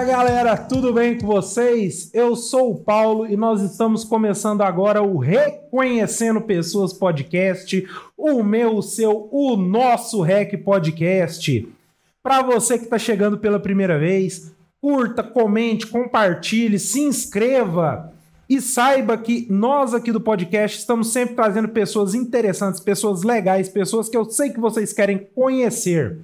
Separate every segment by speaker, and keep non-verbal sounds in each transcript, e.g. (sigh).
Speaker 1: Fala galera, tudo bem com vocês? Eu sou o Paulo e nós estamos começando agora o Reconhecendo Pessoas Podcast, o meu, o seu, o nosso Rec Podcast. Para você que está chegando pela primeira vez, curta, comente, compartilhe, se inscreva e saiba que nós aqui do podcast estamos sempre trazendo pessoas interessantes, pessoas legais, pessoas que eu sei que vocês querem conhecer.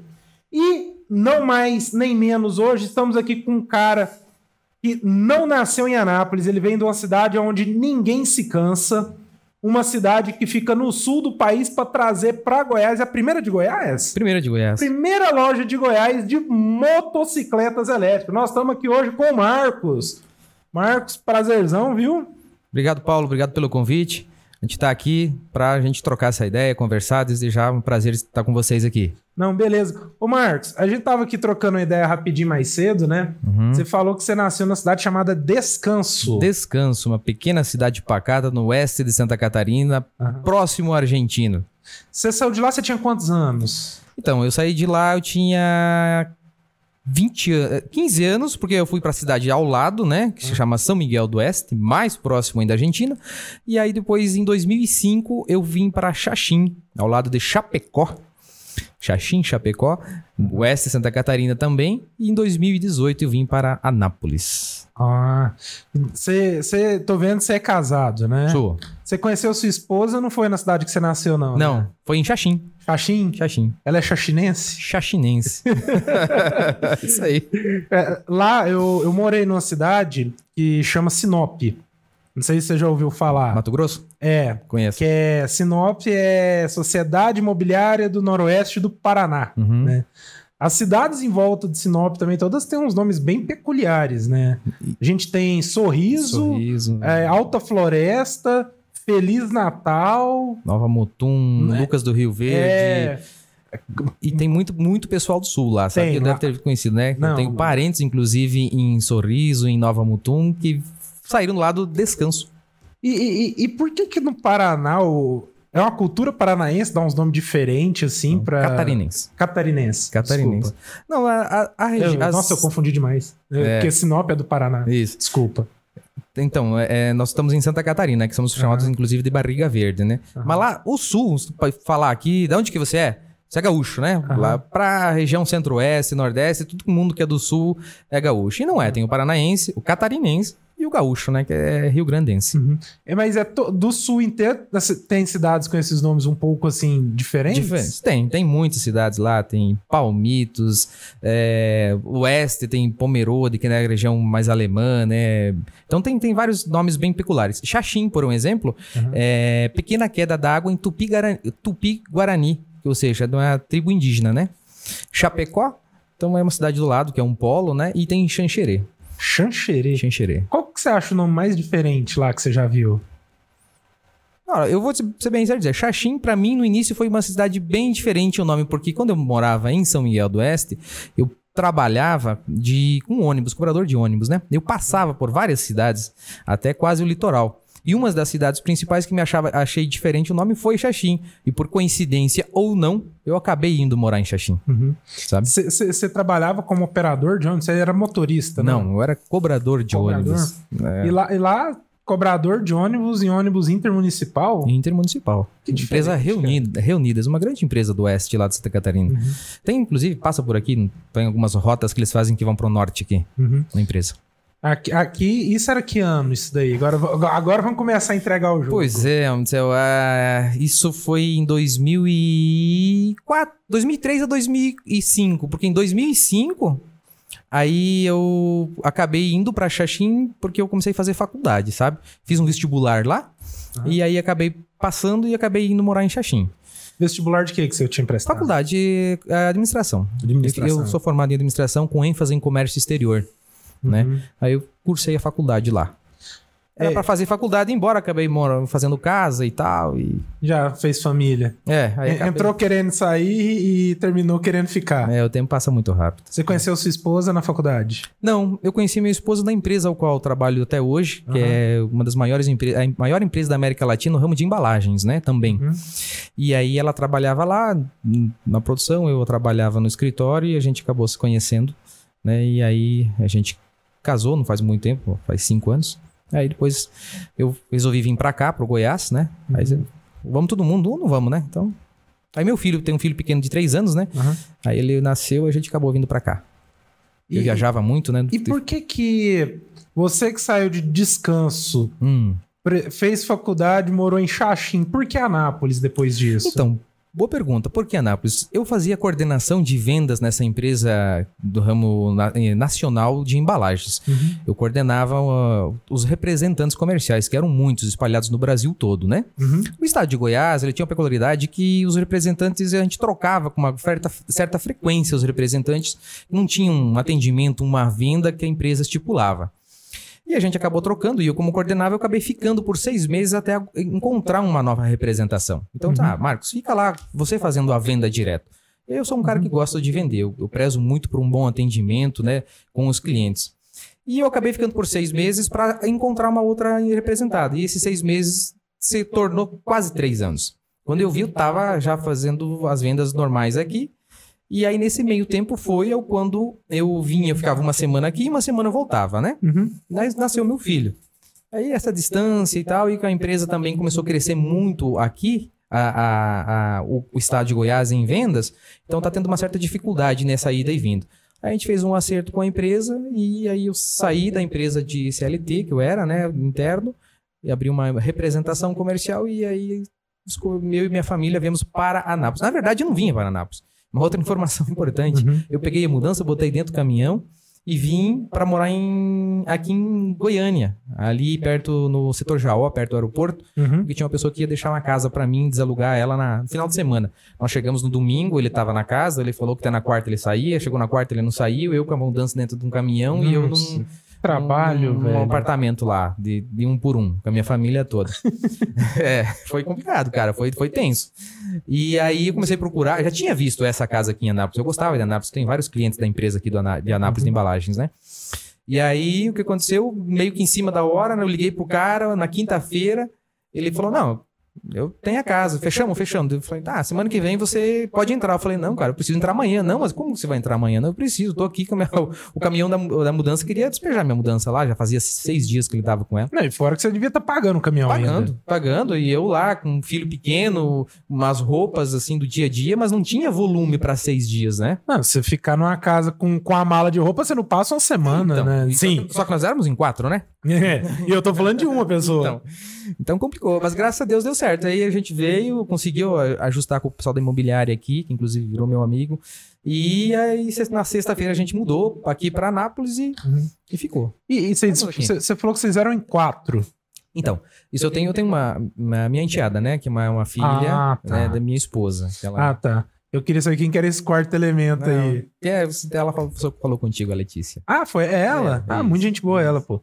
Speaker 1: E não mais nem menos, hoje estamos aqui com um cara que não nasceu em Anápolis, ele vem de uma cidade onde ninguém se cansa, uma cidade que fica no sul do país para trazer para Goiás, é a primeira de Goiás?
Speaker 2: Primeira de Goiás.
Speaker 1: Primeira loja de Goiás de motocicletas elétricas. Nós estamos aqui hoje com o Marcos. Marcos, prazerzão, viu?
Speaker 2: Obrigado, Paulo. Obrigado pelo convite. A gente está aqui para a gente trocar essa ideia, conversar, desejar um prazer estar com vocês aqui.
Speaker 1: Não, beleza. Ô, Marcos, a gente tava aqui trocando uma ideia rapidinho mais cedo, né?
Speaker 2: Uhum.
Speaker 1: Você falou que você nasceu numa cidade chamada Descanso.
Speaker 2: Descanso, uma pequena cidade pacata no oeste de Santa Catarina,
Speaker 1: Aham.
Speaker 2: próximo ao argentino.
Speaker 1: Você saiu de lá, você tinha quantos anos?
Speaker 2: Então, eu saí de lá, eu tinha 20, an- 15 anos, porque eu fui para a cidade ao lado, né, que se chama São Miguel do Oeste, mais próximo ainda da Argentina. E aí depois em 2005 eu vim para Xaxim, ao lado de Chapecó. Xaxim, Chapecó, oeste Santa Catarina também, e em 2018 eu vim para Anápolis.
Speaker 1: Ah, você, você, tô vendo que você é casado, né?
Speaker 2: Sou.
Speaker 1: Você conheceu sua esposa, não foi na cidade que você nasceu, não?
Speaker 2: Não,
Speaker 1: né?
Speaker 2: foi em Xaxim,
Speaker 1: Xaxim?
Speaker 2: Xaxim.
Speaker 1: Ela é xaxinense?
Speaker 2: Xaxinense. (laughs) Isso aí.
Speaker 1: É, lá eu, eu morei numa cidade que chama Sinop. Não sei se você já ouviu falar.
Speaker 2: Mato Grosso?
Speaker 1: É,
Speaker 2: Conheço.
Speaker 1: que é Sinop é Sociedade Imobiliária do Noroeste do Paraná.
Speaker 2: Uhum.
Speaker 1: né? As cidades em volta de Sinop também, todas têm uns nomes bem peculiares, né? A gente tem Sorriso,
Speaker 2: Sorriso.
Speaker 1: é, Alta Floresta, Feliz Natal.
Speaker 2: Nova Mutum,
Speaker 1: Né?
Speaker 2: Lucas do Rio Verde.
Speaker 1: É,
Speaker 2: E tem muito, muito pessoal do sul lá, sabe?
Speaker 1: Tem,
Speaker 2: Que
Speaker 1: lá-
Speaker 2: deve ter conhecido, né?
Speaker 1: Não,
Speaker 2: Eu tenho
Speaker 1: não.
Speaker 2: parentes, inclusive, em Sorriso, em Nova Mutum, que saíram lá do descanso.
Speaker 1: e, e- e- por que que no Paraná o- é uma cultura paranaense, dá uns nomes diferentes assim para
Speaker 2: Catarinense.
Speaker 1: catarinense.
Speaker 2: Catarinense.
Speaker 1: desculpa.
Speaker 2: Não, a, a, a
Speaker 1: Eu-
Speaker 2: região.
Speaker 1: Nossa, eu confundi demais.
Speaker 2: É.
Speaker 1: Porque Sinop é do Paraná.
Speaker 2: Isso.
Speaker 1: Desculpa.
Speaker 2: Então, é, é, nós estamos em Santa Catarina, que somos chamados,
Speaker 1: Aham.
Speaker 2: inclusive, de barriga verde, né?
Speaker 1: Aham.
Speaker 2: Mas lá, o sul, se pode falar aqui, de onde que você é? Você é gaúcho, né?
Speaker 1: Aham.
Speaker 2: Lá pra região centro-oeste, nordeste, todo mundo que é do sul é gaúcho. E não é, tem o paranaense, o catarinense e o gaúcho, né? Que é rio-grandense.
Speaker 1: Uhum. É, mas é to- do sul inteiro das- tem cidades com esses nomes um pouco assim diferentes?
Speaker 2: Diferentes. Tem, tem muitas cidades lá, tem Palmitos, é, Oeste tem Pomerode, que é a região mais alemã, né? Então tem, tem vários nomes bem peculiares. Xaxim, por um exemplo,
Speaker 1: Uhum.
Speaker 2: é pequena queda d'água em Tupi-Guarani, ou seja, é de uma tribo indígena, né? Chapecó, então é uma cidade do lado, que é um polo, né? E tem Xanxerê.
Speaker 1: Xanxerê.
Speaker 2: Xanxerê.
Speaker 1: Qual que você acha o nome mais diferente lá que você já viu?
Speaker 2: Eu vou ser bem sério dizer, Xaxim, pra mim, no início foi uma cidade bem diferente o nome, porque quando eu morava em São Miguel do Oeste, eu trabalhava de com ônibus, cobrador de ônibus, né? Eu passava por várias cidades, até quase o litoral. E uma das cidades principais que me achava, achei diferente o nome foi Xaxim. E por coincidência ou não, eu acabei indo morar em Xaxim, sabe?
Speaker 1: Você trabalhava como operador de ônibus? Você era motorista, né?
Speaker 2: Não, eu era cobrador de
Speaker 1: Cobrador?
Speaker 2: ônibus. É,
Speaker 1: E, lá, e lá, cobrador de ônibus em ônibus intermunicipal?
Speaker 2: Intermunicipal.
Speaker 1: Que
Speaker 2: empresa reunida, Reunidas, uma grande empresa do oeste lá de Santa Catarina.
Speaker 1: Uhum.
Speaker 2: Tem, inclusive, passa por aqui, tem algumas rotas que eles fazem que vão pro norte aqui,
Speaker 1: Uhum.
Speaker 2: na empresa.
Speaker 1: Aqui, aqui, isso era que ano isso daí? Agora, agora vamos começar a entregar o jogo.
Speaker 2: Pois é, do céu, ah, isso foi em 2004, 2003 a 2005, porque em 2005 aí eu acabei indo pra Xaxim porque eu comecei a fazer faculdade, sabe? Fiz um vestibular lá
Speaker 1: Aham.
Speaker 2: e aí acabei passando e acabei indo morar em Xaxim.
Speaker 1: Vestibular de que que você tinha emprestado?
Speaker 2: Faculdade eh, administração.
Speaker 1: Administração.
Speaker 2: Eu sou formado em administração com ênfase em comércio exterior, né?
Speaker 1: Uhum.
Speaker 2: Aí eu cursei a faculdade lá. Era
Speaker 1: É.
Speaker 2: pra fazer faculdade, embora acabei morando, fazendo casa e tal. E...
Speaker 1: Já fez família.
Speaker 2: É, acabei-
Speaker 1: Entrou querendo sair e terminou querendo ficar.
Speaker 2: É, o tempo passa muito rápido.
Speaker 1: Você conheceu sua esposa na faculdade?
Speaker 2: Não, eu conheci minha esposa na empresa ao qual eu trabalho até hoje, que
Speaker 1: Aham.
Speaker 2: é uma das maiores empresas, a maior empresa da América Latina no ramo de embalagens, né? Também.
Speaker 1: Uhum.
Speaker 2: E aí ela trabalhava lá na produção, eu trabalhava no escritório e a gente acabou se conhecendo, né? E aí a gente casou, não faz muito tempo, faz cinco anos. Aí depois eu resolvi vir pra cá, pro Goiás, né? Aí
Speaker 1: Uhum.
Speaker 2: vamos todo mundo ou não vamos, né? Então. Aí meu filho, tem um filho pequeno de três anos, né?
Speaker 1: Aham.
Speaker 2: Aí ele nasceu e a gente acabou vindo pra cá. Eu
Speaker 1: E-
Speaker 2: viajava muito, né?
Speaker 1: E por que que você que saiu de descanso,
Speaker 2: Hum.
Speaker 1: fez faculdade, morou em Xaxim, por que Anápolis depois disso?
Speaker 2: Então, boa pergunta. Por que Anápolis? Eu fazia coordenação de vendas nessa empresa do ramo na- eh, nacional de embalagens.
Speaker 1: Uhum.
Speaker 2: Eu coordenava ah, os representantes comerciais, que eram muitos, espalhados no Brasil todo, né?
Speaker 1: Uhum.
Speaker 2: O estado de Goiás, ele tinha uma peculiaridade que os representantes, a gente trocava com uma certa, certa frequência os representantes, não tinham um atendimento, uma venda que a empresa estipulava. E a gente acabou trocando, e eu, como coordenava, eu acabei ficando por seis meses até encontrar uma nova representação. Então, tá, Marcos, fica lá, você fazendo a venda direto. Eu sou um cara que gosta de vender, eu, eu prezo muito por um bom atendimento, né, com os clientes. E eu acabei ficando por seis meses para encontrar uma outra representada. E esses seis meses se tornou quase três anos. Quando eu vi, eu estava já fazendo as vendas normais aqui. E aí, nesse meio tempo, foi eu quando eu vinha, eu ficava uma semana aqui e uma semana eu voltava, né?
Speaker 1: Uhum.
Speaker 2: Mas nasceu meu filho. Aí essa distância e tal, e que a empresa também começou a crescer muito aqui, a, a- a- o, o estado de Goiás em vendas, então tá tendo uma certa dificuldade nessa ida e vinda. Aí a gente fez um acerto com a empresa e aí eu saí da empresa de CLT, que eu era, né, interno, e abri uma representação comercial e aí eu e minha família viemos para Anápolis. Na verdade, eu não vinha para Anápolis. Uma outra informação (laughs) importante.
Speaker 1: Uhum.
Speaker 2: Eu peguei a mudança, botei dentro do caminhão e vim para morar em, aqui em Goiânia, ali perto no setor Jaó, perto do aeroporto,
Speaker 1: Uhum.
Speaker 2: porque tinha uma pessoa que ia deixar uma casa para mim, desalugar ela na, no final de semana. Nós chegamos no domingo, ele estava na casa, ele falou que até na quarta ele saía, chegou na quarta ele não saiu, eu com a mudança dentro de um caminhão e eu
Speaker 1: Nossa,
Speaker 2: num,
Speaker 1: Trabalho,
Speaker 2: num, num
Speaker 1: velho.
Speaker 2: apartamento lá, de, de um por um, com a minha família toda. (laughs) é, foi complicado, cara, foi, foi tenso. E aí eu comecei a procurar, já tinha visto essa casa aqui em Anápolis, eu gostava de Anápolis, tem vários clientes da empresa aqui do Aná- de Anápolis de embalagens, né? E aí o que aconteceu, meio que em cima da hora, né, eu liguei pro cara na quinta-feira, ele falou, não, eu tenho a casa, fechamos, fechamos. Eu falei, tá, semana que vem você pode entrar. Eu falei, não, cara, eu preciso entrar amanhã. Não, mas como você vai entrar amanhã? Não, eu preciso, tô aqui com a minha- (laughs) o caminhão da, da mudança, queria despejar minha mudança lá, já fazia seis dias que ele tava com ela.
Speaker 1: Não, e fora que você devia estar pagando o caminhão
Speaker 2: Pagando,
Speaker 1: ainda.
Speaker 2: pagando, e eu lá com um filho pequeno, umas roupas assim do dia a dia, mas não tinha volume para seis dias, né?
Speaker 1: Não, você ficar numa casa com, com a mala de roupa, você não passa uma semana,
Speaker 2: Então,
Speaker 1: né? Sim.
Speaker 2: Só que nós éramos em quatro, né? (laughs)
Speaker 1: É, E eu tô falando de uma pessoa.
Speaker 2: Então, então complicou, mas graças a Deus deu certo. Aí a gente veio, conseguiu ajustar com o pessoal da imobiliária aqui, que inclusive virou meu amigo. E aí na sexta-feira a gente mudou aqui para Anápolis e,
Speaker 1: Uhum.
Speaker 2: e ficou.
Speaker 1: E, você falou que vocês eram em quatro.
Speaker 2: Então, isso eu tenho, eu tenho uma, uma minha enteada, né? Que é uma, uma filha
Speaker 1: Ah, tá.
Speaker 2: né, da minha esposa. que ela-
Speaker 1: Ah, tá. Eu queria saber quem que era esse quarto elemento
Speaker 2: Não,
Speaker 1: aí.
Speaker 2: É, ela falou, falou contigo, a Letícia.
Speaker 1: Ah, foi é ela?
Speaker 2: É, é
Speaker 1: ah,
Speaker 2: isso.
Speaker 1: muito gente boa ela, pô.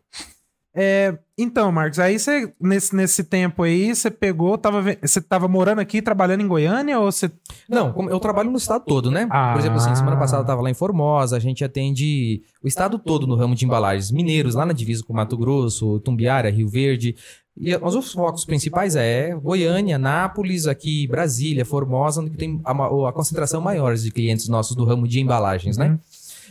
Speaker 1: É, então, Marcos, aí você, nesse, nesse tempo aí, você pegou, tava, você tava morando aqui, trabalhando em Goiânia, ou você...
Speaker 2: Não, como eu trabalho no estado todo, né?
Speaker 1: Ah.
Speaker 2: Por exemplo, assim, semana passada eu tava lá em Formosa, a gente atende o estado todo no ramo de embalagens. Mineiros, lá na divisa com Mato Grosso, Tumbiara, Rio Verde. E mas os focos principais é Goiânia, Nápoles, aqui Brasília, Formosa, onde tem a, a concentração maior de clientes nossos do ramo de embalagens, né?
Speaker 1: Uhum.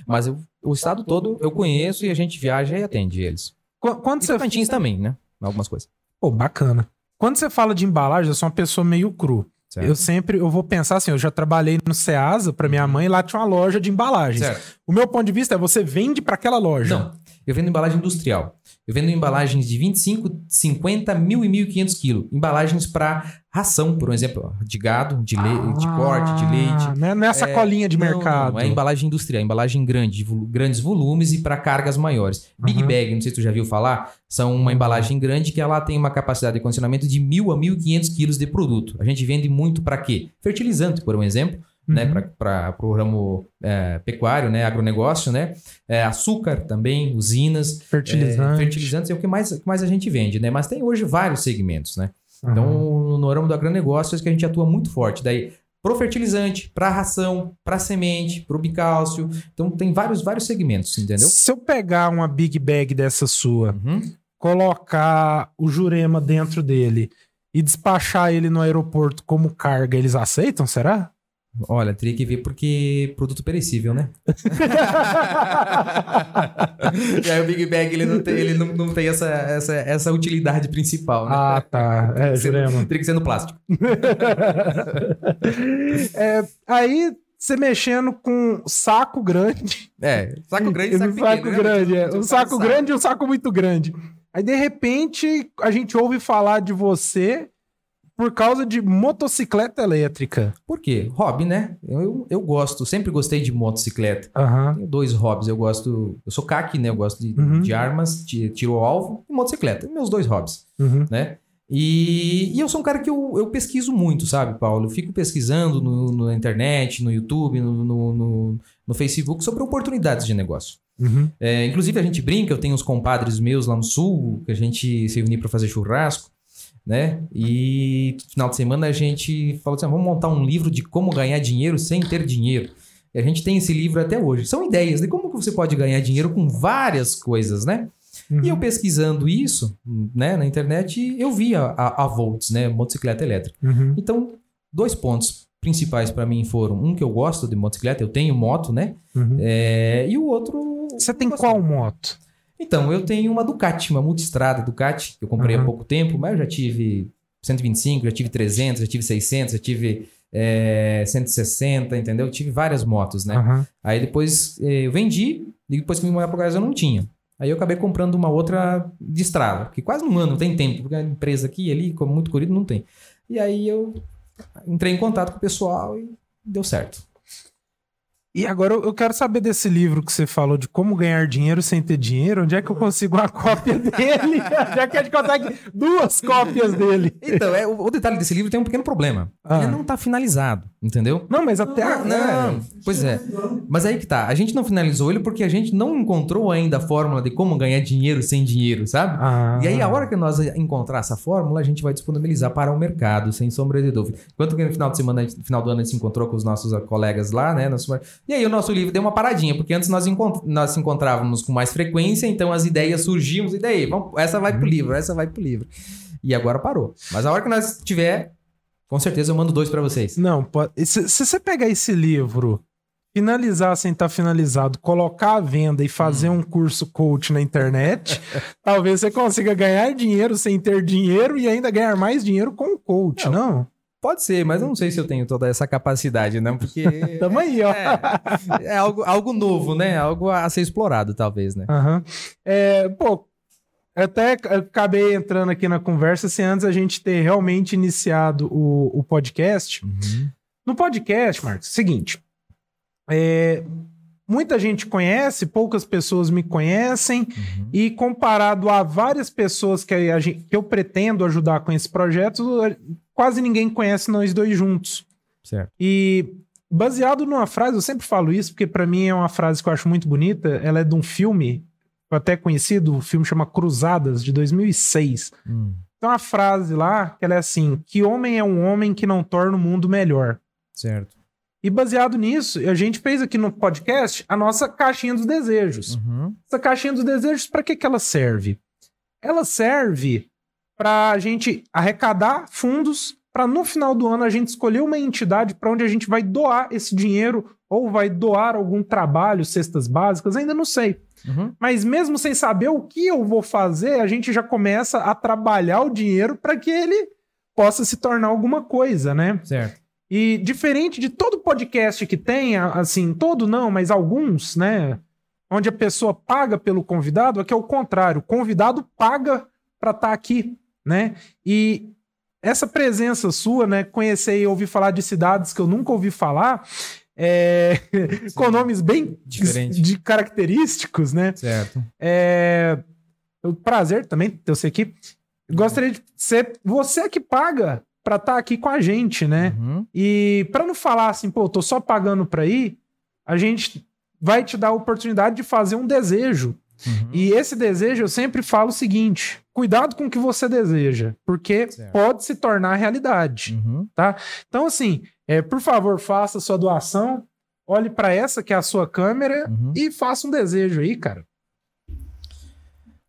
Speaker 2: Mas eu- o estado todo eu conheço e a gente viaja e atende eles.
Speaker 1: Qu- Quando
Speaker 2: E
Speaker 1: você...
Speaker 2: Tocantins também, né? Algumas coisas.
Speaker 1: Pô, bacana. Quando você fala de embalagem, eu sou uma pessoa meio cru.
Speaker 2: Certo.
Speaker 1: Eu sempre, eu vou pensar assim, eu já trabalhei no Ceasa pra minha mãe, lá tinha uma loja de embalagens.
Speaker 2: Certo.
Speaker 1: O meu ponto de vista é você vende pra aquela loja.
Speaker 2: Não, eu vendo embalagem industrial. Eu vendo embalagens de 25, 50, mil e 1.500 quilos. Embalagens para ração, por exemplo, de gado, de, le... de corte, de leite.
Speaker 1: Não é, não é sacolinha de
Speaker 2: Não,
Speaker 1: mercado.
Speaker 2: Não, é embalagem industrial, embalagem grande, de volu- grandes volumes e para cargas maiores. Big
Speaker 1: Uhum.
Speaker 2: Bag, não sei se tu já viu falar, são uma embalagem grande que ela tem uma capacidade de condicionamento de 1.000 a 1.500 quilos de produto. A gente vende muito para quê? Fertilizante, por um exemplo, né,
Speaker 1: Uhum.
Speaker 2: para o ramo é, pecuário, né, agronegócio, né, É, açúcar também, usinas,
Speaker 1: Fertilizante.
Speaker 2: é, fertilizantes é o que mais, o que mais a gente vende, né, mas tem hoje vários segmentos, né.
Speaker 1: Uhum.
Speaker 2: Então, no ramo do agronegócio, é que a gente atua muito forte. Daí, pro fertilizante, para ração, para semente, pro bicálcio. Então, tem vários, vários segmentos, entendeu?
Speaker 1: Se eu pegar uma Big Bag dessa sua,
Speaker 2: Uhum.
Speaker 1: colocar o Jurema dentro dele e despachar ele no aeroporto como carga, eles aceitam, será?
Speaker 2: Olha, teria que ver porque produto perecível, né? (laughs) e aí o Big Bag ele não tem, ele não, não tem essa, essa, essa utilidade principal, né?
Speaker 1: Ah, tá. É, Jurema.
Speaker 2: Teria que ser no plástico. (laughs)
Speaker 1: É, aí, você mexendo com saco grande.
Speaker 2: É, saco (laughs) grande e saco pequeno.
Speaker 1: saco
Speaker 2: né?
Speaker 1: grande, é.
Speaker 2: Tipo,
Speaker 1: Um saco grande e um saco muito grande. Aí, de repente, a gente ouve falar de você por causa de motocicleta elétrica.
Speaker 2: Por quê? Hobby, né? Eu, eu gosto, sempre gostei de motocicleta.
Speaker 1: Aham.
Speaker 2: Tenho dois hobbies. Eu gosto. Eu sou CAC, né? Eu gosto de,
Speaker 1: Uhum.
Speaker 2: de armas, de tiro ao alvo e motocicleta. Meus dois hobbies,
Speaker 1: Uhum.
Speaker 2: né? E, e eu sou um cara que eu, eu pesquiso muito, sabe, Paulo? Eu fico pesquisando no, no- na internet, no YouTube, no, no, no- no Facebook sobre oportunidades de negócio.
Speaker 1: Uhum.
Speaker 2: É, inclusive, a gente brinca, eu tenho uns compadres meus lá no sul, que a gente se reunir para fazer churrasco, né? E no final de semana a gente falou assim: "Ah, vamos montar um livro de como ganhar dinheiro sem ter dinheiro. E a gente tem esse livro até hoje. São ideias de como que você pode ganhar dinheiro com várias coisas, né?
Speaker 1: Uhum.
Speaker 2: E eu pesquisando isso, né, na internet, eu vi a, a, a Volts, né, motocicleta elétrica.
Speaker 1: Uhum.
Speaker 2: Então, dois pontos principais para mim foram um que eu gosto de motocicleta, eu tenho moto, né?
Speaker 1: Uhum.
Speaker 2: É, e o outro
Speaker 1: Você tem qual moto?
Speaker 2: Então, eu tenho uma Ducati, uma multistrada Ducati, que eu comprei há
Speaker 1: Aham.
Speaker 2: pouco tempo, mas eu já tive 125, já tive 300, já tive 600, já tive é, 160, entendeu? Eu tive várias motos, né?
Speaker 1: Aham.
Speaker 2: Aí depois eh, eu vendi, e depois que me morar para Goiás eu não tinha. Aí eu acabei comprando uma outra de estrada, que quase um ano, não tem tempo, porque a empresa aqui e ali, como muito corrido, não tem. E aí eu entrei em contato com o pessoal e deu certo.
Speaker 1: E agora eu quero saber desse livro que você falou de como ganhar dinheiro sem ter dinheiro. Onde é que eu consigo uma cópia (laughs) dele? Já que a gente consegue duas cópias dele.
Speaker 2: Então, é, o, o detalhe desse livro tem um pequeno problema.
Speaker 1: Ah.
Speaker 2: Ele não tá finalizado, entendeu?
Speaker 1: Não, mas até.
Speaker 2: Ah, não, pois é. Mas aí que tá. A gente não finalizou ele porque a gente não encontrou ainda a fórmula de como ganhar dinheiro sem dinheiro, sabe?
Speaker 1: Ah.
Speaker 2: E aí, a hora que nós encontrar essa fórmula, a gente vai disponibilizar para o mercado, sem sombra de dúvida. Enquanto que no final de semana, a final do ano, a gente se encontrou com os nossos colegas lá, né? E aí, o nosso livro deu uma paradinha, porque antes nós, encont- nós se encontrávamos com mais frequência, então as ideias surgiam, e daí, vamos, essa vai pro livro, essa vai pro livro. E agora parou. Mas a hora que nós tiver, com certeza eu mando dois para vocês.
Speaker 1: Não, se, se você pegar esse livro, finalizar sem estar finalizado, colocar à venda e fazer
Speaker 2: Hum.
Speaker 1: um curso coach na internet, talvez você consiga ganhar dinheiro sem ter dinheiro e ainda ganhar mais dinheiro com o coach, não?
Speaker 2: Pode ser, mas eu não sei se eu tenho toda essa capacidade, não, porque. (laughs)
Speaker 1: Tamo aí, ó.
Speaker 2: É, é algo, algo novo, né? Algo a ser explorado, talvez, né?
Speaker 1: Aham. É, pô, eu até acabei entrando aqui na conversa sem antes a gente ter realmente iniciado o, o podcast. No podcast, Marcos, seguinte. é, muita gente conhece, poucas pessoas me conhecem,
Speaker 2: Uhum.
Speaker 1: e comparado a várias pessoas que, a gente- que eu pretendo ajudar com esse projeto, quase ninguém conhece nós dois juntos.
Speaker 2: Certo.
Speaker 1: E baseado numa frase, eu sempre falo isso, porque pra mim é uma frase que eu acho muito bonita, ela é de um filme, até conhecido, o filme chama Cruzadas, de 2006.
Speaker 2: Hum,
Speaker 1: Tem uma frase lá que ela é assim: que homem é um homem que não torna o mundo melhor.
Speaker 2: certo.
Speaker 1: E baseado nisso, a gente fez aqui no podcast a nossa caixinha dos desejos.
Speaker 2: Uhum.
Speaker 1: Essa caixinha dos desejos, para que, que ela serve? Ela serve para a gente arrecadar fundos para no final do ano a gente escolher uma entidade para onde a gente vai doar esse dinheiro ou vai doar algum trabalho, cestas básicas, ainda não sei.
Speaker 2: Uhum.
Speaker 1: Mas mesmo sem saber o que eu vou fazer, a gente já começa a trabalhar o dinheiro para que ele possa se tornar alguma coisa, né?
Speaker 2: Certo.
Speaker 1: E diferente de todo podcast que tem, assim, todo não, mas alguns, né? Onde a pessoa paga pelo convidado, aqui é o contrário. O convidado paga para estar aqui, né? E essa presença sua, né? Conhecer e ouvir falar de cidades que eu nunca ouvi falar, é, (laughs) com nomes bem
Speaker 2: Diferente.
Speaker 1: de característicos, né?
Speaker 2: Certo.
Speaker 1: É o prazer também ter você aqui. Gostaria de ser você que paga para estar aqui com a gente, né?
Speaker 2: Uhum.
Speaker 1: E para não falar assim, pô, tô só pagando para ir, a gente vai te dar a oportunidade de fazer um desejo.
Speaker 2: Uhum.
Speaker 1: E esse desejo eu sempre falo o seguinte: cuidado com o que você deseja, porque
Speaker 2: Certo.
Speaker 1: pode se tornar realidade.
Speaker 2: Uhum.
Speaker 1: Então, assim, é, por favor, faça sua doação, olhe para essa que é a sua câmera
Speaker 2: Uhum.
Speaker 1: e faça um desejo aí, cara.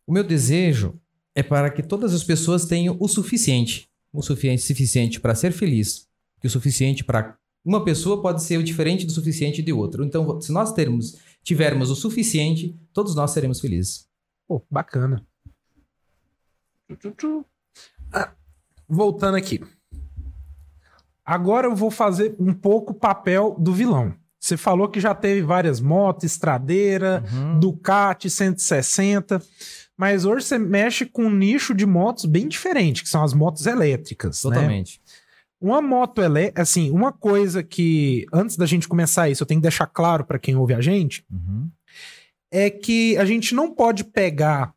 Speaker 2: O meu desejo é para que todas as pessoas tenham o suficiente. O suficiente, para ser feliz. E o suficiente para Uma pessoa pode ser o diferente do suficiente de outro. Então, se nós termos, tivermos o suficiente, todos nós seremos felizes.
Speaker 1: Pô, bacana. Ah, voltando aqui. Agora eu vou fazer um pouco o papel do vilão. Você falou que já teve várias motos, estradeira,
Speaker 2: Uhum.
Speaker 1: Ducati 160, mas hoje você mexe com um nicho de motos bem diferente, que são as motos elétricas, né?
Speaker 2: Totalmente.
Speaker 1: Uma moto elétrica, assim, uma coisa que antes da gente começar isso, eu tenho que deixar claro para quem ouve a gente,
Speaker 2: Uhum.
Speaker 1: é que a gente não pode pegar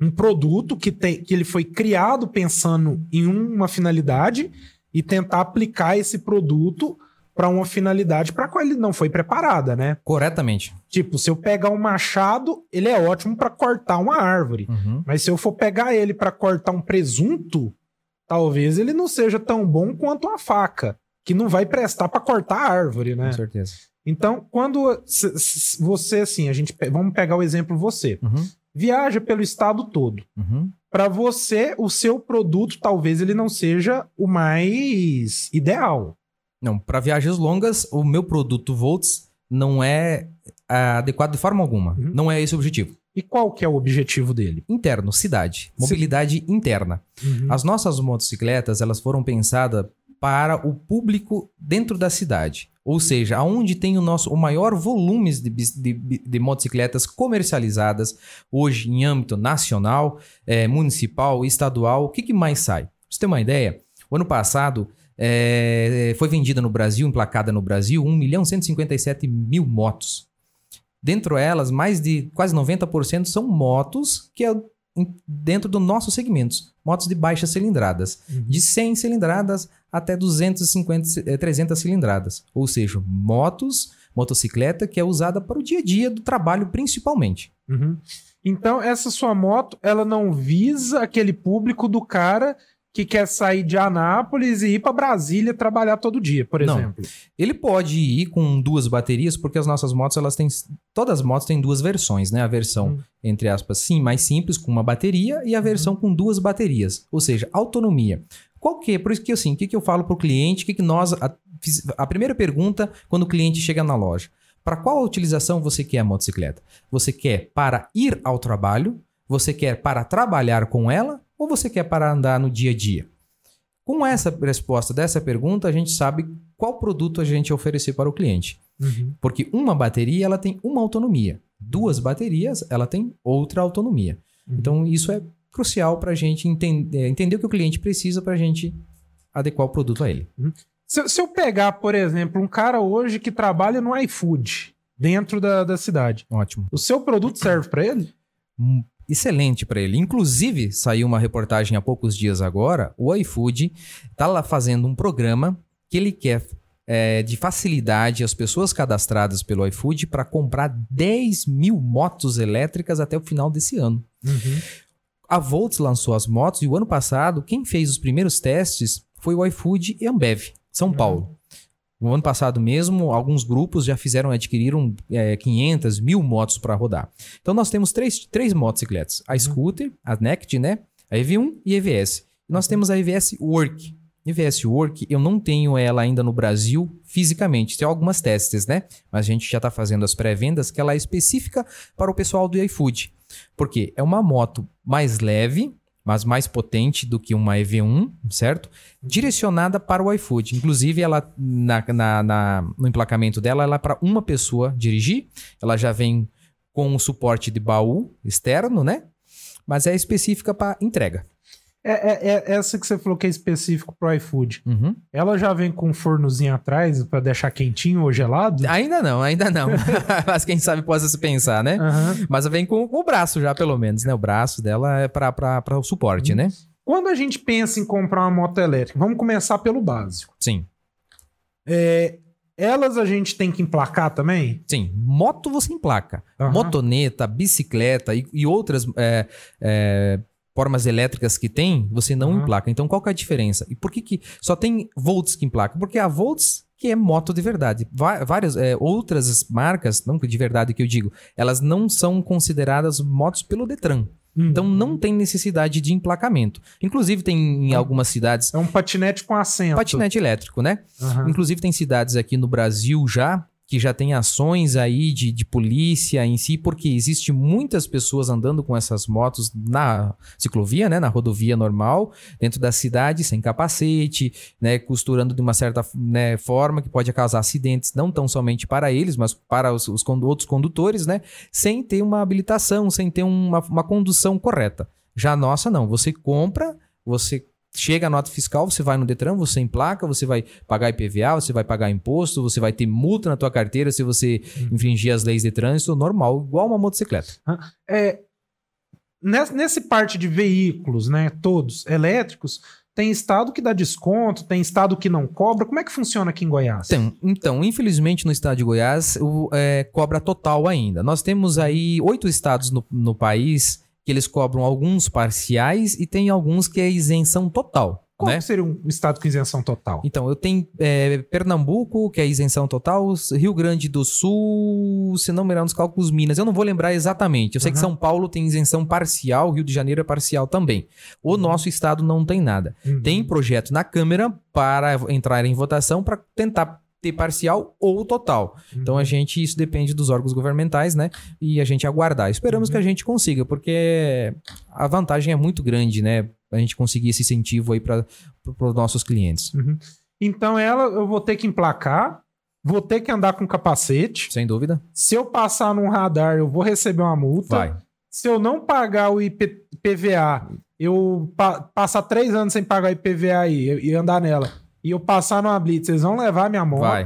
Speaker 1: um produto que, tem, que ele foi criado pensando em uma finalidade e tentar aplicar esse produto para uma finalidade para qual ele não foi preparada, né?
Speaker 2: Corretamente.
Speaker 1: Tipo, se eu pegar um machado, ele é ótimo para cortar uma árvore,
Speaker 2: Uhum.
Speaker 1: mas se eu for pegar ele para cortar um presunto, talvez ele não seja tão bom quanto uma faca, que não vai prestar para cortar a árvore, né?
Speaker 2: Com certeza.
Speaker 1: Então, quando você, assim, a gente. Vamos pegar o exemplo você.
Speaker 2: Uhum.
Speaker 1: Viaja pelo estado todo.
Speaker 2: Uhum.
Speaker 1: Para você, o seu produto talvez ele não seja o mais ideal.
Speaker 2: Não, para viagens longas, o meu produto Volts não é ah, adequado de forma alguma.
Speaker 1: Uhum.
Speaker 2: Não é esse o objetivo.
Speaker 1: E qual que é o objetivo dele?
Speaker 2: Interno, cidade. Mobilidade interna. As nossas motocicletas, elas foram pensadas para o público dentro da cidade. Ou seja, aonde tem o nosso o maior volume de, de, de motocicletas comercializadas hoje em âmbito nacional, eh, municipal, estadual. O que, que mais sai? Pra você ter uma ideia, o ano passado eh, foi vendida no Brasil, emplacada no Brasil, 1 milhão 157 mil motos. Dentro elas, mais de quase 90% são motos que é dentro do nosso segmento, motos de baixas cilindradas,
Speaker 1: Uhum.
Speaker 2: de 100 cilindradas até 250, ci- eh, 300 cilindradas, ou seja, motos, motocicleta que é usada para o dia a dia do trabalho principalmente.
Speaker 1: Uhum. Então, essa sua moto, ela não visa aquele público do cara que quer sair de Anápolis e ir para Brasília trabalhar todo dia, por
Speaker 2: Não.
Speaker 1: exemplo.
Speaker 2: Ele pode ir com duas baterias, porque as nossas motos, elas têm. Todas as motos têm duas versões, né? A versão,
Speaker 1: Hum.
Speaker 2: entre aspas, sim, mais simples, com uma bateria, e a versão com duas baterias. Ou seja, autonomia. Qual que é? Por isso que assim, o que, que eu falo pro cliente? O que, que nós. A, a primeira pergunta quando o cliente chega na loja. Para qual utilização você quer a motocicleta? Você quer para ir ao trabalho? Você quer para trabalhar com ela? Ou você quer para andar no dia a dia? Com essa resposta dessa pergunta, a gente sabe qual produto a gente oferecer para o cliente.
Speaker 1: Uhum.
Speaker 2: Porque uma bateria ela tem uma autonomia, duas baterias ela tem outra autonomia.
Speaker 1: Uhum.
Speaker 2: Então isso é crucial para a gente enten- é, entender o que o cliente precisa para a gente adequar o produto a ele.
Speaker 1: Se, se eu pegar, por exemplo, um cara hoje que trabalha no iFood dentro da, da cidade,
Speaker 2: Ótimo.
Speaker 1: o seu produto serve para ele?
Speaker 2: Excelente para ele. Inclusive, saiu uma reportagem há poucos dias agora. O iFood está lá fazendo um programa que ele quer é, de facilidade as pessoas cadastradas pelo iFood para comprar 10 mil motos elétricas até o final desse ano. A Volts lançou as motos e o ano passado, quem fez os primeiros testes foi o iFood e Ambev, São Paulo. No ano passado mesmo, alguns grupos já fizeram, adquiriram é, 500, mil motos para rodar. Então nós temos três, três motocicletas: a Scooter, a Nect, né? A EV1 e a EVS. E nós temos a EVS Work. EVS Work, eu não tenho ela ainda no Brasil fisicamente. Tem algumas testes, né? Mas a gente já está fazendo as pré-vendas que ela é específica para o pessoal do iFood. Porque é uma moto mais leve, mas mais potente do que uma EV1, certo? Direcionada para o iFood. Inclusive, ela na, na- na- no emplacamento dela, ela é para uma pessoa dirigir. Ela já vem com o suporte de baú externo, né? Mas é específica para entrega.
Speaker 1: É, é- é essa que você falou que é específico pro iFood.
Speaker 2: Uhum.
Speaker 1: Ela já vem com um fornozinho atrás para deixar quentinho ou gelado?
Speaker 2: Ainda não, ainda não. (laughs) Mas quem sabe possa se pensar, né?
Speaker 1: Aham.
Speaker 2: Mas vem com, com o braço já, pelo menos, né? O braço dela é para o suporte, né?
Speaker 1: Quando a gente pensa em comprar uma moto elétrica, vamos começar pelo básico.
Speaker 2: Sim.
Speaker 1: É, elas a gente tem que emplacar também?
Speaker 2: Sim, moto você emplaca.
Speaker 1: Aham.
Speaker 2: Motoneta, bicicleta e, e outras é, é, formas elétricas que tem, você não
Speaker 1: Aham.
Speaker 2: emplaca. Então, qual que é a diferença? E por que, que só tem Volts que emplaca? Porque a Volts que é moto de verdade. Várias é, outras marcas, não de verdade que eu digo, elas não são consideradas motos pelo Detran.
Speaker 1: Hum.
Speaker 2: Então não tem necessidade de emplacamento. Inclusive tem em
Speaker 1: Ah.
Speaker 2: algumas cidades
Speaker 1: É um patinete com assento.
Speaker 2: patinete elétrico, né?
Speaker 1: Aham.
Speaker 2: Inclusive tem cidades aqui no Brasil já que já tem ações aí de, de polícia em si, porque existe muitas pessoas andando com essas motos na ciclovia, né, na rodovia normal, dentro da cidade, sem capacete, né, costurando de uma certa né, forma que pode causar acidentes, não tão somente para eles, mas para os, os outros condutores, né, sem ter uma habilitação, sem ter uma, uma condução correta. Já a nossa não, você compra, você chega a nota fiscal, você vai no Detran, você emplaca, você vai pagar IPVA, você vai pagar imposto, você vai ter multa na tua carteira se você infringir as leis de trânsito, normal, igual uma motocicleta.
Speaker 1: É, nessa, nesse parte de veículos, né, todos elétricos, tem estado que dá desconto, tem estado que não cobra. Como é que funciona aqui em Goiás?
Speaker 2: Então, então, infelizmente no estado de Goiás o, é, cobra total ainda. Nós temos aí oito estados no, no país que eles cobram alguns parciais e tem alguns que é isenção total.
Speaker 1: Qual
Speaker 2: né?
Speaker 1: que seria um estado com isenção total?
Speaker 2: Então, eu tenho é, Pernambuco, que é isenção total, Rio Grande do Sul, se não me engano, nos cálculos Minas. Eu não vou lembrar exatamente. Eu sei que
Speaker 1: Aham.
Speaker 2: São Paulo tem isenção parcial, Rio de Janeiro é parcial também. O nosso estado não tem nada.
Speaker 1: Uhum.
Speaker 2: Tem projeto na Câmara para entrar em votação para tentar ter parcial ou total. Então a gente, isso depende dos órgãos governamentais, né? E a gente aguardar. Esperamos
Speaker 1: Uhum.
Speaker 2: que a gente consiga, porque a vantagem é muito grande, né? A gente conseguir esse incentivo aí para os nossos clientes.
Speaker 1: Uhum. Então ela eu vou ter que emplacar, vou ter que andar com capacete.
Speaker 2: Sem dúvida.
Speaker 1: Se eu passar num radar, eu vou receber uma multa.
Speaker 2: Vai.
Speaker 1: Se eu não pagar o IP IPVA, eu pa passar três anos sem pagar o IPVA e andar nela, e eu passar numa blitz, eles vão levar minha moto.
Speaker 2: Vai.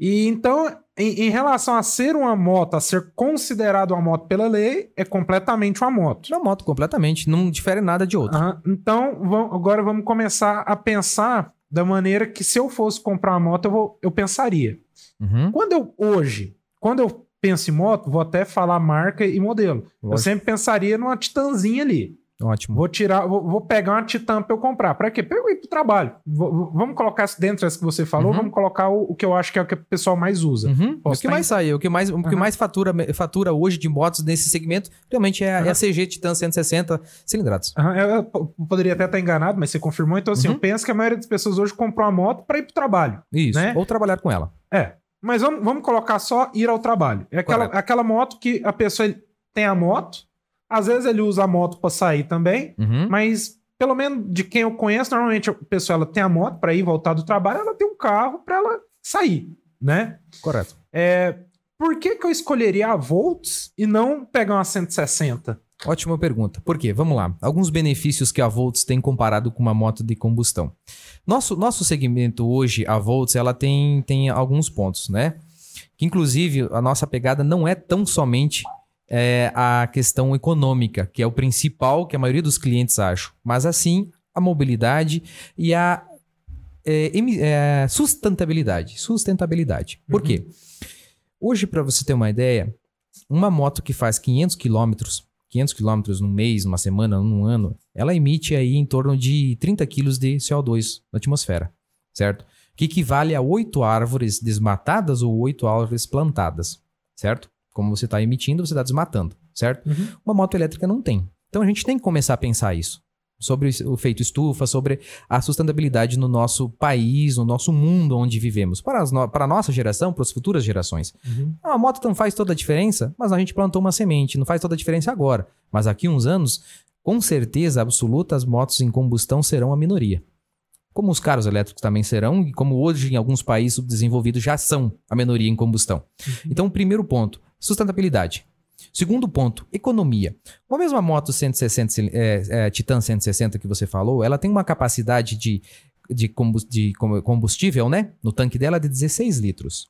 Speaker 1: E então, em, em relação a ser uma moto, a ser considerado uma moto pela lei, é completamente uma moto.
Speaker 2: Uma moto completamente, não difere nada de outra.
Speaker 1: Aham. Então, vam- agora vamos começar a pensar da maneira que se eu fosse comprar uma moto, eu, vou- eu pensaria.
Speaker 2: Uhum.
Speaker 1: Quando eu, hoje, quando eu penso em moto, vou até falar marca e modelo. Eu
Speaker 2: Lógico.
Speaker 1: sempre pensaria numa Titanzinha ali.
Speaker 2: Ótimo.
Speaker 1: Vou tirar, vou, vou pegar uma Titan pra eu comprar. Pra quê? Pra eu ir pro trabalho. Vou- vamos colocar dentro dessa que você falou,
Speaker 2: Uhum.
Speaker 1: vamos colocar o, o que eu acho que é o que o pessoal mais usa.
Speaker 2: Uhum. O que mais sai, o que mais, o que mais fatura, fatura hoje de motos nesse segmento realmente é, a- é a CG Titan 160 cilindrados.
Speaker 1: Eu, eu po- poderia até estar enganado, mas você confirmou. Então, assim,
Speaker 2: Uhum.
Speaker 1: eu penso que a maioria das pessoas hoje comprou uma moto pra ir pro trabalho.
Speaker 2: Isso.
Speaker 1: Né?
Speaker 2: Ou trabalhar com ela.
Speaker 1: É. Mas vamos, vamos colocar só ir ao trabalho. É aquela,
Speaker 2: Correto.
Speaker 1: aquela moto que a pessoa tem a moto, às vezes ele usa a moto pra sair também,
Speaker 2: Uhum.
Speaker 1: mas pelo menos de quem eu conheço, normalmente a pessoa ela tem a moto pra ir voltar do trabalho, ela tem um carro pra ela sair, né?
Speaker 2: Correto.
Speaker 1: É, por que, que eu escolheria a Volts e não pegar uma 160?
Speaker 2: Ótima pergunta. Por quê? Vamos lá. Alguns benefícios que a Volts tem comparado com uma moto de combustão. Nosso, nosso segmento hoje, a Volts, ela tem, tem alguns pontos, né? Que inclusive a nossa pegada não é tão somente é, a questão econômica, que é o principal que a maioria dos clientes acham, mas assim a mobilidade e a é, é, sustentabilidade. Sustentabilidade. Por
Speaker 1: Uhum.
Speaker 2: quê? Hoje, para você ter uma ideia, uma moto que faz 500 quilômetros 500 quilômetros num mês, numa semana, num ano, ela emite aí em torno de 30 quilos de CO2 na atmosfera, certo? Que equivale a oito árvores desmatadas ou oito árvores plantadas, certo? Como você está emitindo, você está desmatando, certo?
Speaker 1: Uhum.
Speaker 2: Uma moto elétrica não tem. Então a gente tem que começar a pensar isso. Sobre o efeito estufa, sobre a sustentabilidade no nosso país, no nosso mundo onde vivemos. Para, no- para a nossa geração, para as futuras gerações.
Speaker 1: Uhum.
Speaker 2: Ah, A moto não faz toda a diferença, mas a gente plantou uma semente, não faz toda a diferença agora. Mas daqui uns anos, com certeza absoluta, as motos em combustão serão a minoria. Como os carros elétricos também serão, e como hoje em alguns países subdesenvolvidos já são a minoria em combustão. Então, primeiro ponto, sustentabilidade. Segundo ponto, economia. A mesma moto 160, cil- é, é, Titan 160 que você falou, ela tem uma capacidade de, de combus- de com- combustível, né? No tanque dela de 16 litros.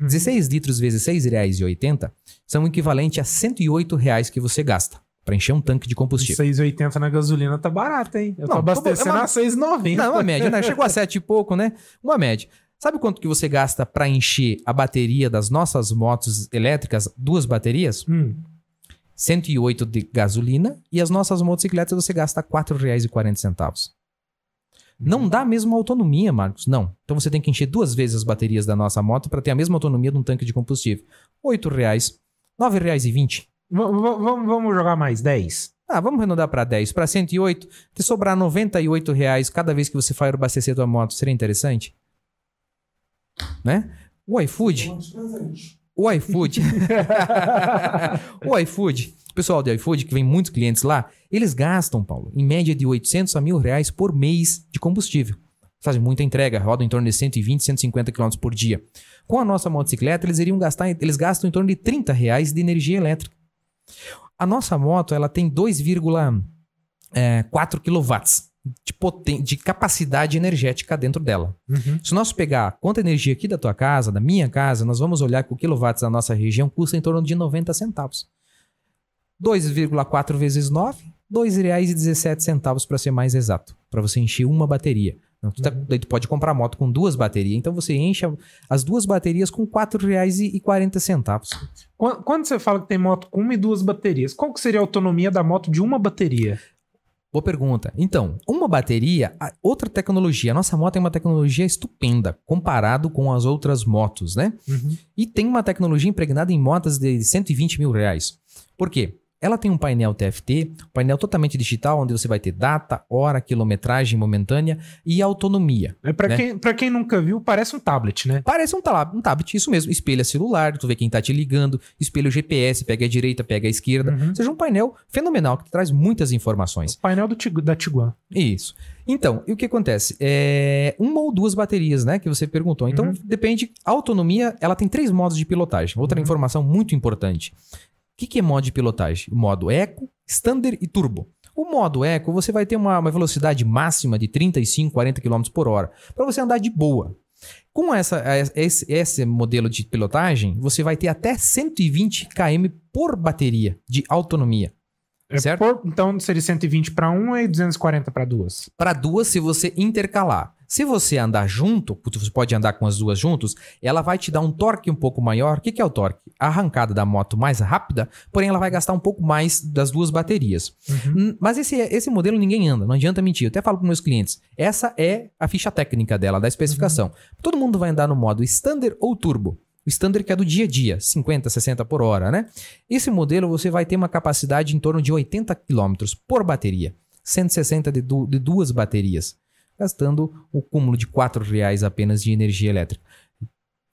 Speaker 1: Uhum.
Speaker 2: 16 litros vezes R$ 6,80 são equivalente a 108 reais que você gasta para encher um tanque de combustível.
Speaker 1: 6,80 na gasolina tá barato, hein? Eu tô
Speaker 2: Não,
Speaker 1: abastecendo
Speaker 2: é uma-
Speaker 1: a 6,90.
Speaker 2: Não, uma média, né? Chegou a 7 e pouco, né? Uma média. Sabe quanto que você gasta para encher a bateria das nossas motos elétricas, duas baterias?
Speaker 1: Hum.
Speaker 2: 108 de gasolina e as nossas motocicletas você gasta R$ 4,40. Não dá a mesma autonomia, Marcos. Não. Então você tem que encher duas vezes as baterias da nossa moto para ter a mesma autonomia de um tanque de combustível. R$ 8,00, R$ 9,20.
Speaker 1: V- v- vamos jogar mais 10?
Speaker 2: Ah, vamos arredondar para 10. Para 108, te sobrar 98 reais cada vez que você for abastecer tua moto, seria interessante? Né? O iFood, o iFood, (laughs) o iFood, pessoal do iFood, que vem muitos clientes lá, eles gastam, Paulo, em média de 800 a mil reais por mês de combustível. Fazem muita entrega, rodam em torno de 120, 150 km por dia. Com a nossa motocicleta, eles iriam gastar, eles gastam em torno de 30 reais de energia elétrica. A nossa moto, ela tem 2,4 kW de, poten- de capacidade energética dentro dela.
Speaker 1: Uhum.
Speaker 2: Se nós pegar quanta energia aqui da tua casa, da minha casa, nós vamos olhar que o quilowatts da nossa região custa em torno de 90 centavos. 2,4 vezes 9, R$ 2,17 centavos para ser mais exato, para você encher uma bateria. Não, tu tá- daí tu pode comprar moto com duas baterias, então você enche as duas baterias com R$ 4,40 centavos.
Speaker 1: Quando, quando você fala que tem moto com uma e duas baterias, qual que seria a autonomia da moto de uma bateria?
Speaker 2: Boa pergunta. Então, uma bateria, outra tecnologia. A nossa moto é uma tecnologia estupenda comparado com as outras motos, né?
Speaker 1: Uhum.
Speaker 2: E tem uma tecnologia impregnada em motas de 120 mil reais. Por quê? Ela tem um painel TFT, um painel totalmente digital, onde você vai ter data, hora, quilometragem momentânea e autonomia.
Speaker 1: É pra,
Speaker 2: Né?
Speaker 1: quem, pra quem nunca viu, parece um tablet, né?
Speaker 2: Parece um, tab um tablet, isso mesmo. Espelha celular, tu vê quem tá te ligando, espelha o GPS, pega a direita, pega a esquerda.
Speaker 1: Uhum.
Speaker 2: Ou seja, um painel fenomenal que traz muitas informações.
Speaker 1: O painel do da Tiguan.
Speaker 2: Isso. Então, e o que acontece? É uma ou duas baterias, né? Que você perguntou. Então,
Speaker 1: Uhum.
Speaker 2: depende. A autonomia, ela tem três modos de pilotagem. Outra
Speaker 1: Uhum.
Speaker 2: informação muito importante. O que, que é modo de pilotagem? O modo Eco, Standard e Turbo. O modo Eco, você vai ter uma, uma velocidade máxima de 35, 40 km por hora. Para você andar de boa. Com essa, esse, esse modelo de pilotagem, você vai ter até 120 km por bateria de autonomia.
Speaker 1: É
Speaker 2: Certo?
Speaker 1: por- então seria 120 para uma e 240 para duas.
Speaker 2: para duas se você intercalar. Se você andar junto, você pode andar com as duas juntos, ela vai te dar um torque um pouco maior. O que, que é o torque? A arrancada da moto mais rápida, porém ela vai gastar um pouco mais das duas baterias.
Speaker 1: Uhum.
Speaker 2: Hum, Mas esse, esse modelo ninguém anda, não adianta mentir. Eu até falo para meus clientes, essa é a ficha técnica dela, da especificação. Todo mundo vai andar no modo Standard ou Turbo. O Standard que é do dia a dia, 50, 60 por hora, né? Esse modelo você vai ter uma capacidade em torno de 80 km por bateria. 160 de, du- de duas baterias, gastando o cúmulo de 4 reais apenas de energia elétrica.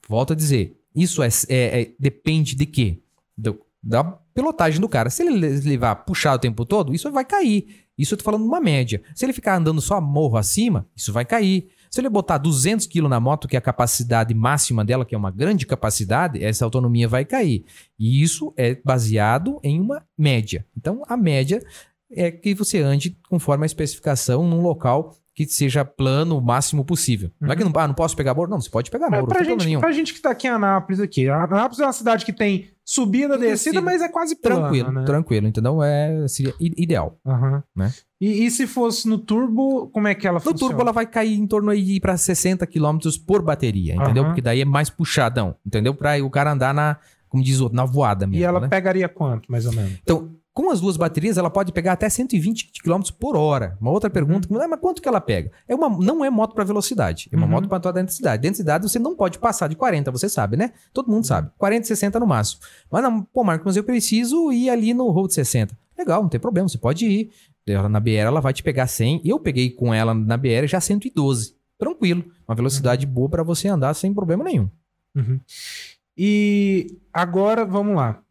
Speaker 2: Volto a dizer, isso é, é- é- depende de quê? Do- da pilotagem do cara. Se ele le- levar puxar o tempo todo, isso vai cair. Isso eu tô falando uma média. Se ele ficar andando só morro acima, isso vai cair. Se ele botar 200 kg na moto, que é a capacidade máxima dela, que é uma grande capacidade, essa autonomia vai cair. E isso é baseado em uma média. Então, a média é que você ande conforme a especificação num local que seja plano o máximo possível. Não é que não, ah, não posso pegar morro? Não, você pode pegar
Speaker 1: É,
Speaker 2: morro.
Speaker 1: pra, gente,
Speaker 2: nenhum.
Speaker 1: pra gente que tá aqui em Anápolis, aqui. Anápolis é uma cidade que tem subida,
Speaker 2: E
Speaker 1: descida, mas é quase plana,
Speaker 2: Tranquilo,
Speaker 1: né?
Speaker 2: tranquilo. Entendeu? É, seria ideal.
Speaker 1: Aham.
Speaker 2: Né?
Speaker 1: E, e se fosse no turbo, como é que ela
Speaker 2: No
Speaker 1: funciona?
Speaker 2: turbo ela vai cair em torno aí para 60 km por bateria, entendeu?
Speaker 1: Aham.
Speaker 2: Porque daí é mais puxadão, entendeu? Para o cara andar na, como diz o outro, na voada mesmo,
Speaker 1: E ela
Speaker 2: né?
Speaker 1: pegaria quanto, mais ou menos?
Speaker 2: Então, com as duas baterias, ela pode pegar até 120 km por hora. Uma outra pergunta, ah, mas quanto que ela pega? É uma, não é moto para velocidade, é uma
Speaker 1: Uhum.
Speaker 2: moto para tua densidade. Densidade você não pode passar de 40, você sabe, né? Todo mundo sabe. 40, 60 no máximo. Mas não, pô, Marcos, mas eu preciso ir ali no Road 60. Legal, não tem problema, você pode ir. Ela, na BR ela vai te pegar 100. Eu peguei com ela na BR já 112. Tranquilo. Uma velocidade boa para você andar sem problema nenhum.
Speaker 1: Uhum. E agora, vamos lá.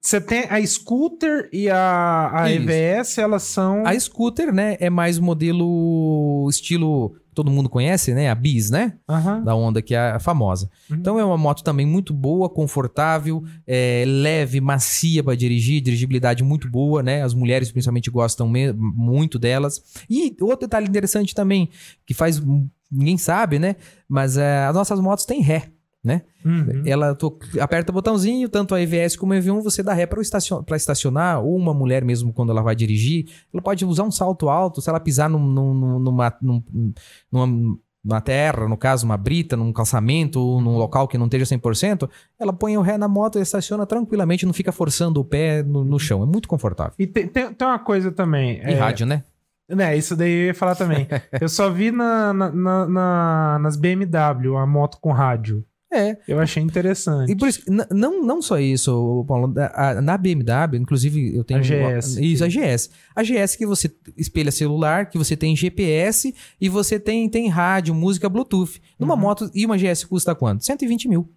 Speaker 1: Você tem a scooter e a, a
Speaker 2: Isso.
Speaker 1: EVS, elas são.
Speaker 2: A scooter, né, é mais modelo estilo todo mundo conhece, né? A Bis, né?
Speaker 1: Aham.
Speaker 2: Da Honda, que é a famosa.
Speaker 1: Uhum.
Speaker 2: Então é uma moto também muito boa, confortável, é, leve, macia para dirigir, dirigibilidade muito boa, né? As mulheres principalmente gostam muito delas. E outro detalhe interessante também, que faz. ninguém sabe, né? Mas é, as nossas motos têm ré. Né?
Speaker 1: Uhum.
Speaker 2: Ela aperta o botãozinho, tanto a EVS como a EV1, você dá ré para estacion estacionar, ou uma mulher mesmo quando ela vai dirigir, ela pode usar um salto alto, se ela pisar num, num- numa, num- numa, numa terra, no caso, uma brita, num calçamento, ou num local que não esteja 100%, ela põe o ré na moto e estaciona tranquilamente, não fica forçando o pé no, no chão. É muito confortável.
Speaker 1: E tem, tem, tem uma coisa também.
Speaker 2: E
Speaker 1: é,
Speaker 2: rádio, né?
Speaker 1: Né, isso daí eu ia falar também. (laughs) eu só vi na, na- na- na- nas BMW a moto com rádio.
Speaker 2: É.
Speaker 1: Eu achei interessante.
Speaker 2: E por isso, não, não só isso, Paulo, a- na BMW, inclusive eu tenho.
Speaker 1: A GS.
Speaker 2: Isso, a GS. A GS que você espelha celular, que você tem GPS e você tem, tem rádio, música, Bluetooth. Numa
Speaker 1: Uhum.
Speaker 2: moto, e uma GS custa quanto? 120 mil.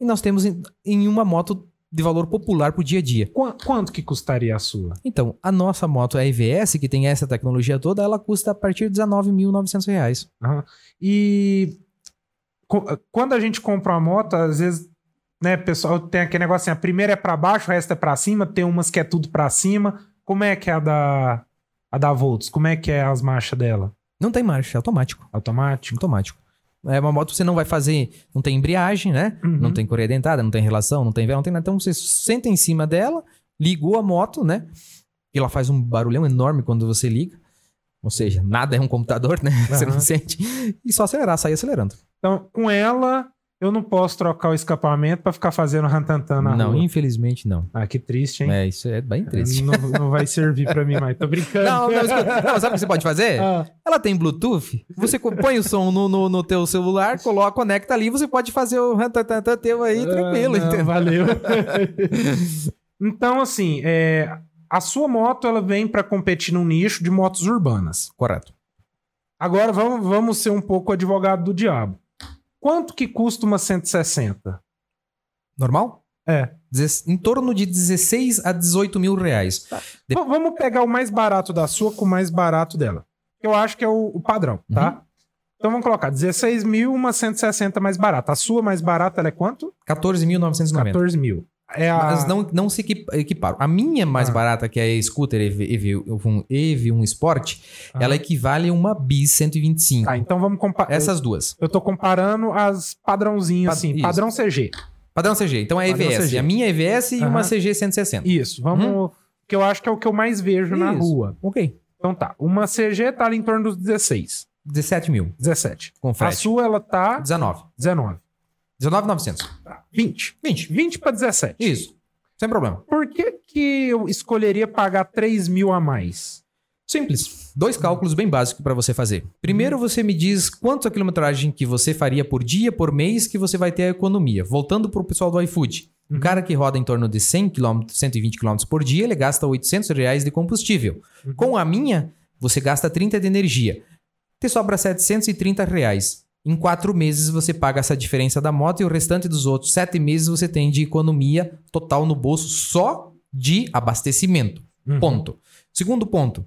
Speaker 2: E nós temos em, em uma moto de valor popular pro dia a dia.
Speaker 1: Qua- Quanto que custaria a sua?
Speaker 2: Então, a nossa moto, a EVS, que tem essa tecnologia toda, ela custa a partir de 19.900 reais.
Speaker 1: Aham. E quando a gente compra uma moto, às vezes, né, pessoal, tem aquele negócio assim, a primeira é pra baixo, o resto é pra cima, tem umas que é tudo pra cima. Como é que é a da a da Volts? Como é que é as marchas dela?
Speaker 2: Não tem marcha, é automático.
Speaker 1: Automático?
Speaker 2: automático. É uma moto que você não vai fazer, não tem embreagem, né?
Speaker 1: Uhum.
Speaker 2: Não tem correia dentada, não tem relação, não tem vela, não tem nada. Então você senta em cima dela, ligou a moto, né? E ela faz um barulhão enorme quando você liga. Ou seja, nada é um computador, né? (laughs) Você não sente. E só acelerar, sair acelerando.
Speaker 1: Então, com ela, eu não posso trocar o escapamento pra ficar fazendo rantantan na
Speaker 2: não,
Speaker 1: rua.
Speaker 2: infelizmente não.
Speaker 1: Ah, que triste, hein?
Speaker 2: É, isso é bem triste.
Speaker 1: Não, não vai servir pra mim mais. Tô brincando.
Speaker 2: Não, não. (laughs) Não, sabe o que você pode fazer?
Speaker 1: Ah,
Speaker 2: Ela tem Bluetooth, você põe o som no, no, no teu celular, coloca, conecta ali, você pode fazer o rantantan teu aí tranquilo,
Speaker 1: ah, não,
Speaker 2: entendeu?
Speaker 1: Valeu. (laughs) então, assim, é, a sua moto ela vem pra competir num nicho de motos urbanas.
Speaker 2: Correto.
Speaker 1: Agora vamos, vamos ser um pouco advogado do diabo. Quanto que custa uma 160?
Speaker 2: Normal?
Speaker 1: É.
Speaker 2: Em torno de 16 a 18 mil reais. De-
Speaker 1: V- vamos pegar o mais barato da sua com o mais barato dela. Eu acho que é o, o padrão, tá? Então vamos colocar 16 mil, uma 160 mais barata. A sua mais barata ela é quanto?
Speaker 2: 14.990.
Speaker 1: 14 mil. É a...
Speaker 2: Mas não, não se equi- equiparam. A minha mais
Speaker 1: Ah.
Speaker 2: barata, que é a Scooter EV, EV, um, EV1 Sport,
Speaker 1: Ah.
Speaker 2: ela equivale a uma Bis 125.
Speaker 1: Tá, então vamos comparar.
Speaker 2: Essas duas.
Speaker 1: Eu tô comparando as padrãozinhos,
Speaker 2: Pa-
Speaker 1: assim,
Speaker 2: isso.
Speaker 1: padrão CG.
Speaker 2: Padrão CG. Então é
Speaker 1: Padrão
Speaker 2: EVS.
Speaker 1: CG.
Speaker 2: A minha EVS e
Speaker 1: Aham.
Speaker 2: uma CG 160.
Speaker 1: Isso, vamos. Que eu acho que é o que eu mais vejo na
Speaker 2: Isso.
Speaker 1: rua.
Speaker 2: Ok.
Speaker 1: Então tá. Uma CG tá ali em torno dos 16,
Speaker 2: 17 mil.
Speaker 1: 17.
Speaker 2: Com
Speaker 1: A
Speaker 2: frete.
Speaker 1: sua, ela tá
Speaker 2: 19.
Speaker 1: 19.
Speaker 2: 19,900.
Speaker 1: Tá. 20.
Speaker 2: 20.
Speaker 1: 20 pra 17.
Speaker 2: Isso. Sem problema.
Speaker 1: Por que, que eu escolheria pagar 3 mil a mais?
Speaker 2: Simples. Dois cálculos bem básicos para você fazer. Primeiro, você me diz quanto a quilometragem que você faria por dia, por mês, que você vai ter a economia. Voltando para o pessoal do iFood. Um
Speaker 1: Uhum.
Speaker 2: cara que roda em torno de 100 km, 120 km por dia, ele gasta 800 reais de combustível.
Speaker 1: Uhum.
Speaker 2: Com a minha, você gasta 30 de energia. Te sobra 730 reais. Em quatro meses você paga essa diferença da moto e o restante dos outros sete meses você tem de economia total no bolso só de abastecimento.
Speaker 1: Uhum.
Speaker 2: Ponto. Segundo ponto.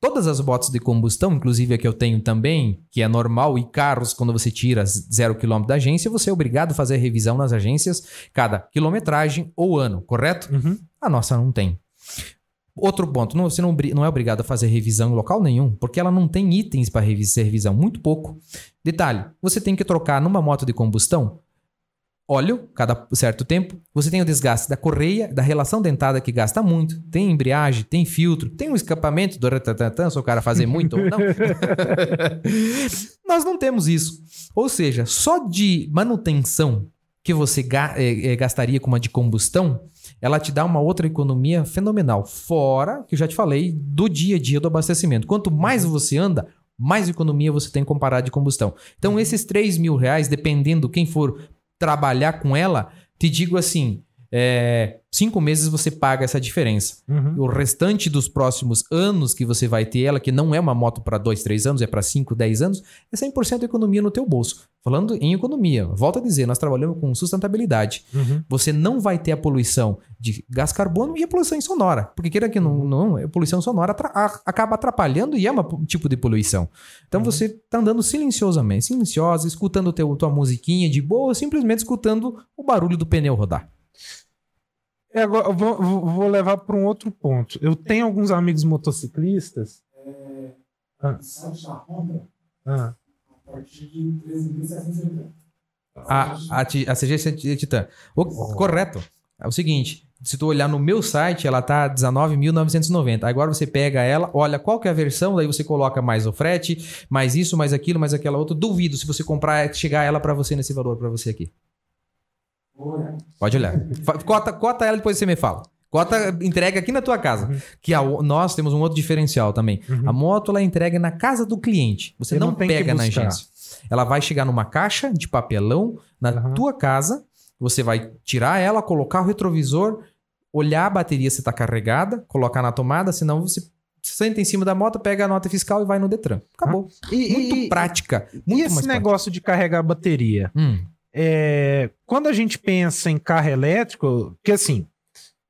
Speaker 2: Todas as motos de combustão, inclusive a que eu tenho também, que é normal, e carros, quando você tira zero quilômetro da agência, você é obrigado a fazer revisão nas agências cada quilometragem ou ano, correto?
Speaker 1: Uhum.
Speaker 2: A nossa não tem. Outro ponto, não, você não, não é obrigado a fazer revisão em local nenhum, porque ela não tem itens para ser revisão, muito pouco. Detalhe, você tem que trocar numa moto de combustão óleo cada certo tempo, você tem o desgaste da correia, da relação dentada que gasta muito, tem embreagem, tem filtro, tem um escapamento do se o cara fazer muito ou não. (laughs) Nós não temos isso. Ou seja, só de manutenção que você eh, eh, gastaria com uma de combustão, ela te dá uma outra economia fenomenal. Fora, que eu já te falei, do dia a dia do abastecimento. Quanto mais você anda, mais economia você tem comparado de combustão. Então, esses 3 mil reais, dependendo quem for trabalhar com ela, te digo assim: é, cinco meses você paga essa diferença.
Speaker 1: Uhum.
Speaker 2: O restante dos próximos anos que você vai ter ela, que não é uma moto para 2, 3 anos, é para 5, 10 anos, é 100% economia no teu bolso. Falando em economia, volto a dizer, nós trabalhamos com sustentabilidade.
Speaker 1: Uhum.
Speaker 2: Você não vai ter a poluição de gás carbono e a poluição sonora. Porque queira que não, não a poluição sonora atra- a- acaba atrapalhando e é um tipo de poluição. Então você tá andando silenciosamente, silenciosa, escutando teu, tua musiquinha de boa, simplesmente escutando o barulho do pneu rodar.
Speaker 1: É, agora eu vou, vou- levar para um outro ponto. Eu tenho alguns amigos motociclistas. Ah.
Speaker 3: O site da Honda,
Speaker 1: Ah,
Speaker 3: a partir de 13.780.
Speaker 2: A, a, a CG Titan. O- Correto. É o seguinte, se tu olhar no meu site, ela tá 19.990. Agora você pega ela, olha qual que é a versão, daí você coloca mais o frete, mais isso, mais aquilo, mais aquela outra. Duvido se você comprar, chegar ela para você nesse valor para você aqui.
Speaker 3: Olha,
Speaker 2: Pode olhar. Cota, cota ela depois você me fala. Cota entrega aqui na tua casa. Que a- nós temos um outro diferencial também.
Speaker 1: Uhum.
Speaker 2: A moto ela é entrega na casa do cliente. Você não,
Speaker 1: não
Speaker 2: pega na agência. Ela vai chegar numa caixa de papelão na
Speaker 1: Aham.
Speaker 2: tua casa, você vai tirar ela, colocar o retrovisor, olhar a bateria se está carregada, colocar na tomada, senão você senta em cima da moto, pega a nota fiscal e vai no Detran. Acabou.
Speaker 1: E,
Speaker 2: Muito
Speaker 1: e-
Speaker 2: prática.
Speaker 1: e
Speaker 2: Muito
Speaker 1: esse
Speaker 2: mais
Speaker 1: negócio de carregar a bateria?
Speaker 2: prática. Hum,
Speaker 1: É, quando a gente pensa em carro elétrico, que assim,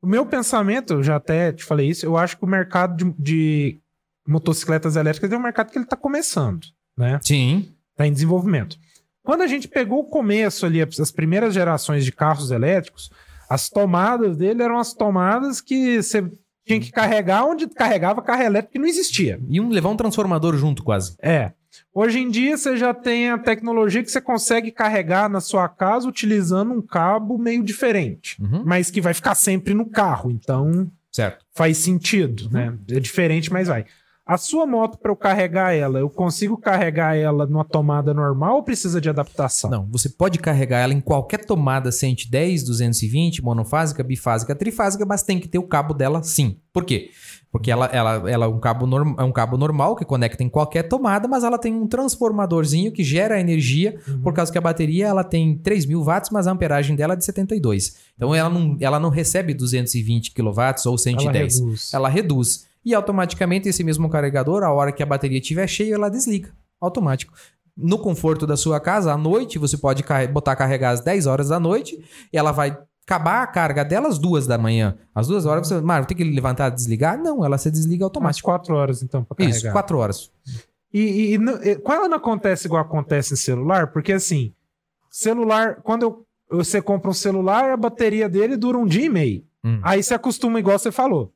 Speaker 1: o meu pensamento, eu já até te falei isso, eu acho que o mercado de, de motocicletas elétricas é um mercado que ele está começando, né?
Speaker 2: Sim.
Speaker 1: Está em desenvolvimento. Quando a gente pegou o começo ali, as primeiras gerações de carros elétricos, as tomadas dele eram as tomadas que você tinha que carregar onde carregava carro elétrico que não existia.
Speaker 2: E um, levar um transformador junto quase.
Speaker 1: É. Hoje em dia você já tem a tecnologia que você consegue carregar na sua casa utilizando um cabo meio diferente,
Speaker 2: Uhum.
Speaker 1: mas que vai ficar sempre no carro, então
Speaker 2: Certo.
Speaker 1: faz sentido, né? É diferente, mas vai. A sua moto para eu carregar ela, eu consigo carregar ela numa tomada normal ou precisa de adaptação?
Speaker 2: Não, você pode carregar ela em qualquer tomada 110, 220, monofásica, bifásica, trifásica, mas tem que ter o cabo dela sim. Por quê? Porque ela, ela, ela é, um cabo norm- é um cabo normal que conecta em qualquer tomada, mas ela tem um transformadorzinho que gera energia, por causa que a bateria ela tem 3 mil watts, mas a amperagem dela é de 72. Então ela não, ela não recebe 220 kW ou 110.
Speaker 1: Ela reduz.
Speaker 2: ela reduz. E automaticamente esse mesmo carregador, a hora que a bateria estiver cheia, ela desliga. Automático. No conforto da sua casa, à noite, você pode botar carregar às 10 horas da noite e ela vai acabar a carga dela às 2 da manhã. Às 2 horas você, Mário, tem que levantar e desligar? Não, ela se desliga
Speaker 1: Mais
Speaker 2: automático.
Speaker 1: quatro horas, então, para carregar.
Speaker 2: Isso, 4 horas.
Speaker 1: E, e, e não- e quando não acontece igual acontece em celular, porque assim, celular, quando eu- você compra um celular, a bateria dele dura um dia e meio.
Speaker 2: Hum.
Speaker 1: Aí você acostuma igual você falou.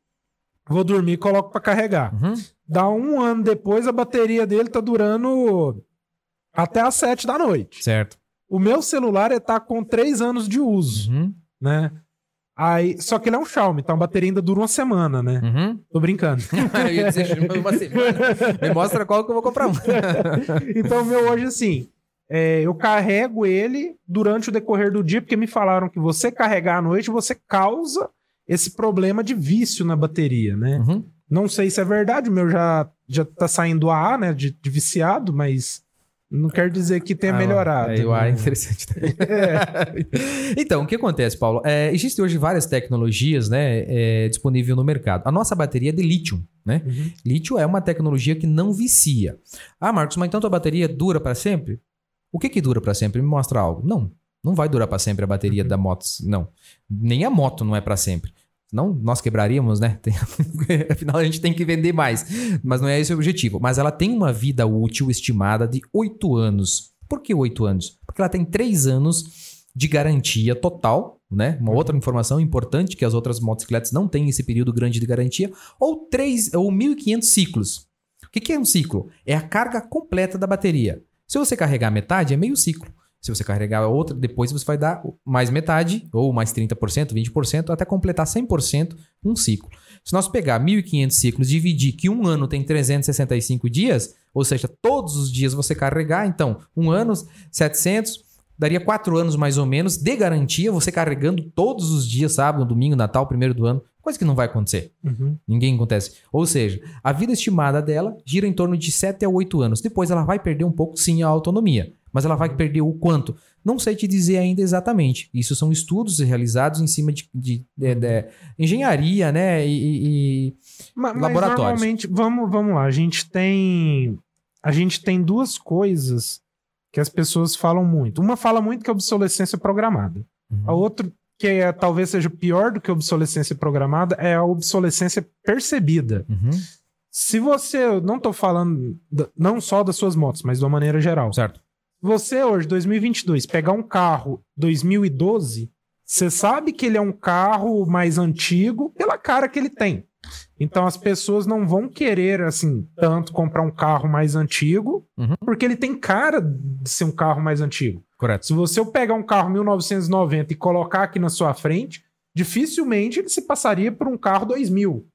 Speaker 1: Vou dormir e coloco pra carregar.
Speaker 2: Uhum.
Speaker 1: Dá um ano depois, a bateria dele tá durando até às sete da noite.
Speaker 2: Certo.
Speaker 1: O meu celular ele tá com três anos de uso,
Speaker 2: Uhum.
Speaker 1: né? Aí, só que ele é um Xiaomi, então a bateria ainda dura uma semana, né?
Speaker 2: Uhum.
Speaker 1: Tô brincando. (laughs)
Speaker 2: Eu ia dizer, uma semana. Me mostra qual que eu vou comprar (laughs)
Speaker 1: então, o meu hoje, assim, é, eu carrego ele durante o decorrer do dia, porque me falaram que você carregar à noite, você causa esse problema de vício na bateria, né?
Speaker 2: Uhum.
Speaker 1: Não sei se é verdade, o meu já, já tá saindo AA, né, de, de viciado, mas não quer dizer que tenha
Speaker 2: Ah,
Speaker 1: melhorado.
Speaker 2: É, o ar é
Speaker 1: né?
Speaker 2: interessante também. (laughs) (laughs) então, o que acontece, Paulo? É, existem hoje várias tecnologias né, é, disponíveis no mercado. A nossa bateria é de lítio, né?
Speaker 1: Uhum.
Speaker 2: Lítio é uma tecnologia que não vicia. Ah, Marcos, mas então tua bateria dura para sempre? O que que dura para sempre? Me mostra algo. Não, não vai durar para sempre a bateria da moto. Não. Nem a moto não é para sempre. Senão nós quebraríamos, né? Tem- (laughs) Afinal, a gente tem que vender mais. Mas não é esse o objetivo. Mas ela tem uma vida útil estimada de 8 anos. Por que 8 anos? Porque ela tem 3 anos de garantia total, né? Uma outra informação importante que as outras motocicletas não têm esse período grande de garantia, ou 3 ou 1500 ciclos. O que, que é um ciclo? É a carga completa da bateria. Se você carregar metade, é meio ciclo. Se você carregar outra, depois você vai dar mais metade, ou mais 30%, 20%, até completar 100% um ciclo. Se nós pegar 1.500 ciclos dividir que um ano tem 365 dias, ou seja, todos os dias você carregar, então, um ano, 700, daria quatro anos mais ou menos de garantia, você carregando todos os dias, sábado, domingo, Natal, primeiro do ano, coisa que não vai acontecer.
Speaker 1: Uhum.
Speaker 2: Ninguém acontece. Ou seja, a vida estimada dela gira em torno de 7 a 8 anos. Depois ela vai perder um pouco, sim, a autonomia. Mas ela vai perder o quanto? Não sei te dizer ainda exatamente. Isso são estudos realizados em cima de, de- de- de engenharia, né? E, e-
Speaker 1: Ma- Mas,
Speaker 2: Laboratórios.
Speaker 1: normalmente, vamos, vamos lá, a gente tem a gente tem duas coisas que as pessoas falam muito. Uma fala muito que é obsolescência programada. A outra, que é, talvez seja pior do que a obsolescência programada, é a obsolescência percebida.
Speaker 2: Uhum.
Speaker 1: Se você, não tô falando não só das suas motos, mas de uma maneira geral.
Speaker 2: Certo.
Speaker 1: Você hoje, 2022, pegar um carro 2012, você sabe que ele é um carro mais antigo pela cara que ele tem. Então as pessoas não vão querer assim tanto comprar um carro mais antigo,
Speaker 2: Uhum.
Speaker 1: porque ele tem cara de ser um carro mais antigo.
Speaker 2: Correto.
Speaker 1: Se você pegar um carro 1990 e colocar aqui na sua frente, dificilmente ele se passaria por um carro 2000.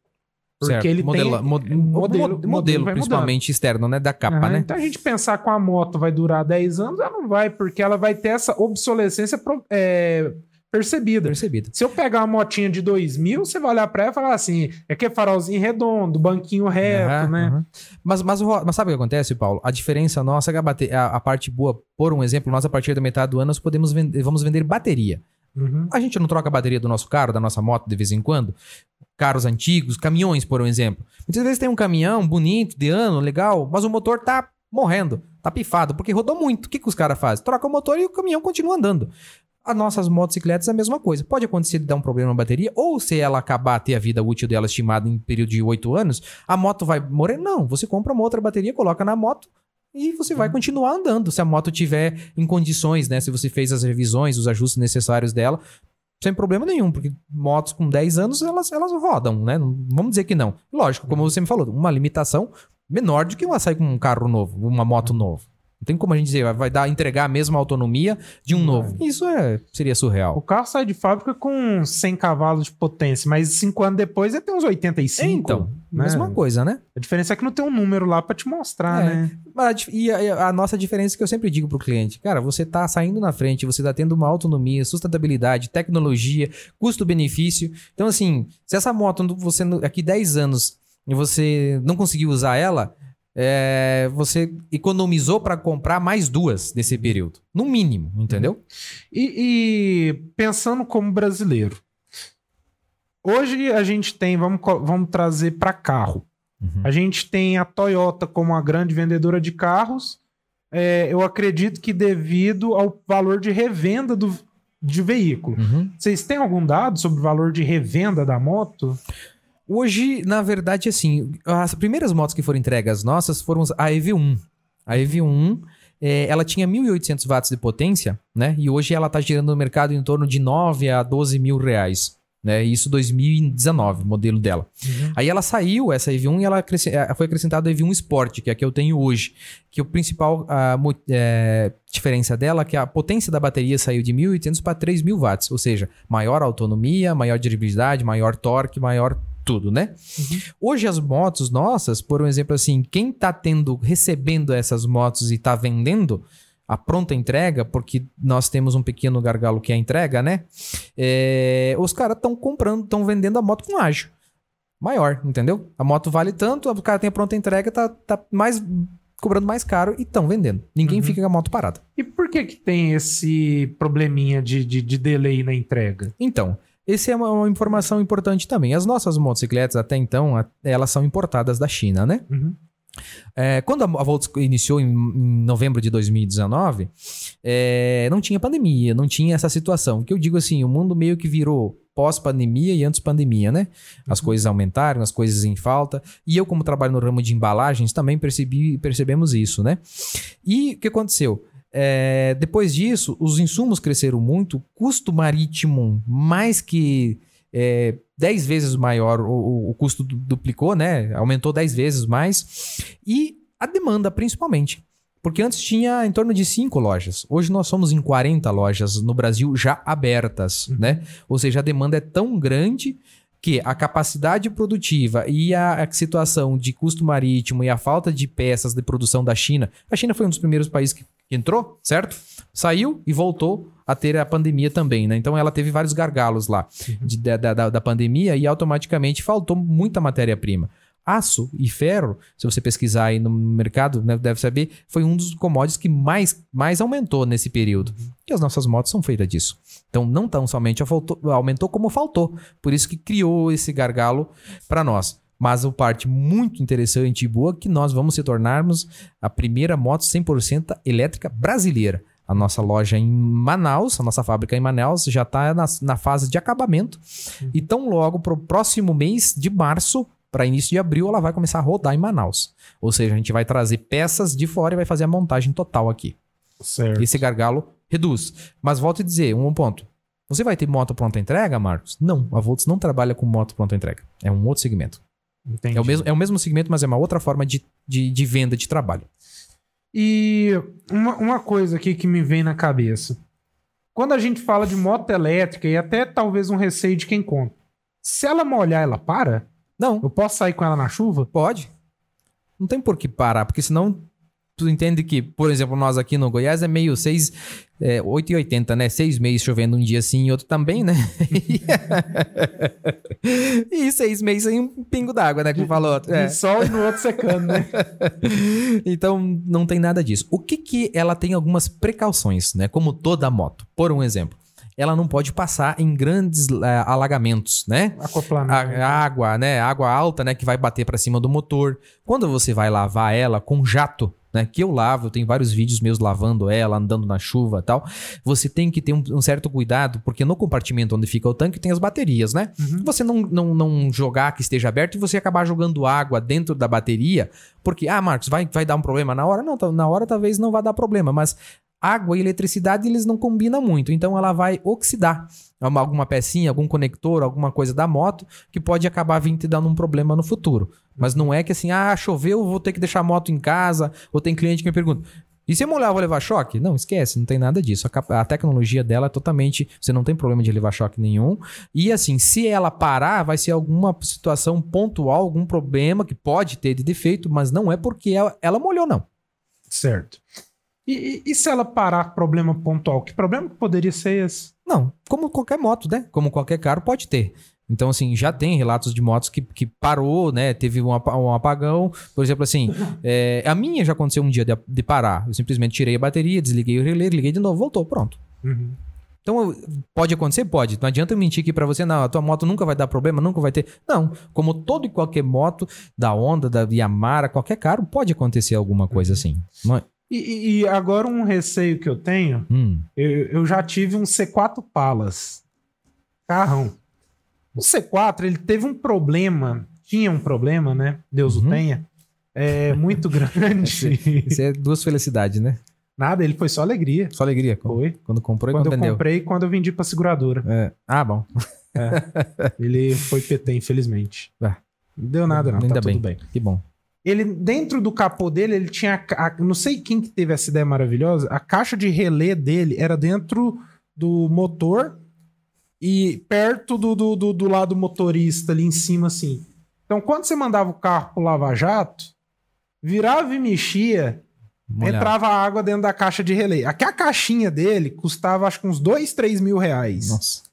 Speaker 1: Porque
Speaker 2: certo.
Speaker 1: ele
Speaker 2: Modela-
Speaker 1: tem
Speaker 2: mo-
Speaker 1: modelo,
Speaker 2: modelo,
Speaker 1: modelo
Speaker 2: principalmente externo, né? Da capa, né?
Speaker 1: Então a gente pensar com a moto vai durar 10 anos, ela não vai, porque ela vai ter essa obsolescência pro- é, percebida.
Speaker 2: Percebido.
Speaker 1: Se eu pegar uma motinha de 2000, você vai olhar pra ela e falar assim: é que é farolzinho redondo, banquinho reto,
Speaker 2: Aham,
Speaker 1: né?
Speaker 2: aham. Mas, mas, mas sabe o que acontece, Paulo? A diferença nossa é que a- a parte boa, por um exemplo, nós a partir da metade do ano nós podemos vender, vamos vender bateria.
Speaker 1: Uhum.
Speaker 2: A gente não troca a bateria do nosso carro, da nossa moto de vez em quando? Carros antigos, caminhões, por um exemplo. Muitas vezes tem um caminhão bonito, de ano, legal, mas o motor tá morrendo, tá pifado, porque rodou muito. O que, que os caras fazem? Troca o motor e o caminhão continua andando. As nossas motocicletas é a mesma coisa. Pode acontecer de dar um problema na bateria, ou se ela acabar, ter a vida útil dela estimada em período de 8 anos, a moto vai morrer? Não. Você compra uma outra bateria, coloca na moto e você vai continuar andando. Se a moto tiver em condições, né? Se você fez as revisões, os ajustes necessários dela, sem problema nenhum, porque motos com 10 anos, elas, elas rodam, né? Não- Vamos dizer que não. Lógico, como você me falou, uma limitação menor do que uma sair com um carro novo, uma moto novo. Não tem como a gente dizer, vai- dar, entregar a mesma autonomia de um novo. Isso é, seria
Speaker 1: O
Speaker 2: surreal.
Speaker 1: carro sai de fábrica com 100 cavalos de potência, mas cinco anos depois ele tem uns 85.
Speaker 2: então,
Speaker 1: né?
Speaker 2: mesma coisa, né?
Speaker 1: A diferença é que não tem um número lá pra te mostrar,
Speaker 2: É.
Speaker 1: né?
Speaker 2: E a, a nossa diferença que eu sempre digo pro cliente, cara, você tá saindo na frente, você tá tendo uma autonomia, sustentabilidade, tecnologia, custo-benefício. Então, assim, se essa moto você aqui 10 anos e você não conseguiu usar ela, é, você economizou para comprar mais duas nesse período. No mínimo, entendeu?
Speaker 1: E, e pensando como brasileiro, hoje a gente tem, vamos, vamos trazer para carro.
Speaker 2: Uhum.
Speaker 1: A gente tem a Toyota como a grande vendedora de carros. É, eu acredito que devido ao valor de revenda do, de veículo.
Speaker 2: Uhum.
Speaker 1: Vocês têm algum dado sobre o valor de revenda da moto?
Speaker 2: Hoje, na verdade, assim, as primeiras motos que foram entregas nossas foram a EV1. A EV1, eh, ela tinha 1.800 watts de potência, né? E hoje ela tá girando no mercado em torno de 9 a 12 mil reais. Né? Isso 2019, o modelo dela. Aí ela saiu, essa EV1, e ela eh, foi acrescentado a EV1 Sport, que é a que eu tenho hoje. Que o principal mo- eh, diferença dela é que a potência da bateria saiu de 1.800 para 3.000 watts. Ou seja, maior autonomia, maior dirigibilidade, maior torque, maior tudo, né? Hoje as motos nossas, por um exemplo assim, quem tá tendo, recebendo essas motos e tá vendendo a pronta entrega, porque nós temos um pequeno gargalo que é a entrega, né? É, os caras estão comprando, estão vendendo a moto com ágio. Maior, entendeu? A moto vale tanto, o cara tem a pronta entrega, tá, tá mais cobrando mais caro e estão vendendo. Ninguém
Speaker 1: Uhum.
Speaker 2: fica com a moto parada.
Speaker 1: E por que que tem esse probleminha de, de, de delay na entrega?
Speaker 2: Então, essa é uma, uma informação importante também. As nossas motocicletas, até então, a- elas são importadas da China, né?
Speaker 1: Uhum.
Speaker 2: É, quando a, Volts iniciou em, em novembro de 2019, é, não tinha pandemia, não tinha essa situação. Que eu digo assim, o mundo meio que virou pós-pandemia e antes pandemia, né? As coisas aumentaram, as coisas em falta. E eu, como trabalho no ramo de embalagens, também percebi, percebemos isso, né? E o que aconteceu? É, depois disso, os insumos cresceram muito, o custo marítimo mais que é, 10 vezes maior, o, o- custo du- duplicou, né? Aumentou 10 vezes mais. E a demanda, principalmente. Porque antes tinha em torno de 5 lojas. Hoje nós somos em 40 lojas no Brasil já abertas, né? Ou seja, a demanda é tão grande que a capacidade produtiva e a, a situação de custo marítimo e a falta de peças de produção da China. A China foi um dos primeiros países que entrou, certo? Saiu e voltou a ter a pandemia também, né? Então ela teve vários gargalos lá de- da, da, da pandemia e automaticamente faltou muita matéria-prima. Aço e ferro, se você pesquisar aí no mercado, né, deve saber, foi um dos commodities que mais, mais aumentou nesse período. E as nossas motos são feitas disso. Então não tão somente faltou- aumentou como faltou. Por isso que criou esse gargalo para nós. Mas a parte muito interessante e boa é que nós vamos se tornarmos a primeira moto 100% elétrica brasileira. A nossa loja em Manaus, a nossa fábrica em Manaus, já está na, na fase de acabamento. E tão logo para o próximo mês de março, para início de abril, ela vai começar a rodar em Manaus. Ou seja, a gente vai trazer peças de fora e vai fazer a montagem total aqui.
Speaker 1: Certo.
Speaker 2: Esse gargalo reduz. Mas volto a dizer, um ponto. Você vai ter moto pronta entrega, Marcos? Não, a Volts não trabalha com moto pronta entrega. É um outro segmento.
Speaker 1: Entendi.
Speaker 2: É o, mesmo, é o mesmo segmento, mas é uma outra forma de, de, de venda de trabalho.
Speaker 1: E uma, uma coisa aqui que me vem na cabeça. Quando a gente fala de moto elétrica e até talvez um receio de quem compra, se ela molhar, ela para?
Speaker 2: Não,
Speaker 1: Eu posso sair com ela na chuva?
Speaker 2: pode. Não tem por que parar, porque senão tu entende que, por exemplo, nós aqui no Goiás é meio 6, é, 8,80, né? Seis meses chovendo um dia sim e outro também, né? (laughs) e seis meses sem um pingo d'água, né? Como falou.
Speaker 1: Um
Speaker 2: É.
Speaker 1: sol e no outro secando, né? (laughs)
Speaker 2: então, não tem nada disso. O que que ela tem algumas precauções, né? Como toda moto. Por um exemplo, ela não pode passar em grandes eh, alagamentos, né?
Speaker 1: Acoplamento.
Speaker 2: A, água, né? Água alta, né? Que vai bater para cima do motor. Quando você vai lavar ela com jato, né? Que eu lavo, eu tenho vários vídeos meus lavando ela, andando na chuva e tal. Você tem que ter um, um certo cuidado, porque no compartimento onde fica o tanque tem as baterias, né?
Speaker 1: Uhum.
Speaker 2: Você não, não, não jogar que esteja aberto e você acabar jogando água dentro da bateria, porque, ah, Marcos, vai, vai dar um problema na hora? Não, na hora talvez não vá dar problema, mas água e eletricidade eles não combinam muito, então ela vai oxidar uma- alguma pecinha, algum conector, alguma coisa da moto que pode acabar vindo te dando um problema no futuro. Mas não é que assim, ah, choveu, vou ter que deixar a moto em casa, ou tem cliente que me pergunta. E se eu molhar, eu vou levar choque? Não, esquece, não tem nada disso. A, a tecnologia dela é totalmente. Você não tem problema de levar choque nenhum. E assim, se ela parar, vai ser alguma situação pontual, algum problema que pode ter de defeito, mas não é porque ela, ela molhou, não.
Speaker 1: Certo. E, e- e se ela parar problema pontual? Que problema que poderia ser esse?
Speaker 2: Não, como qualquer moto, né? Como qualquer carro pode ter. Então, assim, já tem relatos de motos que, que parou, né? Teve um, apa- um apagão. Por exemplo, assim, é, a minha já aconteceu um dia de, de parar. Eu simplesmente tirei a bateria, desliguei o relé, liguei de novo, voltou, pronto.
Speaker 1: Uhum.
Speaker 2: Então, pode acontecer? Pode. Não adianta eu mentir aqui pra você, não, a tua moto nunca vai dar problema, nunca vai ter. Não, como todo e qualquer moto, da Honda, da Yamaha, qualquer carro, pode acontecer alguma coisa assim. Não é?
Speaker 1: E, e- agora um receio que eu tenho,
Speaker 2: Hum,
Speaker 1: eu, eu já tive um C4 Palas. Carrão. O C4, ele teve um problema, tinha um problema, né? Deus
Speaker 2: Uhum.
Speaker 1: o tenha. É muito (laughs) grande.
Speaker 2: isso é duas felicidades, né?
Speaker 1: Nada, ele foi só alegria.
Speaker 2: Só alegria. Quando,
Speaker 1: Foi.
Speaker 2: quando comprou e
Speaker 1: Quando
Speaker 2: quando,
Speaker 1: eu
Speaker 2: vendeu.
Speaker 1: comprei e quando eu vendi pra seguradora.
Speaker 2: É. Ah, bom.
Speaker 1: Ele foi PT, infelizmente.
Speaker 2: Ah.
Speaker 1: Não deu nada, não.
Speaker 2: Ainda
Speaker 1: tá
Speaker 2: bem.
Speaker 1: tudo bem.
Speaker 2: Que bom.
Speaker 1: Ele, dentro do capô dele, ele tinha. a não sei quem que teve essa ideia maravilhosa. A caixa de relé dele era dentro do motor e perto do, do, do, do lado motorista, ali em cima, assim. Então, quando você mandava o carro pro Lava Jato, virava e mexia,
Speaker 2: Molhado.
Speaker 1: entrava água dentro da caixa de relé. Aqui a caixinha dele custava acho que uns 2, 3 mil reais.
Speaker 2: Nossa.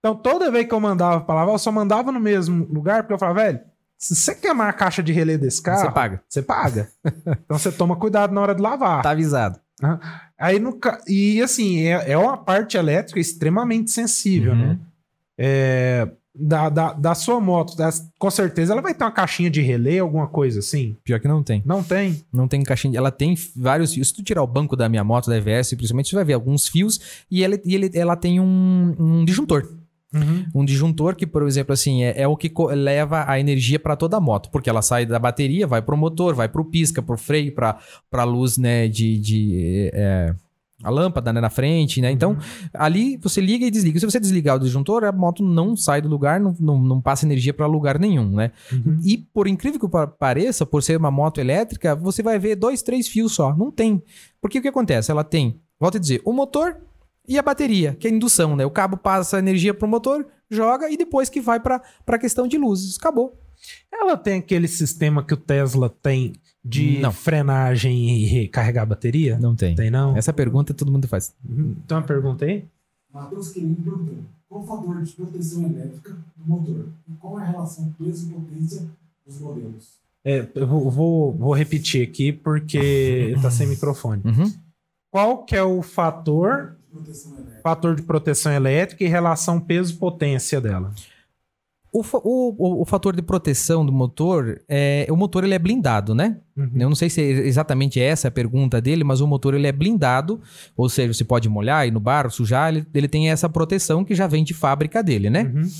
Speaker 1: Então, toda vez que eu mandava pra lavar, eu só mandava no mesmo lugar, porque eu falava, velho, se você queimar a caixa de relé desse carro,
Speaker 2: Você paga.
Speaker 1: você paga. (laughs) então você toma cuidado na hora de lavar.
Speaker 2: Tá avisado.
Speaker 1: Aí no E assim, é, é uma parte elétrica extremamente sensível,
Speaker 2: Uhum.
Speaker 1: né? É, da, da, da sua moto, das- com certeza ela vai ter uma caixinha de relé, alguma coisa assim.
Speaker 2: Pior que não tem.
Speaker 1: Não tem.
Speaker 2: Não tem caixinha. de- Ela tem vários fios. Se tu tirar o banco da minha moto, da EVS, principalmente, você vai ver alguns fios e, ela, e ele, ela tem um, um disjuntor. Um disjuntor que, por exemplo, assim, é, é o que leva a energia para toda a moto, porque ela sai da bateria, vai pro motor, vai pro pisca, pro freio, pra, pra luz, né, de. de é, a lâmpada né, na frente, né? Então, ali você liga e desliga. Se você desligar o disjuntor, a moto não sai do lugar, não, não, não passa energia para lugar nenhum, né?
Speaker 1: Uhum.
Speaker 2: E por incrível que pa- pareça, por ser uma moto elétrica, você vai ver dois, três fios só. Não tem. Porque o que acontece? Ela tem, volta a dizer, o motor e a bateria, que é a indução, né? O cabo passa energia pro motor, joga e depois que vai para a questão de luzes. Acabou.
Speaker 1: Ela tem aquele sistema que o Tesla tem de
Speaker 2: Não.
Speaker 1: frenagem e recarregar a bateria?
Speaker 2: Não tem.
Speaker 1: Tem não?
Speaker 2: Essa pergunta todo mundo faz.
Speaker 1: Uhum. Então uma pergunta aí?
Speaker 3: Matheus perguntou: qual o fator de proteção elétrica do motor? E qual é a relação peso e potência dos modelos?
Speaker 1: É, eu vou, vou, vou repetir aqui porque tá sem (laughs) microfone.
Speaker 2: Uhum.
Speaker 1: Qual que é o fator. Fator de proteção elétrica e relação peso-potência dela?
Speaker 2: O, o, o, fator de proteção do motor, é, o motor ele é blindado, né?
Speaker 1: Uhum.
Speaker 2: Eu não sei se é exatamente essa a pergunta dele, mas o motor ele é blindado, ou seja, você pode molhar, ir no bar, sujar, ele, ele tem essa proteção que já vem de fábrica dele, né?
Speaker 1: Uhum.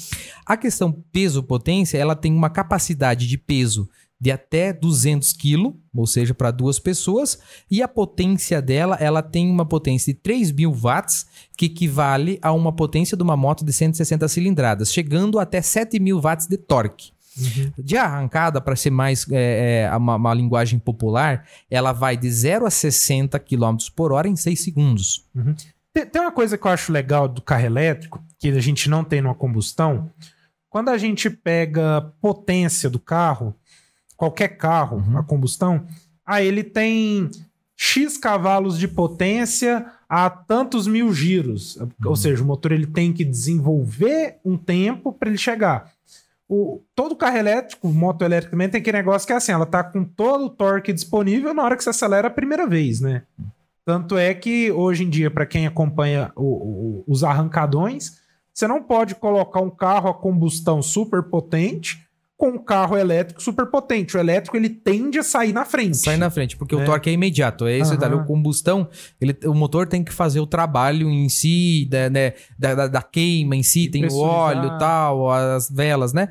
Speaker 2: A questão peso-potência, ela tem uma capacidade de peso de até 200 kg, ou seja, para duas pessoas, e a potência dela, ela tem uma potência de 3 mil watts, que equivale a uma potência de uma moto de 160 cilindradas, chegando até 7 mil watts de torque.
Speaker 1: Uhum.
Speaker 2: De arrancada, para ser mais é, é, uma, uma linguagem popular, ela vai de 0 a 60 km por hora em 6 segundos.
Speaker 1: Tem, tem uma coisa que eu acho legal do carro elétrico, que a gente não tem numa combustão. Quando a gente pega potência do carro, qualquer carro,
Speaker 2: Uhum.
Speaker 1: a combustão, aí ele tem X cavalos de potência a tantos mil giros. Ou seja, o motor ele tem que desenvolver um tempo para ele chegar. O, todo carro elétrico, moto elétrica também tem aquele negócio que é assim, ela tá com todo o torque disponível na hora que você acelera a primeira vez, né? Tanto é que hoje em dia, para quem acompanha o, o, os arrancadões, você não pode colocar um carro a combustão super potente com um carro elétrico super potente. O elétrico ele tende a sair na frente.
Speaker 2: Sai na frente, porque
Speaker 1: É.
Speaker 2: o torque é imediato. É esse detalhe. O combustão, ele, o motor tem que fazer o trabalho em si, da, né, da, da- da queima em si, tem o óleo tal, as velas, né?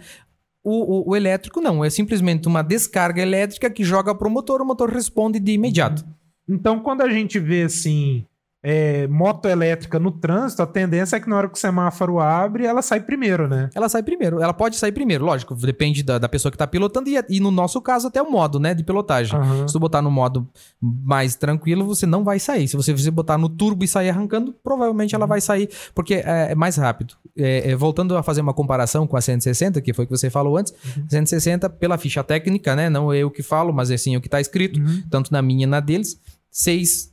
Speaker 2: O, o- o elétrico não, é simplesmente uma descarga elétrica que joga pro motor, o motor responde de imediato.
Speaker 1: Então, quando a gente vê assim, é, moto elétrica no trânsito, a tendência é que na hora que o semáforo abre, ela sai primeiro, né?
Speaker 2: Ela sai primeiro, ela pode sair primeiro, lógico, depende da, da pessoa que tá pilotando e, e no nosso caso até o modo, né, de pilotagem.
Speaker 1: Aham.
Speaker 2: Se tu botar no modo mais tranquilo, você não vai sair. Se você, botar no turbo e sair arrancando, provavelmente ela vai sair, porque é, é mais rápido. É, é, voltando a fazer uma comparação com a 160, que foi o que você falou antes, 160, pela ficha técnica, né? Não eu que falo, mas é assim o que tá escrito,
Speaker 1: Uhum.
Speaker 2: tanto na minha e na deles, 6,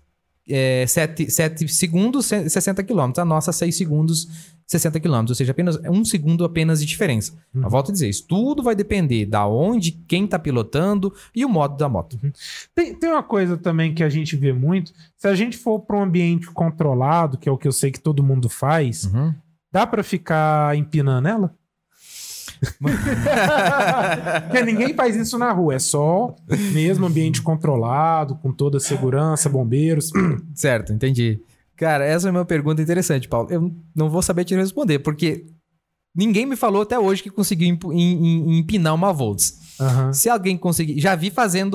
Speaker 2: é, 7, 7 segundos, 60 km. A nossa, 6 segundos, 60 km. Ou seja, apenas um segundo apenas de diferença.
Speaker 1: Uhum.
Speaker 2: Eu volto a dizer, isso tudo vai depender da onde, quem tá pilotando e o modo da moto.
Speaker 1: Tem, tem uma coisa também que a gente vê muito. Se a gente for para um ambiente controlado, que é o que eu sei que todo mundo faz,
Speaker 2: Uhum.
Speaker 1: dá para ficar empinando ela? Porque ninguém faz isso na rua, é só mesmo ambiente controlado, com toda a segurança, bombeiros.
Speaker 2: Certo, entendi. Cara, essa é uma pergunta interessante, Paulo. Eu não vou saber te responder, porque ninguém me falou até hoje que conseguiu empinar uma Volts.
Speaker 1: Aham.
Speaker 2: Se alguém conseguir. Já vi fazendo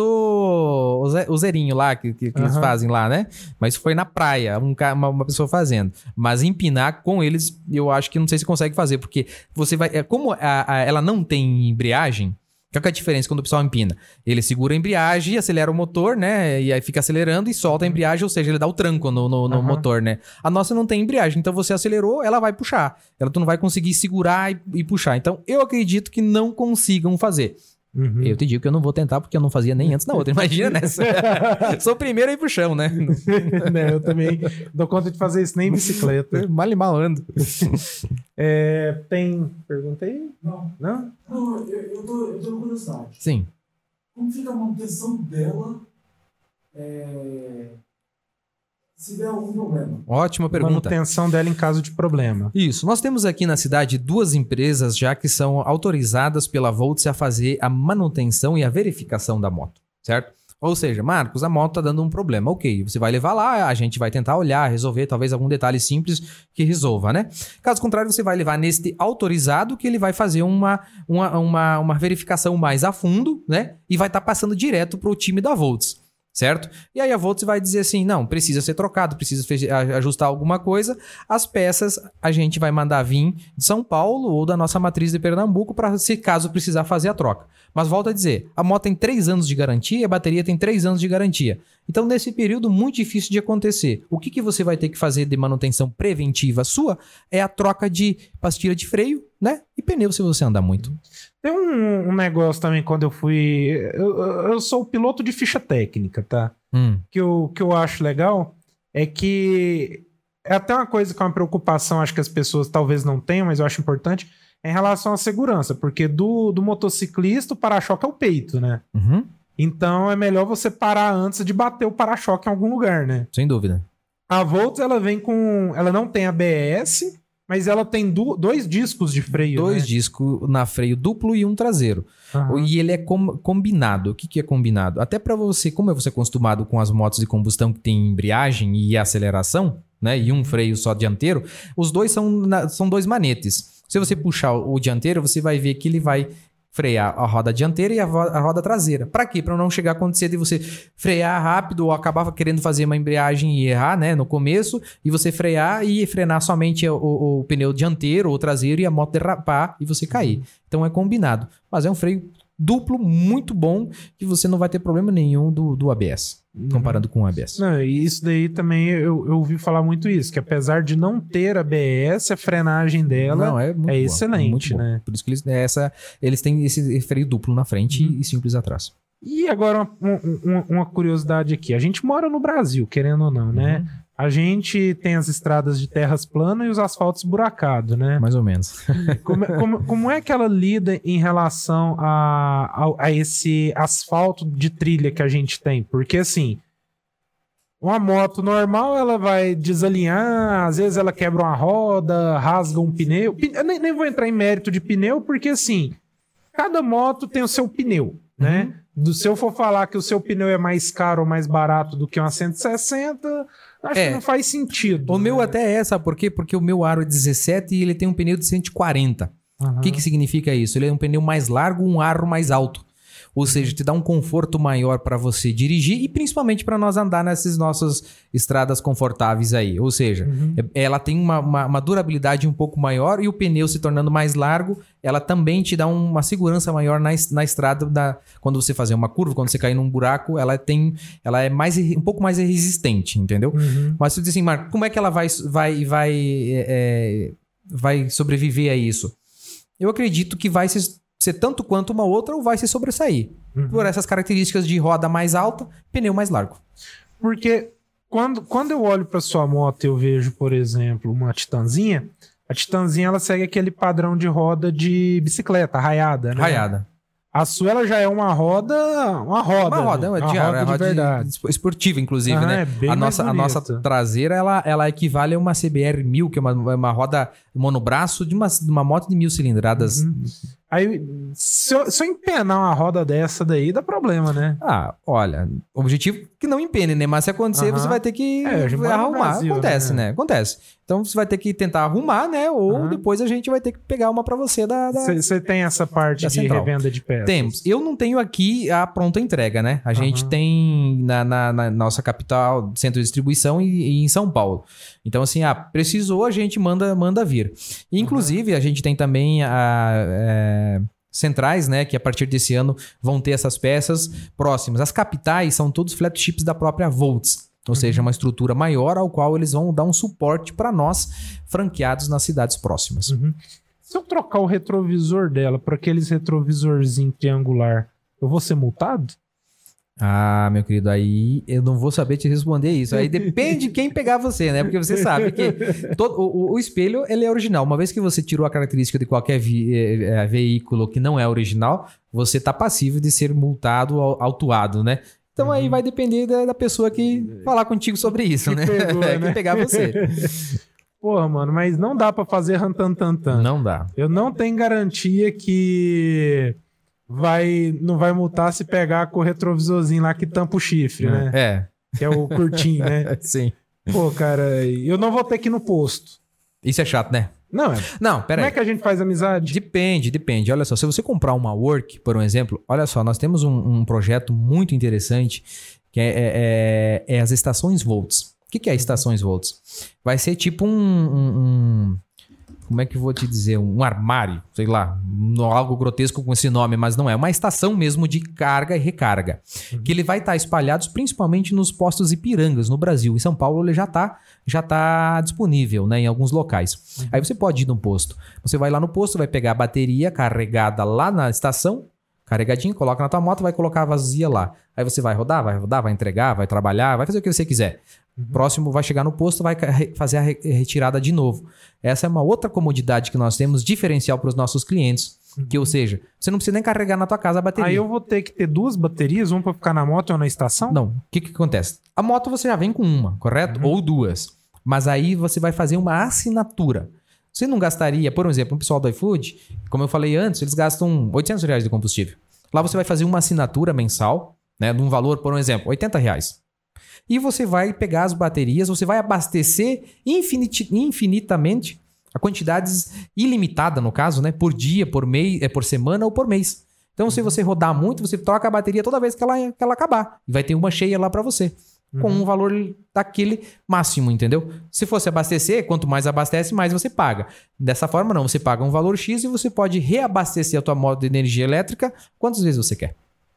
Speaker 2: o, ze- o zerinho lá, que, que- que eles fazem lá, né? Mas foi na praia, um uma, uma pessoa fazendo. Mas empinar com eles, eu acho que não sei se consegue fazer, porque você vai. É, como a- a- ela não tem embreagem. Qual que é a diferença quando o pessoal empina? Ele segura a embreagem, acelera o motor, né? E aí fica acelerando e solta a embreagem, ou seja, ele dá o tranco no, no- no
Speaker 1: Aham.
Speaker 2: motor, né? A nossa não tem embreagem, então você acelerou, ela vai puxar. Ela tu não vai conseguir segurar e, e puxar. Então eu acredito que não consigam fazer.
Speaker 1: Uhum.
Speaker 2: Eu te digo que eu não vou tentar porque eu não fazia nem antes na outra. (laughs) Imagina nessa. (laughs) Sou o primeiro a ir pro chão, né?
Speaker 1: Né, eu também dou conta de fazer isso nem em bicicleta. (laughs)
Speaker 2: Mal e mal ando.
Speaker 1: É, tem. Perguntei?
Speaker 3: Não,
Speaker 1: Não?
Speaker 3: não eu, eu, tô, eu tô com curiosidade.
Speaker 2: Sim.
Speaker 3: Como fica a manutenção dela é, se der algum problema?
Speaker 2: Ótima pergunta.
Speaker 1: Manutenção dela em caso de problema.
Speaker 2: Isso. Nós temos aqui na cidade duas empresas já que são autorizadas pela Volts a fazer a manutenção e a verificação da moto, certo? Ou seja, Marcos, a moto tá dando um problema. Ok, você vai levar lá, a gente vai tentar olhar, resolver talvez algum detalhe simples que resolva, né? Caso contrário, você vai levar neste autorizado que ele vai fazer uma, uma, uma, uma verificação mais a fundo, né? E vai estar passando direto pro time da Volts. Certo? E aí a Volts vai dizer assim: não, precisa ser trocado, precisa ajustar alguma coisa. As peças a gente vai mandar vir de São Paulo ou da nossa matriz de Pernambuco para se caso precisar fazer a troca. Mas volta a dizer, a moto tem 3 anos de garantia e a bateria tem 3 anos de garantia. Então, nesse período, muito difícil de acontecer. O que, que você vai ter que fazer de manutenção preventiva sua é a troca de pastilha de freio, né? E pneu se você andar muito.
Speaker 1: Tem um, um negócio também quando eu fui. Eu, eu- sou piloto de ficha técnica, tá?
Speaker 2: Hum,
Speaker 1: que eu, que eu acho legal é que é até uma coisa que é uma preocupação, acho que as pessoas talvez não tenham, mas eu acho importante, é em relação à segurança, porque do, do motociclista o para-choque é o peito, né?
Speaker 2: uhum,
Speaker 1: Então é melhor você parar antes de bater o para-choque em algum lugar, né?
Speaker 2: sem dúvida.
Speaker 1: A Volts ela vem com, ela não tem ABS, mas ela tem du- dois discos de freio,
Speaker 2: Dois
Speaker 1: né?
Speaker 2: discos na freio duplo e um traseiro.
Speaker 1: Aham.
Speaker 2: E ele é com- combinado. O que, que é combinado? Até para você, como é você acostumado com as motos de combustão que tem embreagem e aceleração, né? E um freio só dianteiro, os dois são, na- são dois manetes. Se você puxar o, o dianteiro, você vai ver que ele vai frear a roda dianteira e a, ro- a roda traseira. Para quê? Para não chegar a acontecer de você frear rápido ou acabava querendo fazer uma embreagem e errar, né, no começo, e você frear e frenar somente o, o- o pneu dianteiro ou traseiro e a moto derrapar e você cair. Então é combinado. Mas é um freio duplo muito bom que você não vai ter problema nenhum do, do ABS, comparando com o ABS.
Speaker 1: Não, e isso daí também eu, eu ouvi falar muito isso, que apesar de não ter ABS, a frenagem dela
Speaker 2: Não, é, muito
Speaker 1: é
Speaker 2: bom,
Speaker 1: excelente,
Speaker 2: muito
Speaker 1: né?
Speaker 2: Por isso que eles, essa, eles têm esse freio duplo na frente e simples atrás.
Speaker 1: E agora uma, uma- uma curiosidade aqui. A gente mora no Brasil, querendo ou não, né?
Speaker 2: Uhum.
Speaker 1: A gente tem as estradas de terras planas e os asfaltos buracados, né?
Speaker 2: Mais ou menos. (laughs)
Speaker 1: Como, é- como- como é que ela lida em relação a, a, a esse asfalto de trilha que a gente tem? Porque assim, uma moto normal ela vai desalinhar, às vezes ela quebra uma roda, rasga um pneu. Pne- Eu nem, nem vou entrar em mérito de pneu, porque assim, cada moto tem o seu pneu, né? Do, se eu for falar que o seu pneu é mais caro ou mais barato do que uma 160, acho
Speaker 2: É.
Speaker 1: que não faz sentido.
Speaker 2: O meu
Speaker 1: né?
Speaker 2: até é, sabe por quê? Porque o meu aro é 17 e ele tem um pneu de 140.
Speaker 1: Aham.
Speaker 2: O que, que significa isso? Ele é um pneu mais largo, um aro mais alto. Ou seja, te dá um conforto maior para você dirigir e principalmente para nós andar nessas nossas estradas confortáveis aí. Ou seja,
Speaker 1: Uhum.
Speaker 2: é- ela tem uma, uma- uma durabilidade um pouco maior e o pneu se tornando mais largo, ela também te dá uma segurança maior na, na estrada. Da, quando você fazer uma curva, quando você cair num buraco, ela tem, ela é mais um pouco mais resistente, entendeu?
Speaker 1: Uhum.
Speaker 2: Mas você diz assim, Marco, como é que ela vai, vai, vai, é, é, vai sobreviver a isso? Eu acredito que vai ser, ser tanto quanto uma outra ou vai se sobressair.
Speaker 1: Uhum.
Speaker 2: Por essas características de roda mais alta, pneu mais largo.
Speaker 1: Porque quando, quando eu olho para sua moto e eu vejo, por exemplo, uma Titanzinha, a Titanzinha ela segue aquele padrão de roda de bicicleta, raiada, né?
Speaker 2: Raiada.
Speaker 1: A sua ela já é uma roda, uma roda.
Speaker 2: Uma roda,
Speaker 1: né?
Speaker 2: é
Speaker 1: uma
Speaker 2: de,
Speaker 1: roda
Speaker 2: é
Speaker 1: de
Speaker 2: roda
Speaker 1: verdade.
Speaker 2: de- esportiva, inclusive,
Speaker 1: Aham,
Speaker 2: né?
Speaker 1: é bem
Speaker 2: a, nossa, a nossa traseira, ela, ela equivale a uma CBR 1000, que é uma, uma roda monobraço de uma, de uma moto de mil cilindradas.
Speaker 1: Uhum. Aí, se eu, se eu empenar uma roda dessa daí, dá problema, né?
Speaker 2: Ah, olha, objetivo que não empene, né? Mas se acontecer,
Speaker 1: Aham.
Speaker 2: você vai ter que
Speaker 1: É,
Speaker 2: arrumar.
Speaker 1: Brasil,
Speaker 2: Acontece,
Speaker 1: né?
Speaker 2: né? Acontece. Então você vai ter que tentar arrumar, né? Ou
Speaker 1: Aham.
Speaker 2: depois a gente vai ter que pegar uma pra você da.
Speaker 1: Você tem essa parte de revenda de peças?
Speaker 2: Temos. Eu não tenho aqui a pronta entrega, né? A gente
Speaker 1: Aham.
Speaker 2: tem na, na- na nossa capital, centro de distribuição e, e em São Paulo. Então, assim, ah, precisou, a gente manda, manda vir. Inclusive, a gente tem também a. é, Centrais, né? Que a partir desse ano vão ter essas peças próximas. As capitais são todos flagships da própria Volts. Ou seja, uma estrutura maior ao qual eles vão dar um suporte para nós, franqueados nas cidades próximas.
Speaker 1: Uhum. Se eu trocar o retrovisor dela para aqueles retrovisorzinho triangular, eu vou ser multado?
Speaker 2: Ah, meu querido, aí eu não vou saber te responder isso. Aí depende de quem pegar você, né? Porque você sabe que todo, o, o espelho ele é original. Uma vez que você tirou a característica de qualquer vi- eh, eh, veículo que não é original, você tá passível de ser multado ou autuado, né? Então aí vai depender da, da pessoa que falar contigo sobre isso, (laughs)
Speaker 1: Que
Speaker 2: né?
Speaker 1: pegou,
Speaker 2: É,
Speaker 1: né?
Speaker 2: que pegar você. (laughs)
Speaker 1: Porra, mano, mas não dá pra fazer rantantantan.
Speaker 2: Não dá.
Speaker 1: Eu não tenho garantia que vai não vai multar se pegar com o retrovisorzinho lá que tampa o chifre, né?
Speaker 2: É,
Speaker 1: Que é o curtinho, né? (laughs)
Speaker 2: sim.
Speaker 1: Pô, cara, eu não vou ter que ir no posto.
Speaker 2: Isso é chato, né?
Speaker 1: Não, é.
Speaker 2: Não, pera
Speaker 1: Como é que a gente faz amizade?
Speaker 2: Depende, depende. Olha só, se você comprar uma Work, por um exemplo, olha só, nós temos um, um projeto muito interessante que é, é- é- é as estações Volts. O que, que é estações Volts? Vai ser tipo um- um- Como é que eu vou te dizer? Um armário, sei lá, algo grotesco com esse nome, mas não é. Uma estação mesmo de carga e recarga. Que ele vai estar espalhados principalmente nos postos Ipirangas, no Brasil. Em São Paulo ele já está já tá disponível né, em alguns locais. Aí você pode ir no posto. Você vai lá no posto, vai pegar a bateria carregada lá na estação, carregadinha, coloca na tua moto, vai colocar vazia lá. Aí você vai rodar, vai rodar, vai entregar, vai trabalhar, vai fazer o que você quiser. Próximo vai chegar no posto, vai fazer a re- retirada de novo. Essa é uma outra comodidade que nós temos, diferencial para os nossos clientes. Que, ou seja, você não precisa nem carregar na tua casa a bateria.
Speaker 1: Aí eu vou ter que ter duas baterias, uma pra ficar na moto e uma na estação?
Speaker 2: Não, o que, que acontece? A moto você já vem com uma, correto?
Speaker 1: Uhum.
Speaker 2: Ou duas. Mas aí você vai fazer uma assinatura. Você não gastaria, por exemplo, o pessoal do iFood, como eu falei antes, eles gastam 800 reais de combustível. Lá você vai fazer uma assinatura mensal, né, de um valor, por um exemplo, 80 reais. E você vai pegar as baterias, você vai abastecer infiniti- infinitamente a quantidades ilimitada, no caso, né? Por dia, por mês, é por semana ou por mês. Então, se você rodar muito, você troca a bateria toda vez que ela, que ela acabar. E vai ter uma cheia lá para você. Com um valor daquele máximo, entendeu? Se fosse abastecer, quanto mais abastece, mais você paga. Dessa forma, não. Você paga um valor X e você pode reabastecer a tua moto de energia elétrica quantas vezes você quer.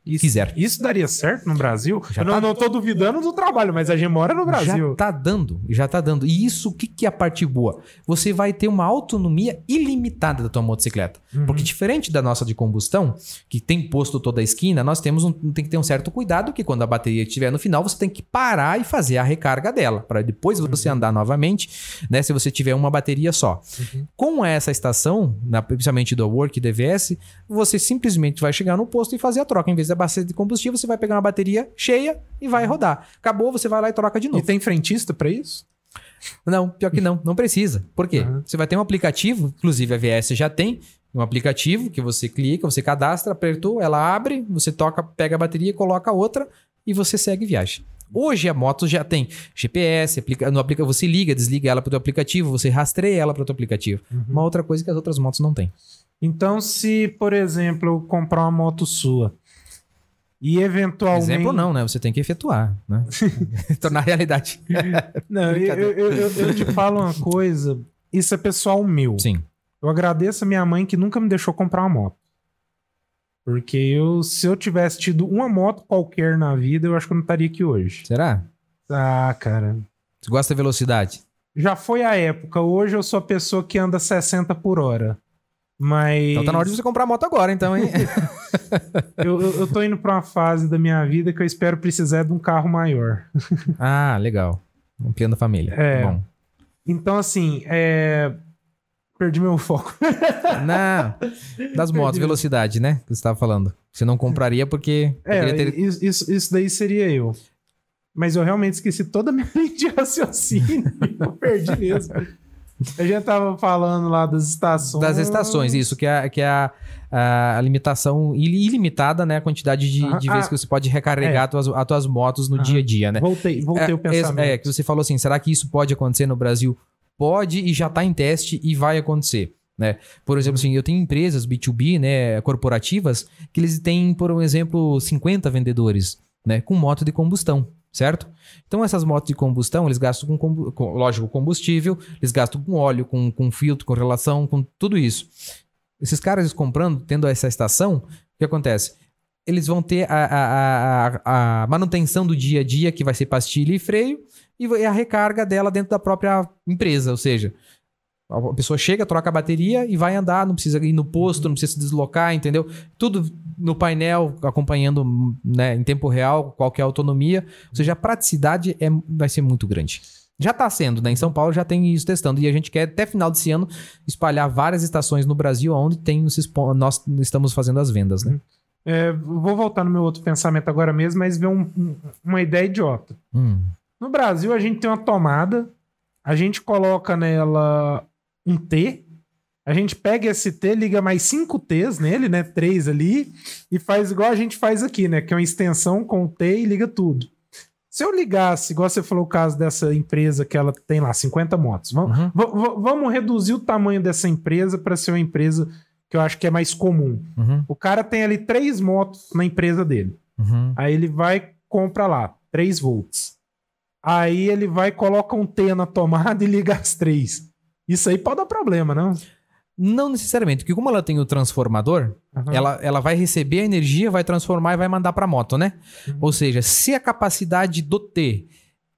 Speaker 1: Isso,
Speaker 2: Fizer.
Speaker 1: Isso daria certo no Brasil?
Speaker 2: Já
Speaker 1: Eu não,
Speaker 2: tá-
Speaker 1: não tô duvidando do trabalho, mas a gente mora no Brasil.
Speaker 2: Já tá dando, já tá dando. E isso, o que, que é a parte boa? Você vai ter uma autonomia ilimitada da tua motocicleta.
Speaker 1: Uhum.
Speaker 2: Porque diferente da nossa de combustão, que tem posto toda a esquina, nós temos um, tem que ter um certo cuidado que quando a bateria estiver no final, você tem que parar e fazer a recarga dela, para depois
Speaker 1: Uhum.
Speaker 2: você andar novamente, né, se você tiver uma bateria só.
Speaker 1: Uhum.
Speaker 2: Com essa estação, na- principalmente do Work e DVS, você simplesmente vai chegar no posto e fazer a troca. Em vez da bacia de combustível, você vai pegar uma bateria cheia e vai rodar. Acabou, você vai lá e troca de novo.
Speaker 1: E tem frentista pra isso?
Speaker 2: Não, pior que não, não precisa. Por quê?
Speaker 1: Uhum.
Speaker 2: Você vai ter um aplicativo, inclusive a VS já tem um aplicativo que você clica, você cadastra, apertou, ela abre, você toca, pega a bateria, coloca outra e você segue viagem. Hoje a moto já tem GPS, aplica, no aplica, você liga, desliga ela para o teu aplicativo, você rastreia ela para o teu aplicativo. Uma outra coisa que as outras motos não têm.
Speaker 1: Então, se, por exemplo, eu comprar uma moto sua e eventualmente.
Speaker 2: Exemplo não, né? Você tem que efetuar, né? (laughs) (laughs) Tornar realidade. (laughs)
Speaker 1: Não, eu, eu, eu- eu te falo uma coisa. Isso é pessoal meu.
Speaker 2: Sim.
Speaker 1: Eu agradeço a minha mãe que nunca me deixou comprar uma moto. Porque eu, se eu tivesse tido uma moto qualquer na vida, eu acho que eu não estaria aqui hoje.
Speaker 2: Será?
Speaker 1: Ah, cara.
Speaker 2: Você gosta da velocidade?
Speaker 1: Já foi a época. Hoje eu sou a pessoa que anda 60 por hora. Mas.
Speaker 2: Então tá na hora de você comprar a moto agora, então, hein? (laughs)
Speaker 1: eu, eu, eu tô indo pra uma fase da minha vida que eu espero precisar de um carro maior. (laughs)
Speaker 2: ah, legal. Um piano da família.
Speaker 1: É.
Speaker 2: Bom.
Speaker 1: Então, assim, é. Perdi meu foco. (laughs)
Speaker 2: Não, das motos, velocidade, né? Que você tava falando. Você não compraria porque
Speaker 1: É,
Speaker 2: ter...
Speaker 1: isso, isso, isso daí seria eu. Mas eu realmente esqueci toda a minha linha de raciocínio. eu perdi mesmo. A gente tava falando lá das estações.
Speaker 2: das estações, isso, que é, que é a, a limitação ili- ilimitada, né? A quantidade de,
Speaker 1: Aham.
Speaker 2: de vezes
Speaker 1: Ah,
Speaker 2: que você pode recarregar as, tuas, as tuas motos no
Speaker 1: Aham.
Speaker 2: dia a dia, né?
Speaker 1: Voltei, voltei
Speaker 2: é,
Speaker 1: o pensamento.
Speaker 2: É, é, que você falou assim, será que isso pode acontecer no Brasil? Pode e já está em teste e vai acontecer. Né? Por exemplo, assim, eu tenho empresas B2B, né, corporativas, que eles têm, por um exemplo, 50 vendedores, né, com moto de combustão, certo? Então, essas motos de combustão, eles gastam com, com lógico, combustível, eles gastam com óleo, com, com filtro, com relação, com tudo isso. Esses caras eles comprando, tendo essa estação, o que acontece? Eles vão ter a, a, a, a manutenção do dia a dia, que vai ser pastilha e freio, e a recarga dela dentro da própria empresa. Ou seja, a pessoa chega, troca a bateria e vai andar, não precisa ir no posto, não precisa se deslocar, entendeu? Tudo no painel, acompanhando né, em tempo real, qualquer autonomia. Ou seja, a praticidade é, vai ser muito grande. Já está sendo, né? Em São Paulo já tem isso testando. E a gente quer, até final desse ano, espalhar várias estações no Brasil onde tem nós estamos fazendo as vendas, né?
Speaker 1: É, vou voltar no meu outro pensamento agora mesmo, mas ver um- um- uma ideia idiota.
Speaker 2: Hum.
Speaker 1: No Brasil, a gente tem uma tomada, a gente coloca nela um T, a gente pega esse T, liga mais cinco T's nele, né? Três ali, e faz igual a gente faz aqui, né? Que é uma extensão com o T e liga tudo. Se eu ligasse, igual você falou o caso dessa empresa que ela tem lá 50 motos, vamos,
Speaker 2: Uhum.
Speaker 1: va- va- vamos reduzir o tamanho dessa empresa para ser uma empresa que eu acho que é mais comum.
Speaker 2: Uhum.
Speaker 1: O cara tem ali três motos na empresa dele.
Speaker 2: Uhum.
Speaker 1: Aí ele vai compra lá, 3 volts. Aí ele vai coloca um T na tomada e liga as três. Isso aí pode dar problema, não?
Speaker 2: Não necessariamente, porque como ela tem o transformador,
Speaker 1: Aham.
Speaker 2: ela, ela vai receber a energia, vai transformar e vai mandar para a moto, né?
Speaker 1: Uhum.
Speaker 2: Ou seja, se a capacidade do T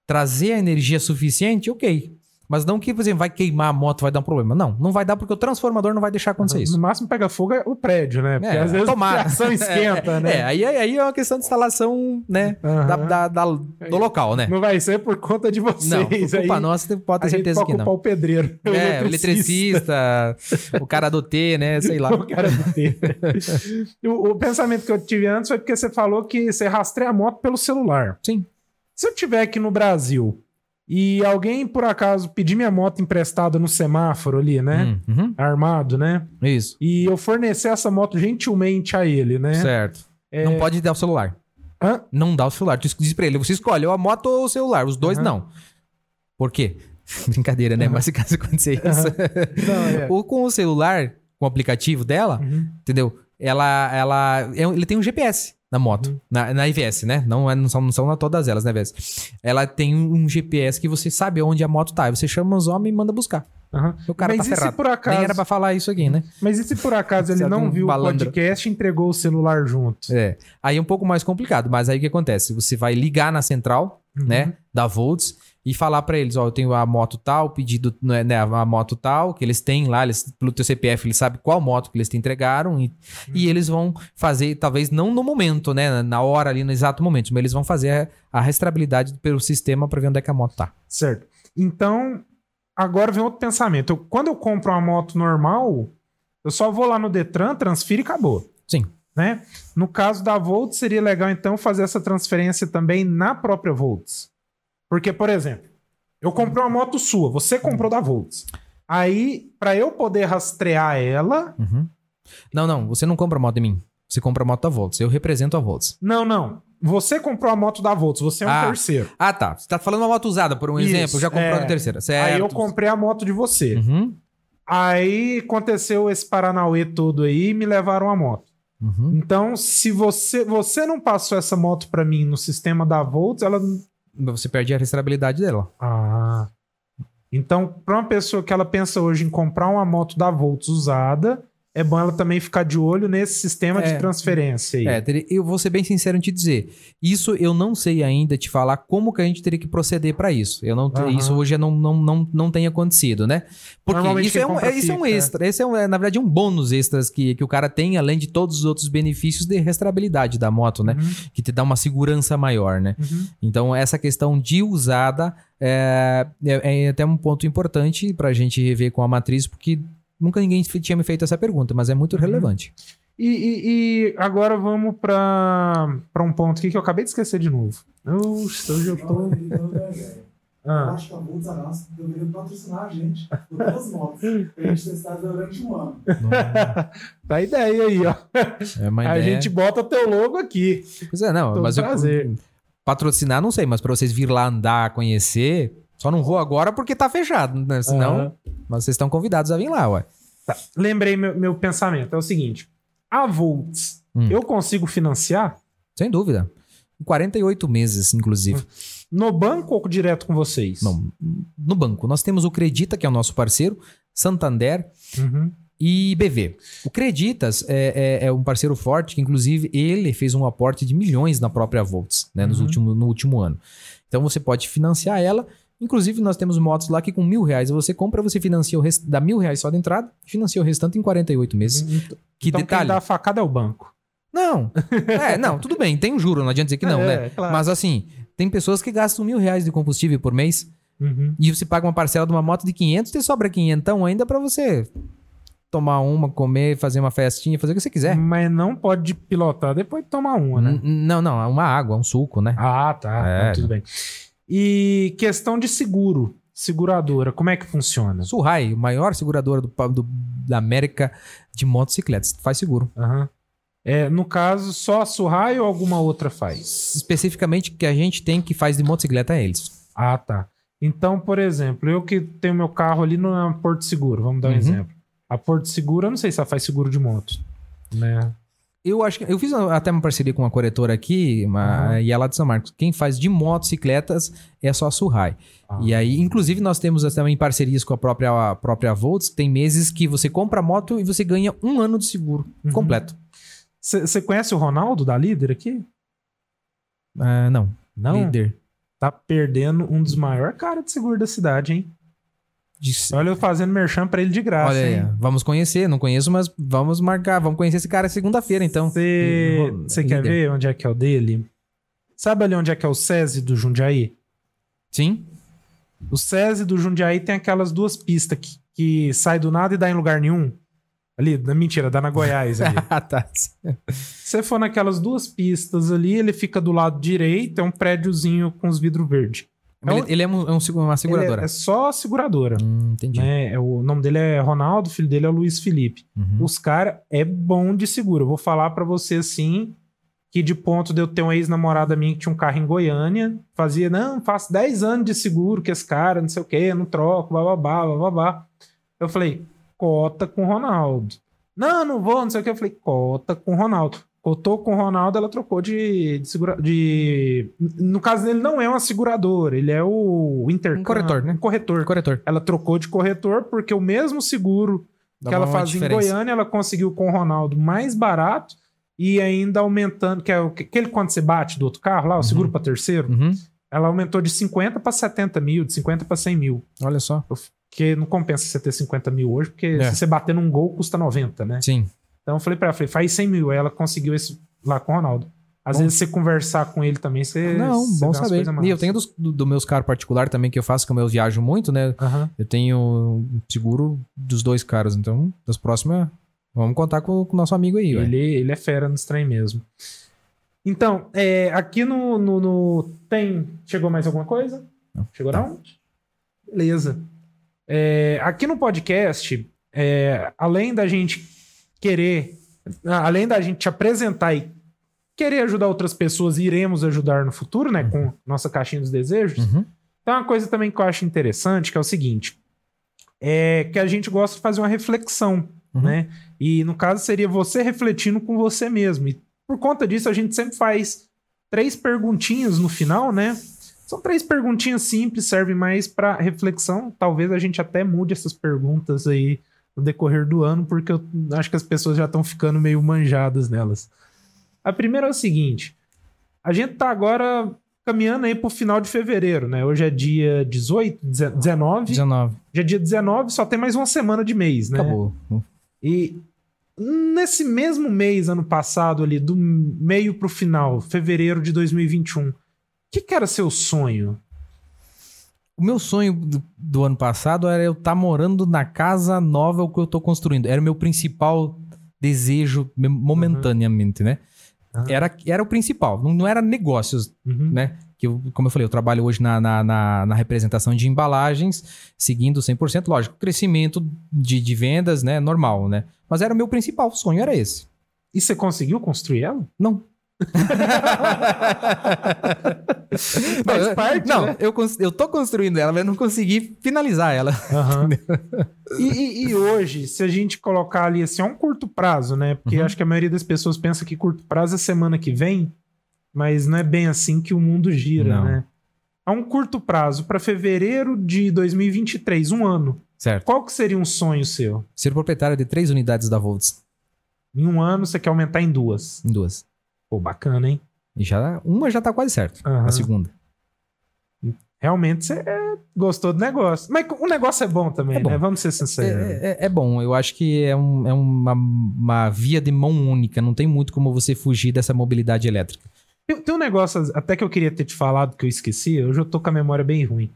Speaker 2: trazer a energia suficiente, ok. Mas não que, por exemplo, vai queimar a moto, vai dar um problema. Não, não vai dar porque o transformador não vai deixar acontecer isso.
Speaker 1: No máximo pega fogo é o prédio, né? Porque
Speaker 2: É,
Speaker 1: às vezes a fiação (laughs) esquenta,
Speaker 2: É,
Speaker 1: né?
Speaker 2: É, aí, aí é uma questão de instalação, né?
Speaker 1: Aham.
Speaker 2: da- da- da- do local, né?
Speaker 1: Não vai ser por conta de vocês.
Speaker 2: Não, por culpa
Speaker 1: aí,
Speaker 2: nossa, pode ter certeza que
Speaker 1: culpar
Speaker 2: não.
Speaker 1: o pedreiro. o (laughs)
Speaker 2: É, o eletricista, o cara do T, né? Sei lá. (laughs)
Speaker 1: O cara do T. o, o pensamento que eu tive antes foi porque você falou que você rastreia a moto pelo celular.
Speaker 2: Sim.
Speaker 1: Se eu tiver aqui no Brasil e alguém, por acaso, pedir minha moto emprestada no semáforo ali, né?
Speaker 2: Hum, uhum,
Speaker 1: Armado, né?
Speaker 2: Isso,
Speaker 1: E eu fornecer essa moto gentilmente a ele, né?
Speaker 2: certo.
Speaker 1: É-
Speaker 2: Não pode dar o celular.
Speaker 1: Hã?
Speaker 2: Não dá o celular. Tu diz pra ele, você escolhe ou a moto ou o celular. Os dois
Speaker 1: Aham.
Speaker 2: não. Por quê? (laughs) Brincadeira, né? Mas se caso acontecer isso.
Speaker 1: Não, é.
Speaker 2: Ou com o celular, com o aplicativo dela,
Speaker 1: Uhum.
Speaker 2: entendeu? Ela, ela, é ele tem um GPS na moto,
Speaker 1: Uhum.
Speaker 2: na, na IVS, né? Não, é- não, são, não são todas elas, né, IVS? Ela tem um GPS que você sabe onde a moto tá. Aí você chama os homens e manda buscar.
Speaker 1: Aham.
Speaker 2: O cara
Speaker 1: Mas
Speaker 2: tá
Speaker 1: e se
Speaker 2: ferrado.
Speaker 1: por acaso-
Speaker 2: Nem era pra falar isso aqui, né?
Speaker 1: Mas e se por acaso ele não
Speaker 2: um
Speaker 1: viu
Speaker 2: balandro.
Speaker 1: o podcast e entregou o celular junto?
Speaker 2: É. Aí é um pouco mais complicado, mas aí o que acontece? Você vai ligar na central,
Speaker 1: Uhum.
Speaker 2: né, da Volts e falar pra eles, ó, eu tenho a moto tal, pedido, né, né, a moto tal, que eles têm lá, eles, pelo teu CPF, eles sabem qual moto que eles te entregaram e, e eles vão fazer, talvez não no momento, né, na hora ali, no exato momento, mas eles vão fazer a, a rastreabilidade pelo sistema pra ver onde é que a moto tá.
Speaker 1: Certo. Então, agora vem outro pensamento. Eu- quando eu compro uma moto normal, eu só vou lá no Detran, transfiro e acabou.
Speaker 2: Sim.
Speaker 1: Né? No caso da Volts, seria legal então fazer essa transferência também na própria Volts. Porque, por exemplo, eu comprei uma moto sua, você comprou da Volts. Aí, para eu poder rastrear ela,
Speaker 2: Uhum. Não, não, você não compra moto de mim. Você compra a moto da Volts. Eu represento a Volts.
Speaker 1: não, não. Você comprou a moto da Volts, você é um
Speaker 2: Ah,
Speaker 1: terceiro.
Speaker 2: Ah, tá. Você tá falando uma moto usada, por um
Speaker 1: Isso,
Speaker 2: exemplo. Já comprou
Speaker 1: é.
Speaker 2: a terceira. Certo.
Speaker 1: Aí eu comprei a moto de você.
Speaker 2: Uhum.
Speaker 1: Aí aconteceu esse Paranauê todo aí e me levaram a moto.
Speaker 2: Uhum.
Speaker 1: Então, se você você não passou essa moto pra mim no sistema da Volts, ela
Speaker 2: Você perde a rastreabilidade dela.
Speaker 1: ah. Então, para uma pessoa que ela pensa hoje em comprar uma moto da Volts usada, é bom ela também ficar de olho nesse sistema
Speaker 2: É.
Speaker 1: de transferência aí.
Speaker 2: É, eu vou ser bem sincero em te dizer. Isso eu não sei ainda te falar como que a gente teria que proceder pra isso. Eu não,
Speaker 1: Aham.
Speaker 2: Isso hoje não, não, não, não tem acontecido, né? Porque
Speaker 1: Normalmente
Speaker 2: isso é, um, é- isso é um
Speaker 1: é.
Speaker 2: extra. Esse é, um- é, na verdade, um bônus extras que, que o cara tem, além de todos os outros benefícios de rastreabilidade da moto, né?
Speaker 1: Uhum,
Speaker 2: Que te dá uma segurança maior, né?
Speaker 1: uhum.
Speaker 2: Então, essa questão de usada é, é- é até um ponto importante pra gente rever com a matriz, porque nunca ninguém tinha me feito essa pergunta, mas é muito
Speaker 1: Uhum.
Speaker 2: relevante.
Speaker 1: E, e- e agora vamos pra pra um ponto aqui que eu acabei de esquecer de novo. Oxe, hoje eu tô.
Speaker 3: Eu
Speaker 1: Ah,
Speaker 3: acho que a deveria patrocinar a gente por duas motos pra gente testar durante um ano.
Speaker 1: tá a ideia aí, ó.
Speaker 2: É uma
Speaker 1: A
Speaker 2: ideia.
Speaker 1: gente bota teu logo aqui.
Speaker 2: Pois é, não,
Speaker 1: Todo
Speaker 2: mas eu,
Speaker 1: prazer.
Speaker 2: patrocinar não sei, mas pra vocês vir lá andar, conhecer, só não vou agora porque tá fechado, né? Senão,
Speaker 1: Aham.
Speaker 2: Mas vocês estão convidados a vir lá, ué.
Speaker 1: Tá. Lembrei meu, meu pensamento. É o seguinte: a Volts,
Speaker 2: Hum.
Speaker 1: eu consigo financiar
Speaker 2: Sem dúvida. Em 48 meses, inclusive.
Speaker 1: no banco ou direto com vocês?
Speaker 2: Não, no banco. Nós temos o Credita, que é o nosso parceiro, Santander
Speaker 1: Uhum.
Speaker 2: e BV. O Creditas é, é- é um parceiro forte, que inclusive ele fez um aporte de milhões na própria Volts, né, nos
Speaker 1: Uhum.
Speaker 2: último, no último ano. Então você pode financiar ela. Inclusive, nós temos motos lá que com mil reais você compra, você financia o restante, dá mil reais só de entrada, financia o restante em 48 meses.
Speaker 1: Então,
Speaker 2: Que
Speaker 1: então
Speaker 2: detalhe.
Speaker 1: quem dá a facada é o banco.
Speaker 2: Não. É, não, tudo bem, tem um juro, não adianta dizer que não, (laughs)
Speaker 1: É,
Speaker 2: né?
Speaker 1: claro.
Speaker 2: Mas assim, tem pessoas que gastam mil reais de combustível por mês
Speaker 1: Uhum.
Speaker 2: e você paga uma parcela de uma moto de 500 e sobra 500 ainda pra você tomar uma, comer, fazer uma festinha, fazer o que você quiser.
Speaker 1: Mas não pode pilotar depois de tomar uma, né?
Speaker 2: N- Não, não, é uma água, um suco, né?
Speaker 1: Ah, tá.
Speaker 2: É,
Speaker 1: Tá, tudo bem. E questão de seguro, seguradora, como é que funciona?
Speaker 2: Surrai, maior seguradora do, do- da América de motocicletas, faz seguro.
Speaker 1: Aham. É, no caso, só a Surrai ou alguma outra faz?
Speaker 2: Especificamente que a gente tem que faz de motocicleta é eles.
Speaker 1: Ah, tá. Então, por exemplo, eu que tenho meu carro ali no Porto Seguro, vamos dar um
Speaker 2: Uhum.
Speaker 1: exemplo. A Porto Seguro, eu não sei se ela faz seguro de moto. Né?
Speaker 2: Eu acho que eu fiz até uma parceria com uma corretora aqui, uma,
Speaker 1: Uhum.
Speaker 2: e ela de São Marcos. Quem faz de motocicletas é só a Surrai.
Speaker 1: Ah.
Speaker 2: E aí, inclusive, nós temos também parcerias com a própria, a própria Volts. que Tem meses que você compra a moto e você ganha um ano de seguro
Speaker 1: Uhum.
Speaker 2: completo.
Speaker 1: Você conhece o Ronaldo da Líder aqui?
Speaker 2: Ah, não.
Speaker 1: Não.
Speaker 2: Líder.
Speaker 1: Tá perdendo um dos maiores caras de seguro da cidade, hein?
Speaker 2: De-
Speaker 1: Olha eu fazendo merchan pra ele de graça,
Speaker 2: Olha aí,
Speaker 1: hein?
Speaker 2: vamos conhecer. Não conheço, mas vamos marcar. Vamos conhecer esse cara segunda-feira, então.
Speaker 1: Você quer ver onde é que é o dele? Sabe ali onde é que é o SESI do Jundiaí?
Speaker 2: Sim?
Speaker 1: O SESI do Jundiaí tem aquelas duas pistas que, que sai do nada e dá em lugar nenhum. Ali, na- mentira, dá na Goiás ali. (laughs)
Speaker 2: Ah, tá.
Speaker 1: Se você for naquelas duas pistas ali, ele fica do lado direito, é um prédiozinho com os vidros verdes.
Speaker 2: Ele, ele é, um- é um uma seguradora.
Speaker 1: Ele é, é só seguradora.
Speaker 2: Hum, entendi.
Speaker 1: Né? É, o nome dele é Ronaldo, o filho dele é o Luiz Felipe.
Speaker 2: Uhum.
Speaker 1: Os caras é bom de seguro. Eu vou falar pra você assim que de ponto de eu ter uma ex-namorada minha que tinha um carro em Goiânia, fazia, não, faço 10 anos de seguro que esse cara, não sei o quê, não troco, bababá, bababá. Eu falei, cota com o Ronaldo. Não, não vou, não sei o que. Eu falei, cota com o Ronaldo. Cotou com o Ronaldo, ela trocou de, de, segura, de No caso dele, não é uma seguradora, ele é o intercâmbio.
Speaker 2: Um corretor, né?
Speaker 1: Corretor.
Speaker 2: Corretor.
Speaker 1: Ela trocou de corretor porque o mesmo seguro
Speaker 2: Dá
Speaker 1: que ela fazia em
Speaker 2: diferença.
Speaker 1: Goiânia, ela conseguiu com o Ronaldo mais barato e ainda aumentando, que é aquele quando você bate do outro carro lá, o seguro para terceiro,
Speaker 2: Uhum.
Speaker 1: ela aumentou de 50 para 70 mil, de 50 para 100 mil.
Speaker 2: Olha só.
Speaker 1: Porque não compensa você ter 50 mil hoje, porque
Speaker 2: É.
Speaker 1: se você bater num gol custa 90, né?
Speaker 2: Sim.
Speaker 1: Então eu falei pra ela, falei, faz 100 mil. Aí ela conseguiu esse lá com o Ronaldo. Às
Speaker 2: Bom.
Speaker 1: vezes você conversar com ele também, você.
Speaker 2: Não,
Speaker 1: você
Speaker 2: bom saber. E eu tenho dos, do, do meus carros particular também que eu faço, como eu viajo muito, né? Eu tenho seguro dos dois caras. Então, das próximas, vamos contar com com o nosso amigo aí.
Speaker 1: Ele, ele é fera nos trem mesmo. Então, é, aqui no, no, no- Tem. Chegou mais alguma coisa?
Speaker 2: Não.
Speaker 1: Chegou não? Beleza. É, aqui no podcast, é, além da gente querer. ah, Além da gente te apresentar e querer ajudar outras pessoas, iremos ajudar no futuro, né? Com nossa caixinha dos desejos.
Speaker 2: Uhum.
Speaker 1: Tem uma coisa também que eu acho interessante, que é o seguinte: é que a gente gosta de fazer uma reflexão,
Speaker 2: Uhum.
Speaker 1: né? E no caso seria você refletindo com você mesmo. E por conta disso, a gente sempre faz três perguntinhas no final, né? São três perguntinhas simples, servem mais para reflexão. Talvez a gente até mude essas perguntas aí no decorrer do ano, porque eu acho que as pessoas já estão ficando meio manjadas nelas. A primeira é o seguinte: a gente tá agora caminhando aí pro final de fevereiro, né? Hoje é dia 18, 19.
Speaker 2: 19.
Speaker 1: Já é dia 19, só tem mais uma semana de mês, né?
Speaker 2: Acabou.
Speaker 1: E nesse mesmo mês, ano passado, ali, do meio pro final, fevereiro de 2021, o que, que era seu sonho?
Speaker 2: O meu sonho do, do ano passado era eu estar morando na casa nova que eu tô construindo. Era o meu principal desejo me- momentaneamente, né?
Speaker 1: Aham.
Speaker 2: Era, era o principal. Não, não era negócios,
Speaker 1: Uhum.
Speaker 2: né? Que eu, como eu falei, eu trabalho hoje na, na, na- na representação de embalagens, seguindo 100%, lógico, crescimento de, de vendas, né? Normal, né? Mas era o meu principal sonho, era esse.
Speaker 1: E você conseguiu construir ela?
Speaker 2: Não. (laughs)
Speaker 1: Faz
Speaker 2: eu-
Speaker 1: parte,
Speaker 2: não,
Speaker 1: né?
Speaker 2: eu, eu tô construindo ela, mas não consegui finalizar ela.
Speaker 1: Aham. (laughs) e, e- e hoje, se a gente colocar ali assim, é um curto prazo, né? Porque
Speaker 2: Uhum.
Speaker 1: acho que a maioria das pessoas pensa que curto prazo é semana que vem, mas não é bem assim que o mundo gira,
Speaker 2: Não.
Speaker 1: né? A um curto prazo, para fevereiro de 2023, um ano,
Speaker 2: Certo.
Speaker 1: qual que seria um sonho seu?
Speaker 2: Ser proprietário de três unidades da Volts.
Speaker 1: Em um ano você quer aumentar em duas.
Speaker 2: Em duas.
Speaker 1: Pô, bacana, hein?
Speaker 2: E já, uma já tá quase certo.
Speaker 1: Aham.
Speaker 2: A segunda.
Speaker 1: Realmente você é, gostou do negócio. Mas o negócio é bom também,
Speaker 2: É bom.
Speaker 1: né? Vamos ser sinceros.
Speaker 2: É, é- é bom, eu acho que é, um- é uma, uma via de mão única, não tem muito como você fugir dessa mobilidade elétrica.
Speaker 1: Tem, tem um negócio até que eu queria ter te falado que eu esqueci, hoje eu tô com a memória bem ruim.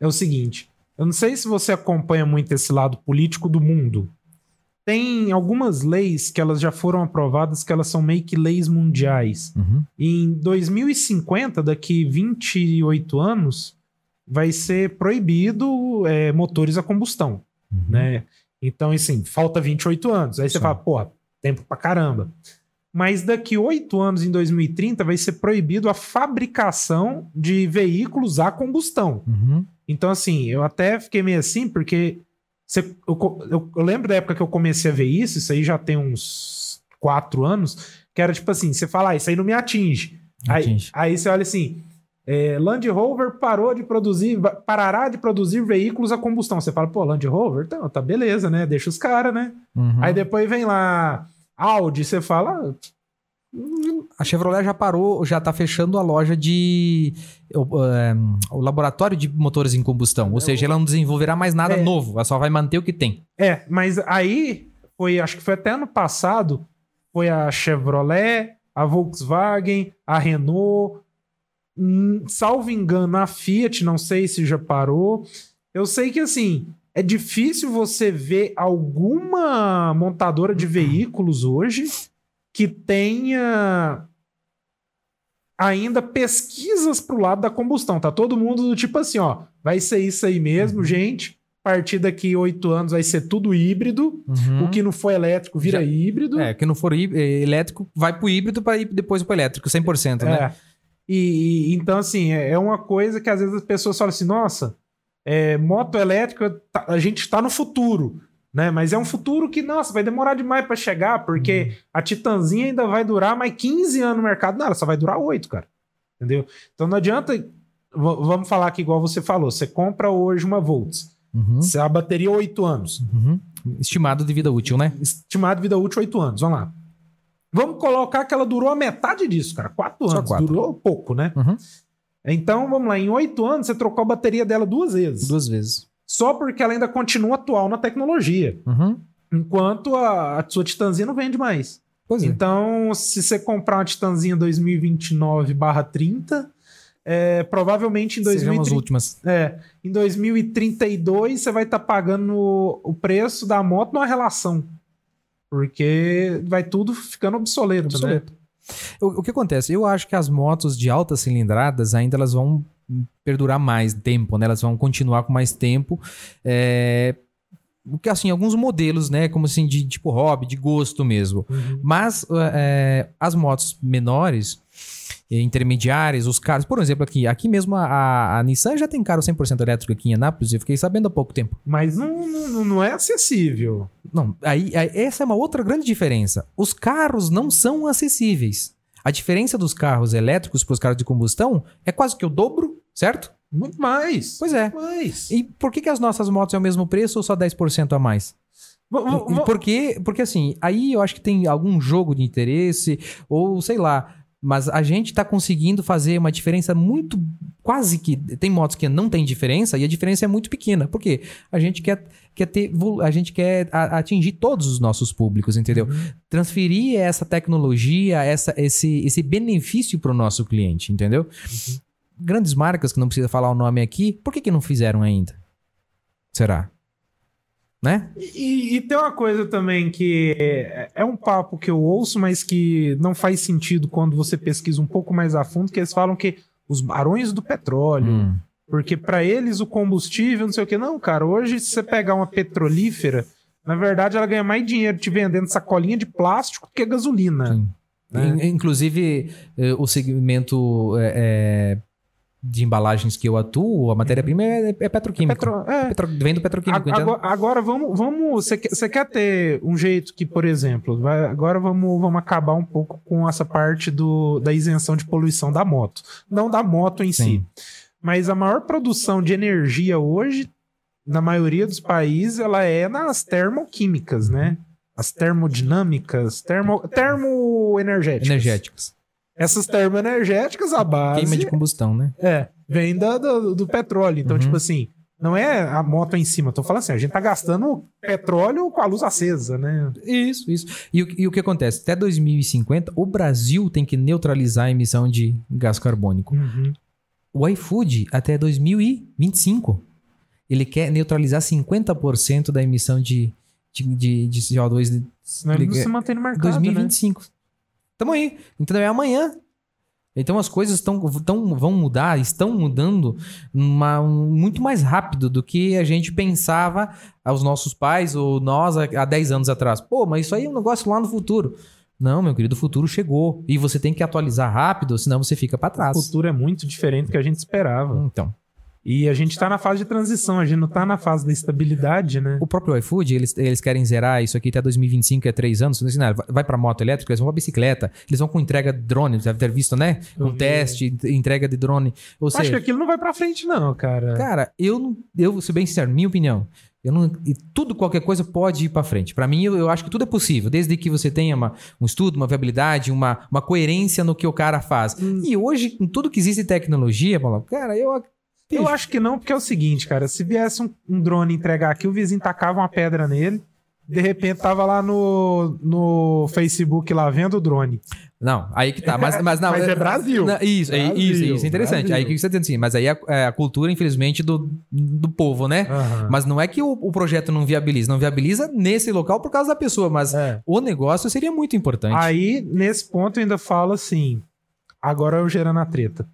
Speaker 1: É o seguinte, eu não sei se você acompanha muito esse lado político do mundo. Tem algumas leis que elas já foram aprovadas que elas são meio que leis mundiais.
Speaker 2: Uhum.
Speaker 1: Em 2050, daqui 28 anos, vai ser proibido é, motores a combustão,
Speaker 2: Uhum.
Speaker 1: né? Então, assim, falta 28 anos. Aí você
Speaker 2: Sim.
Speaker 1: fala, porra, tempo pra caramba. Mas daqui 8 anos, em 2030, vai ser proibido a fabricação de veículos a combustão.
Speaker 2: Uhum.
Speaker 1: Então, assim, eu até fiquei meio assim, porque você- eu, eu- eu lembro da época que eu comecei a ver isso, isso aí já tem uns quatro anos, que era tipo assim, você fala, ah, isso aí não me atinge. Aí,
Speaker 2: Atinge.
Speaker 1: aí você olha assim, é, Land Rover parou de produzir, parará de produzir veículos a combustão. Você fala, pô, Land Rover, então, tá beleza, né? Deixa os caras, né?
Speaker 2: Uhum.
Speaker 1: Aí depois vem lá Audi, você fala,
Speaker 2: A Chevrolet já parou, já tá fechando a loja de. O, é, o laboratório de motores em combustão. Ou seja, ela não desenvolverá mais nada
Speaker 1: É.
Speaker 2: novo, ela só vai manter o que tem.
Speaker 1: É, mas aí foi, acho que foi até ano passado, foi a Chevrolet, a Volkswagen, a Renault, hum, salvo engano, a Fiat, não sei se já parou. Eu sei que assim, é difícil você ver alguma montadora de (clears throat) veículos hoje que tenha ainda pesquisas pro lado da combustão. Tá todo mundo do tipo assim, ó, vai ser isso aí mesmo, gente. A partir daqui oito anos vai ser tudo híbrido.
Speaker 2: Uhum.
Speaker 1: O que não for elétrico vira
Speaker 2: Já-
Speaker 1: híbrido.
Speaker 2: É, que não for é, elétrico, vai pro híbrido para ir depois pro elétrico, 100%, né?
Speaker 1: É. E, e- então, assim, é, é uma coisa que às vezes as pessoas falam assim: nossa, é, moto elétrica, tá- a gente está no futuro. Né? Mas é um futuro que, nossa, vai demorar demais para chegar, porque a Titanzinha ainda vai durar mais 15 anos no mercado. Não, ela só vai durar 8, cara. Entendeu? Então não adianta. v- Vamos falar aqui igual você falou. Você compra hoje uma Volts.
Speaker 2: Uhum,
Speaker 1: Se a bateria 8 anos.
Speaker 2: uhum. Estimado de vida útil, né?
Speaker 1: Estimado vida útil 8 anos. Vamos lá. Vamos colocar que ela durou a metade disso, cara. 4
Speaker 2: Só
Speaker 1: anos.
Speaker 2: quatro.
Speaker 1: Durou pouco, né?
Speaker 2: Uhum.
Speaker 1: Então, vamos lá. Em 8 anos, você trocou a bateria dela duas vezes.
Speaker 2: Duas vezes.
Speaker 1: Só porque ela ainda continua atual na tecnologia.
Speaker 2: Uhum.
Speaker 1: Enquanto a, a sua Titanzinha não vende mais.
Speaker 2: Pois é.
Speaker 1: Então, se você comprar uma Titanzinha 2029/30, é, provavelmente em,
Speaker 2: Sejam as
Speaker 1: 2030,
Speaker 2: últimas.
Speaker 1: é, em 2032 você vai estar pagando o preço da moto numa relação. Porque vai tudo ficando obsoleto, né?
Speaker 2: Obsoleto. O, o que acontece? Eu acho que as motos de altas cilindradas ainda elas vão perdurar mais tempo, né? Elas vão continuar com mais tempo. É... Porque, assim, alguns modelos, né? Como assim, de tipo hobby, de gosto mesmo.
Speaker 1: Uhum.
Speaker 2: Mas é, as motos menores, eh, intermediárias, os carros... Por exemplo, aqui, aqui mesmo a, a- a Nissan já tem carro 100% elétrico aqui em Anápolis. Eu fiquei sabendo há pouco tempo.
Speaker 1: Mas não, não, não é acessível.
Speaker 2: Não, aí, aí- essa é uma outra grande diferença. Os carros não são acessíveis. A diferença dos carros elétricos para os carros de combustão é quase que o dobro, certo?
Speaker 1: Muito mais.
Speaker 2: Pois é.
Speaker 1: Mais.
Speaker 2: E por que, que as nossas motos é o mesmo preço ou só 10% a mais? Porque, porque assim, aí eu acho que tem algum jogo de interesse, ou sei lá. Mas a gente tá conseguindo fazer uma diferença muito. Quase que. Tem motos que não tem diferença e a diferença é muito pequena. Por quê? A gente quer, quer ter. A gente quer atingir todos os nossos públicos, entendeu? Transferir essa tecnologia, essa, esse, esse benefício para o nosso cliente, entendeu? Grandes marcas, que não precisa falar o nome aqui, por que, que não fizeram ainda? Será? Né?
Speaker 1: E, e tem uma coisa também que é, é um papo que eu ouço, mas que não faz sentido quando você pesquisa um pouco mais a fundo, que eles falam que os barões do petróleo,
Speaker 2: Hum.
Speaker 1: porque para eles o combustível, não sei o que, não, cara, hoje se você pegar uma petrolífera, na verdade ela ganha mais dinheiro te vendendo sacolinha de plástico do que gasolina. Né?
Speaker 2: In- Inclusive, eh, o segmento eh, de embalagens que eu atuo, a matéria-prima é, é petroquímico.
Speaker 1: Petro- é.
Speaker 2: Petro- vem do petroquímico. então-
Speaker 1: Agora, agora vamos, vamos. Você quer, você quer ter um jeito que, por exemplo, vai- agora vamos, vamos acabar um pouco com essa parte do, da isenção de poluição da moto. Não da moto em si.
Speaker 2: Sim.
Speaker 1: Mas a maior produção de energia hoje, na maioria dos países, ela é nas termoquímicas, né? As termodinâmicas, termo, termoenergéticas.
Speaker 2: Energéticas.
Speaker 1: Essas termoenergéticas, a base
Speaker 2: Queima de combustão, né?
Speaker 1: é, vem da- do, do petróleo. Então,
Speaker 2: Uhum.
Speaker 1: tipo assim, não é a moto em cima. Tô falando assim, a gente tá gastando petróleo com a luz acesa, né?
Speaker 2: Isso, isso. E, o- e o que acontece? Até 2050, o Brasil tem que neutralizar a emissão de gás carbônico. O iFood, até 2025, ele quer neutralizar 50% da emissão de, de, de, de CO2 de
Speaker 1: Senão ele não se mantém no mercado, né?
Speaker 2: 2025. Tamo aí. Então é amanhã. Então as coisas tão, tão, vão mudar, estão mudando uma- um- muito mais rápido do que a gente pensava aos nossos pais ou nós há, há 10 anos atrás. Pô, mas isso aí é um negócio lá no futuro. Não, meu querido, o futuro chegou. E você tem que atualizar rápido, senão você fica para
Speaker 1: O
Speaker 2: trás.
Speaker 1: futuro é muito diferente do que a gente esperava.
Speaker 2: Então,
Speaker 1: E a gente tá na fase de transição, a gente não tá na fase da estabilidade, né?
Speaker 2: o próprio iFood, eles, eles querem zerar isso aqui até 2025, que é 3 anos. Assim, não, vai- vai para moto elétrica, eles vão pra bicicleta, eles vão com entrega de drone, deve ter visto, né?
Speaker 1: Vi.
Speaker 2: teste, entrega de drone. Ou
Speaker 1: Acho que
Speaker 2: seja,
Speaker 1: aquilo não vai pra frente, não, cara.
Speaker 2: cara, eu, eu vou ser bem sincero, minha opinião, eu não, e tudo, qualquer coisa pode ir pra frente. Pra mim, eu, eu acho que tudo é possível, desde que você tenha uma- um estudo, uma viabilidade, uma, uma coerência no que o cara faz.
Speaker 1: Hum.
Speaker 2: E hoje, com tudo que existe em tecnologia, Paulo, cara, eu.
Speaker 1: Eu acho que não, porque é o seguinte, cara. Se viesse um, um drone entregar aqui, o vizinho tacava uma pedra nele. De repente tava lá no, no Facebook lá vendo o drone.
Speaker 2: Não, aí que tá. Mas, mas, não, (laughs)
Speaker 1: Mas é Brasil.
Speaker 2: Não, isso, é-
Speaker 1: Brasil,
Speaker 2: isso, isso é interessante.
Speaker 1: Brasil.
Speaker 2: Aí o que você tá dizendo assim, mas aí é é a cultura, infelizmente, do, do povo, né?
Speaker 1: Aham.
Speaker 2: Mas não é que o, o projeto não viabiliza, não viabiliza nesse local por causa da pessoa, mas
Speaker 1: É.
Speaker 2: o negócio seria muito importante.
Speaker 1: Aí, nesse ponto, eu ainda falo assim: agora eu gerando a treta.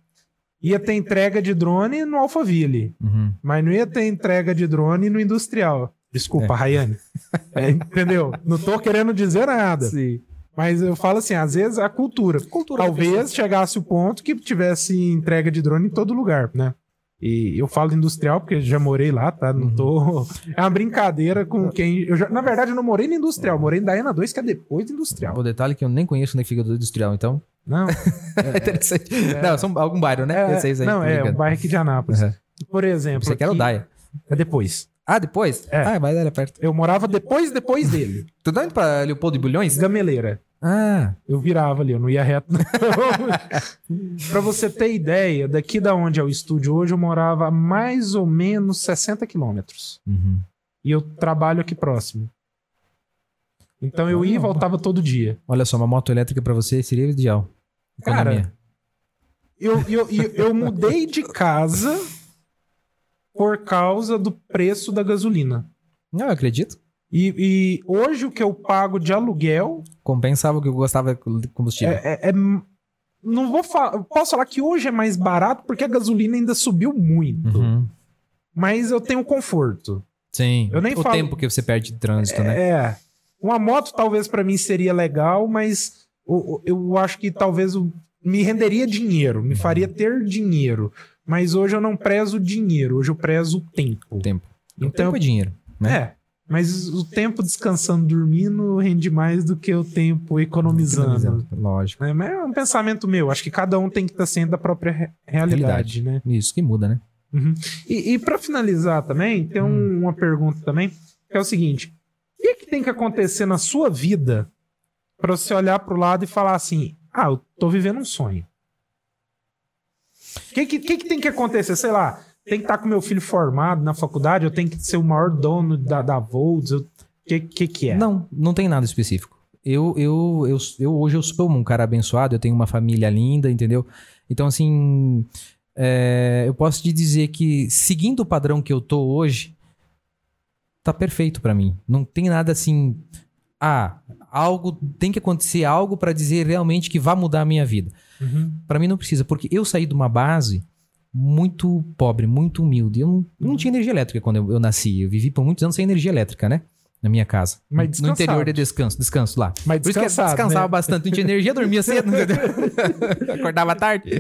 Speaker 1: Ia ter entrega de drone no Alphaville,
Speaker 2: Uhum.
Speaker 1: mas não ia ter entrega de drone no industrial. Desculpa, Rayane. (laughs) É, entendeu? Não tô querendo dizer nada.
Speaker 2: Sim.
Speaker 1: Mas eu falo assim, às vezes a cultura.
Speaker 2: Cultura
Speaker 1: Talvez chegasse o ponto que tivesse entrega de drone em todo lugar, né? E eu falo industrial porque já morei lá, tá? Não tô. (laughs) É uma brincadeira com quem. Eu já... Na verdade, eu não morei no industrial, morei em Daena 2, que é depois do industrial.
Speaker 2: O detalhe é que eu nem conheço onde fica do industrial, então.
Speaker 1: Não, (laughs)
Speaker 2: É interessante. Não, são algum bairro, né?
Speaker 1: é,
Speaker 2: aí,
Speaker 1: não é um bairro aqui de Anápolis.
Speaker 2: Uhum.
Speaker 1: Por exemplo.
Speaker 2: Você quer o
Speaker 1: aqui-
Speaker 2: Daia.
Speaker 1: É depois.
Speaker 2: Ah, depois?
Speaker 1: É.
Speaker 2: Ah, mas era perto.
Speaker 1: Eu morava depois, depois dele.
Speaker 2: Tu tá indo pra Leopoldo de Bulhões?
Speaker 1: Gameleira.
Speaker 2: Ah,
Speaker 1: Eu virava ali, eu não ia reto. (laughs) Pra você ter ideia, daqui da onde é o estúdio hoje, eu morava a mais ou menos 60 quilômetros.
Speaker 2: uhum.
Speaker 1: E eu trabalho aqui próximo. Então eu ia e voltava todo dia.
Speaker 2: olha só, uma moto elétrica pra você seria ideal.
Speaker 1: Cara,
Speaker 2: Economia.
Speaker 1: Eu, eu, eu, eu mudei de casa por causa do preço da gasolina.
Speaker 2: Não, eu acredito.
Speaker 1: E, e hoje o que eu pago de aluguel
Speaker 2: Compensava o que eu gostava de combustível.
Speaker 1: é, é- é- não vou falar. Posso falar que hoje é mais barato porque a gasolina ainda subiu muito.
Speaker 2: Uhum.
Speaker 1: Mas eu tenho conforto.
Speaker 2: Sim.
Speaker 1: Eu nem
Speaker 2: o
Speaker 1: falo-
Speaker 2: tempo que você perde de trânsito, né?
Speaker 1: É. Uma moto talvez pra mim seria legal, mas o- o- eu acho que talvez o- me renderia dinheiro, me faria ter dinheiro. Mas hoje eu não prezo o dinheiro, hoje eu prezo o tempo.
Speaker 2: O tempo. O
Speaker 1: Então,
Speaker 2: tempo é dinheiro. né?
Speaker 1: É. Mas o tempo descansando, dormindo, rende mais do que o tempo economizando.
Speaker 2: Lógico.
Speaker 1: né? Mas é um pensamento meu. Acho que cada um tem que estar sendo da própria re- realidade, né?
Speaker 2: Isso que muda, né?
Speaker 1: E, e para finalizar também, tem um- uma pergunta também, que é o seguinte: o que, que tem que acontecer na sua vida para você olhar para o lado e falar assim: ah, eu tô vivendo um sonho? O que, que, que, que tem que acontecer? Sei lá, tem que estar com meu filho formado na faculdade, eu tenho que ser o maior dono da, da Volts, o que, que, que é?
Speaker 2: Não, não tem nada específico. Eu, eu, eu, eu hoje eu sou um cara abençoado, eu tenho uma família linda, entendeu? Então, assim, é, eu posso te dizer que seguindo o padrão que eu tô hoje, tá perfeito pra mim. Não tem nada assim, ah, algo tem que acontecer algo pra dizer realmente que vai mudar a minha vida.
Speaker 1: Uhum.
Speaker 2: Pra mim não precisa, porque eu saí de uma base muito pobre, muito humilde. Eu não, não tinha energia elétrica quando eu, eu nasci. Eu vivi por muitos anos sem energia elétrica, né? Na minha casa.
Speaker 1: Mas
Speaker 2: no interior de descanso, descanso lá.
Speaker 1: Mas
Speaker 2: Por isso que eu descansava
Speaker 1: né?
Speaker 2: bastante. Não tinha energia, dormia cedo? (laughs) (laughs) Acordava tarde.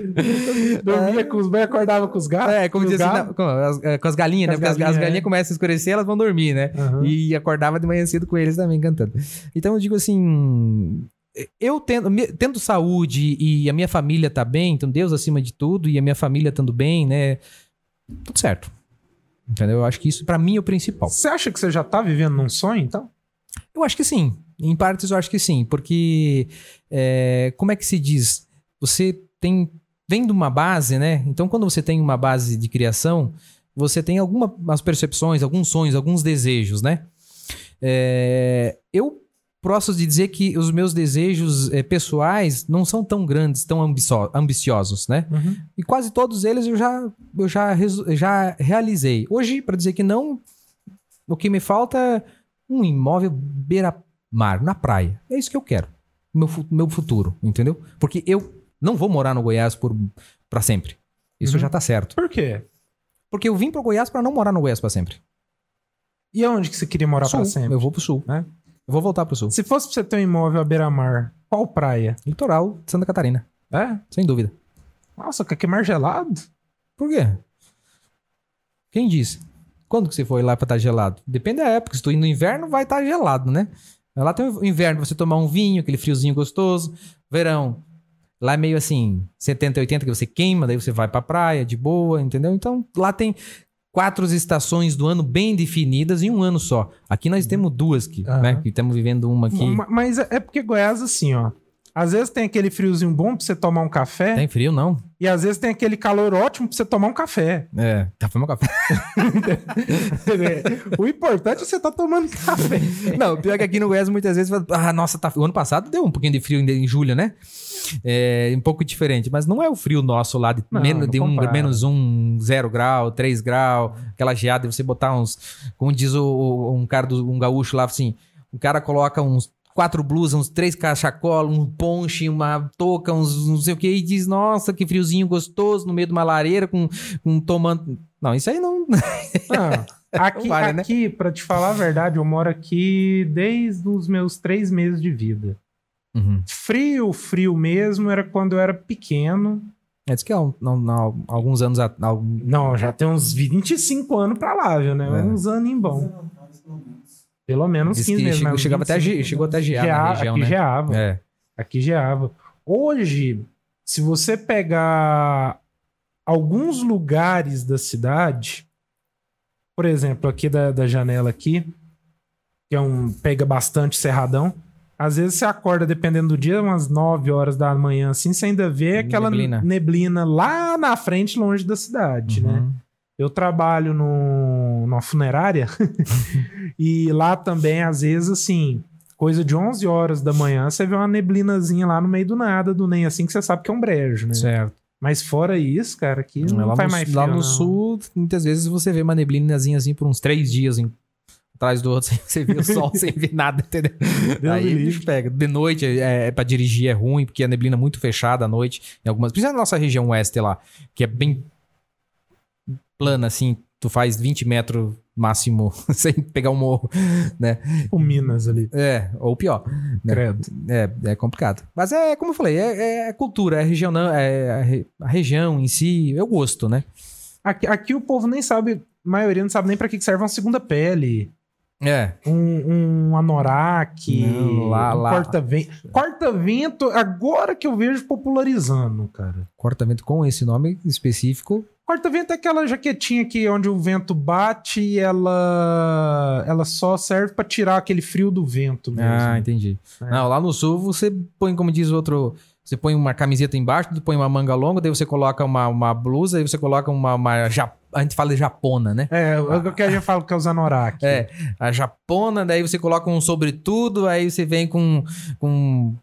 Speaker 1: Dormia com os bem, acordava com os gatos.
Speaker 2: É, como diz assim, com, as, é, com as galinhas,
Speaker 1: Com
Speaker 2: né?
Speaker 1: as
Speaker 2: Porque as, as
Speaker 1: galinhas, é.
Speaker 2: começam a escurecer, elas vão dormir, né?
Speaker 1: Aham.
Speaker 2: E acordava de manhã cedo com eles também cantando. Então eu digo assim, eu tendo, tendo saúde e a minha família tá bem, então Deus acima de tudo e a minha família estando bem, né? Tudo certo. Entendeu? Eu acho que isso pra mim é o principal.
Speaker 1: Você acha que você já tá vivendo num sonho, então?
Speaker 2: Eu acho que sim. Em partes eu acho que sim, porque é, como é que se diz? Você tem vem de uma base, né? Então quando você tem uma base de criação, você tem algumas percepções, alguns sonhos, alguns desejos, né? É, eu posso de dizer que os meus desejos é, pessoais não são tão grandes, tão ambicio- ambiciosos, né? E quase todos eles eu já, eu já, já realizei. Hoje, para dizer que não, o que me falta é um imóvel beira-mar, na praia. É isso que eu quero. Meu, meu futuro, entendeu? Porque eu não vou morar no Goiás por para sempre. Isso
Speaker 1: Uhum.
Speaker 2: já tá certo.
Speaker 1: Por quê?
Speaker 2: Porque eu vim pro Goiás para não morar no Goiás para sempre.
Speaker 1: E aonde que você queria morar pra sempre?
Speaker 2: Eu vou pro sul.
Speaker 1: né?
Speaker 2: Vou voltar pro sul.
Speaker 1: Se fosse pra você ter um imóvel à beira-mar, qual praia?
Speaker 2: Litoral de Santa Catarina,
Speaker 1: É?
Speaker 2: sem dúvida.
Speaker 1: Nossa, quer queimar gelado?
Speaker 2: Por quê? Quem disse? Quando que você foi lá pra estar gelado? Depende da época. Se tu ir no inverno, vai estar gelado, né? Lá tem o inverno, você tomar um vinho, aquele friozinho gostoso. Verão, lá é meio assim, 70, 80 que você queima, daí você vai pra praia de boa, entendeu? Então lá tem quatro estações do ano bem definidas em um ano só. Aqui nós temos duas aqui,
Speaker 1: Aham.
Speaker 2: né? Que estamos vivendo uma aqui.
Speaker 1: Ma- Mas é é porque Goiás, assim, ó. Às vezes tem aquele friozinho bom pra você tomar um café.
Speaker 2: Tem frio, não?
Speaker 1: E às vezes tem aquele calor ótimo pra você tomar um café.
Speaker 2: É, tá meu café. (laughs)
Speaker 1: o importante é você tá tomando café.
Speaker 2: Não, pior que aqui no Goiás muitas vezes, fala, ah, nossa, tá... o ano passado deu um pouquinho de frio em, julho, né? É um pouco diferente, mas não é o frio nosso lá de,
Speaker 1: Não,
Speaker 2: menos,
Speaker 1: não
Speaker 2: de um, menos um, zero grau, três grau, aquela geada, e você botar uns, como diz o- um cara, do, um gaúcho lá, assim, o cara coloca uns quatro blusas, uns três cachacolos, um ponche, uma touca, uns não sei o que, e diz, nossa, que friozinho gostoso no meio de uma lareira com, com tomando... Não, isso aí não...
Speaker 1: Não, (laughs) aqui,
Speaker 2: Vale, né?
Speaker 1: aqui, pra te falar a verdade, eu moro aqui desde os meus três meses de vida.
Speaker 2: Uhum.
Speaker 1: Frio, frio mesmo, era quando eu era pequeno.
Speaker 2: É, diz que há um- não- não, alguns anos. algum-
Speaker 1: Não, já tem uns 25 anos pra lá, viu, né?
Speaker 2: É.
Speaker 1: Uns anos em bom.
Speaker 3: pelo menos.
Speaker 1: Pelo menos
Speaker 2: Diz
Speaker 1: 15
Speaker 2: que
Speaker 1: meses.
Speaker 2: chegou, chegava até a,
Speaker 1: 25
Speaker 2: ge- chegou até gear
Speaker 1: Gea-
Speaker 2: na região,
Speaker 1: aqui
Speaker 2: né?
Speaker 1: geava.
Speaker 2: É.
Speaker 1: Aqui geava. Hoje, se você pegar alguns lugares da cidade, por exemplo, aqui da, da janela aqui, que é um pega bastante cerradão, às vezes você acorda, dependendo do dia, umas 9 horas da manhã, assim, você ainda vê aquela
Speaker 2: Neblina.
Speaker 1: neblina, lá na frente, longe da cidade, né? Eu trabalho no, numa funerária (laughs) e lá também, às vezes, assim, coisa de 11 horas da manhã, você vê uma neblinazinha lá no meio do nada, do nem assim, que você sabe que é um brejo, né?
Speaker 2: Certo.
Speaker 1: Mas fora isso, cara, aqui não
Speaker 2: lá
Speaker 1: faz mais
Speaker 2: lá
Speaker 1: frio,
Speaker 2: no
Speaker 1: não.
Speaker 2: sul, muitas vezes você vê uma neblinazinha assim por uns três dias em, atrás do outro, (laughs) sem você vê o sol (laughs) sem ver nada, entendeu?
Speaker 1: Deus
Speaker 2: Aí o bicho pega. De noite, é, é, pra dirigir é ruim, porque a neblina é muito fechada à noite. Em algumas, principalmente na nossa região oeste lá, que é bem plana, assim, tu faz 20 metros máximo (laughs) sem pegar um morro, né?
Speaker 1: O Minas ali,
Speaker 2: É, ou pior. né?
Speaker 1: credo.
Speaker 2: É, é complicado. Mas é, como eu falei, é, é cultura, é região, não, é a, re- a região em si, eu gosto, né?
Speaker 1: Aqui, aqui o povo nem sabe, a maioria não sabe nem que que serve uma segunda pele.
Speaker 2: É.
Speaker 1: Um, um anorak,
Speaker 2: Não, lá-
Speaker 1: um
Speaker 2: lá-
Speaker 1: corta-vento. Corta-vento, agora que eu vejo popularizando, cara.
Speaker 2: Cortamento com esse nome específico.
Speaker 1: Corta-vento é aquela jaquetinha que onde o vento bate e ela ela só serve pra tirar aquele frio do vento mesmo.
Speaker 2: Ah, entendi.
Speaker 1: É.
Speaker 2: Não, lá no sul você põe, como diz o outro, você põe uma camiseta embaixo, põe uma manga longa, daí você coloca uma, uma blusa, aí você coloca uma, uma ja- a gente fala de japona, né?
Speaker 1: É, o que a gente fala que é os anorak.
Speaker 2: É, a japona, daí você coloca um sobretudo, aí você vem com, com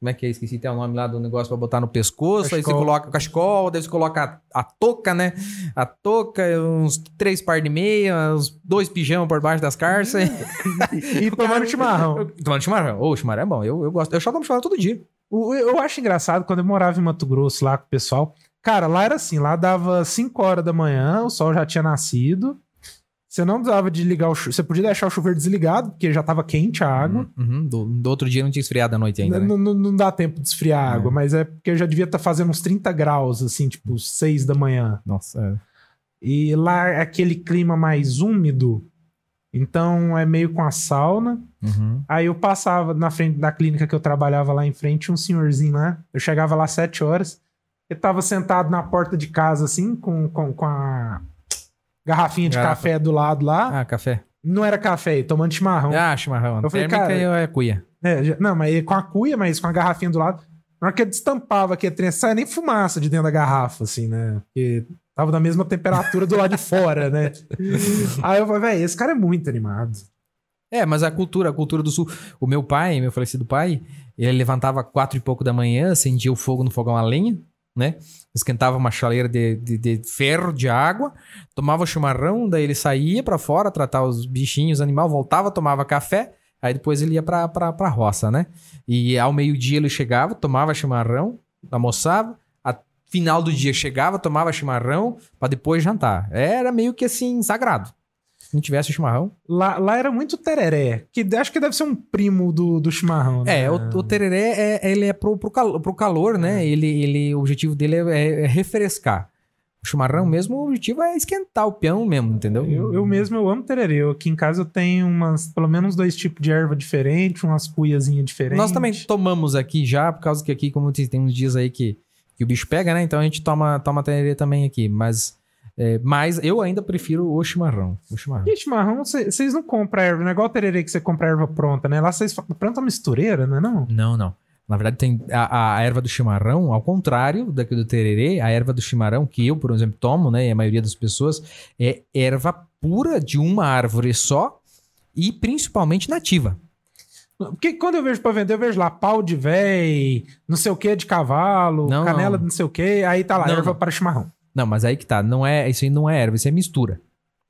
Speaker 2: como é que é? Esqueci até o nome lá do negócio pra botar no pescoço, aí você
Speaker 1: Cachecol.
Speaker 2: coloca o cachecol, daí você coloca a, a touca, né? A touca, uns três par de meia, uns dois pijamas por baixo das calças. (laughs)
Speaker 1: E tomando chimarrão. (laughs)
Speaker 2: Tomando chimarrão. Ô, chimarrão é bom, eu, eu gosto. Eu só tomo chimarrão todo dia.
Speaker 1: O- Eu acho engraçado quando eu morava em Mato Grosso lá com o pessoal. Cara, lá era assim, lá dava 5 horas da manhã, o sol já tinha nascido. Você não precisava de ligar o chuveiro. Você podia deixar o chuveiro desligado, porque já tava quente a água.
Speaker 2: Uhum, do, do outro dia não tinha esfriado a noite ainda, né?
Speaker 1: Não, não- dá tempo de esfriar a
Speaker 2: É.
Speaker 1: água, mas é porque já devia estar fazendo uns 30 graus, assim, tipo 6 da manhã.
Speaker 2: Nossa, é.
Speaker 1: E lá é aquele clima mais úmido, então é meio com a sauna.
Speaker 2: Uhum.
Speaker 1: Aí eu passava na frente da clínica que eu trabalhava lá em frente, um senhorzinho lá. Eu chegava lá às 7 horas. Ele tava sentado na porta de casa, assim, com, com, com a garrafinha de
Speaker 2: Garrafa.
Speaker 1: café do lado lá.
Speaker 2: Ah, café.
Speaker 1: Não era café, tomando chimarrão.
Speaker 2: Ah, chimarrão.
Speaker 1: Eu falei,
Speaker 2: Térmica
Speaker 1: cara-
Speaker 2: é cuia.
Speaker 1: É, não, mas ele com a cuia, mas com a garrafinha do lado. Na hora que ele destampava aqui a trem, sai nem fumaça de dentro da garrafa, assim, né? Porque tava na mesma temperatura do lado de fora, né? (laughs) Aí eu falei, velho, esse cara é muito animado.
Speaker 2: É, mas a cultura, a cultura do sul. O meu pai, meu falecido pai, ele levantava quatro e pouco da manhã, acendia o fogo no fogão a lenha, né? Esquentava uma chaleira de, de, de ferro, de água, tomava chimarrão, daí ele saía pra fora, tratar os bichinhos, animal, voltava, tomava café, aí depois ele ia pra, pra, pra roça, né? E ao meio-dia ele chegava, tomava chimarrão, almoçava, final do dia chegava, tomava chimarrão, pra depois jantar. Era meio que assim, sagrado. Se não tivesse o chimarrão.
Speaker 1: Lá, lá era muito tereré, que acho que deve ser um primo do, do chimarrão, né?
Speaker 2: É, o, o tereré é, ele é pro, pro, calor, pro calor, né? Ele, ele, o objetivo dele é, é- é refrescar. O chimarrão mesmo, o objetivo é esquentar o peão mesmo, entendeu?
Speaker 1: Eu, eu mesmo, eu amo tererê. Eu, aqui em casa eu tenho umas, pelo menos dois tipos de erva diferentes, umas cuiazinhas diferentes.
Speaker 2: Nós também tomamos aqui já, por causa que aqui, como tem tem uns dias aí que, que o bicho pega, né? Então a gente toma, toma tererê também aqui. Mas, é, mas eu ainda prefiro o chimarrão. O chimarrão.
Speaker 1: E chimarrão, vocês não compram erva, não é igual tererê que você compra erva pronta, né? Lá vocês pronta mistureira, não é não?
Speaker 2: Não, não. Na verdade, tem a, a erva do chimarrão, ao contrário daqui do tererê, a erva do chimarrão, que eu, por exemplo, tomo, né? E a maioria das pessoas, é erva pura de uma árvore só e principalmente nativa.
Speaker 1: Porque quando eu vejo pra vender, eu vejo lá pau de véi, não sei o que de cavalo,
Speaker 2: Não,
Speaker 1: canela
Speaker 2: não.
Speaker 1: de não sei o que, aí tá lá,
Speaker 2: Não,
Speaker 1: erva para chimarrão.
Speaker 2: Não, mas aí que tá. Não é, isso aí não é erva, isso é mistura.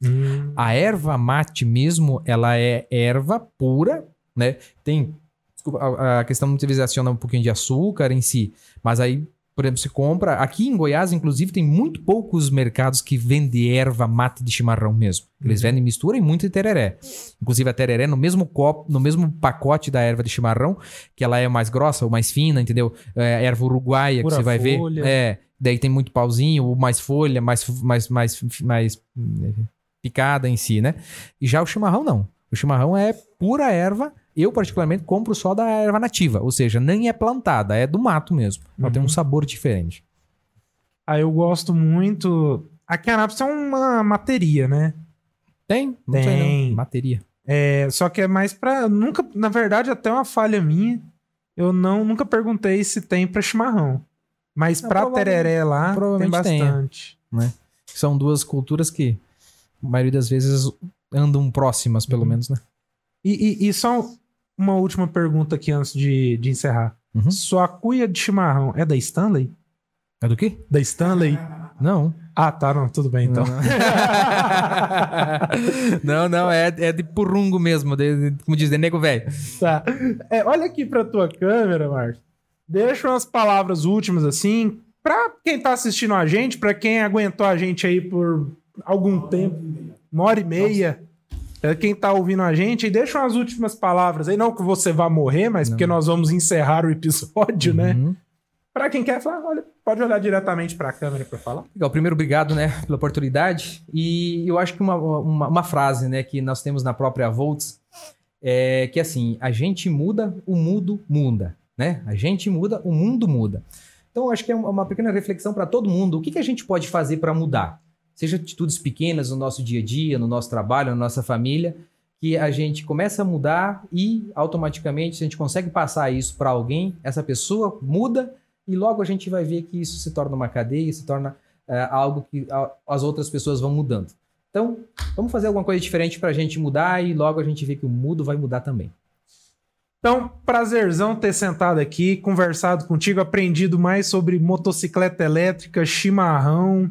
Speaker 1: Hum.
Speaker 2: A erva mate mesmo, ela é erva pura, né? Tem. Desculpa, a, a questão não utilizaciona um pouquinho de açúcar em si, mas aí Por exemplo, se compra. Aqui em Goiás, inclusive, tem muito poucos mercados que vendem erva mate de chimarrão mesmo. Eles vendem mistura e muito tereré. Inclusive a tereré no mesmo copo, no mesmo pacote da erva de chimarrão, que ela é mais grossa ou mais fina, entendeu? É, erva uruguaia
Speaker 1: Pura
Speaker 2: que você vai
Speaker 1: folha.
Speaker 2: ver. É. Daí tem muito pauzinho, ou mais folha, mais, mais, mais, mais hum, picada em si, né? E já o chimarrão não. O chimarrão é pura erva. Eu, particularmente, compro só da erva nativa. Ou seja, nem é plantada, é do mato mesmo. Ela tem um sabor diferente.
Speaker 1: Aí eu gosto muito. Aqui em Anápolis é uma materia, né?
Speaker 2: Tem? Não sei
Speaker 1: Tem.
Speaker 2: não. Bateria.
Speaker 1: É, só que é mais pra. Nunca, na verdade, até uma falha minha. Eu não nunca perguntei se tem pra chimarrão. Mas
Speaker 2: Não,
Speaker 1: pra tereré lá tem
Speaker 2: provavelmente tenha.
Speaker 1: bastante.
Speaker 2: São duas culturas que, a maioria das vezes, andam próximas, pelo
Speaker 1: Uhum.
Speaker 2: menos, né?
Speaker 1: E, e- e só uma última pergunta aqui antes de, de encerrar.
Speaker 2: Uhum.
Speaker 1: Sua cuia de chimarrão é da Stanley?
Speaker 2: É do quê?
Speaker 1: Da Stanley?
Speaker 2: Não.
Speaker 1: Ah, tá, não, tudo bem então.
Speaker 2: não, não, (laughs) é, é de purrungo mesmo, de, de- como diz, de nego velho.
Speaker 1: Tá. É, olha aqui pra tua câmera, Márcio. Deixa umas palavras últimas assim, pra quem tá assistindo a gente, pra quem aguentou a gente aí por algum tempo, uma hora e meia. É quem tá ouvindo a gente, e deixa umas últimas palavras aí, não que você vá morrer, mas porque nós vamos encerrar o episódio, né?
Speaker 2: Uhum.
Speaker 1: Pra quem quer falar, olha, pode olhar diretamente pra câmera pra falar.
Speaker 2: Legal, primeiro, obrigado, né, pela oportunidade. E eu acho que uma, uma, uma frase, né, que nós temos na própria Volts é que assim, a gente muda, o mundo muda, né? A gente muda, o mundo muda. Então, eu acho que é uma pequena reflexão para todo mundo. O que, que a gente pode fazer para mudar? Seja atitudes pequenas no nosso dia a dia, no nosso trabalho, na nossa família, que a gente começa a mudar e automaticamente, se a gente consegue passar isso para alguém, essa pessoa muda e logo a gente vai ver que isso se torna uma cadeia, se torna é, algo que as outras pessoas vão mudando. Então, vamos fazer alguma coisa diferente para a gente mudar e logo a gente vê que o mudo vai mudar também.
Speaker 1: Então, prazerzão ter sentado aqui, conversado contigo, aprendido mais sobre motocicleta elétrica, chimarrão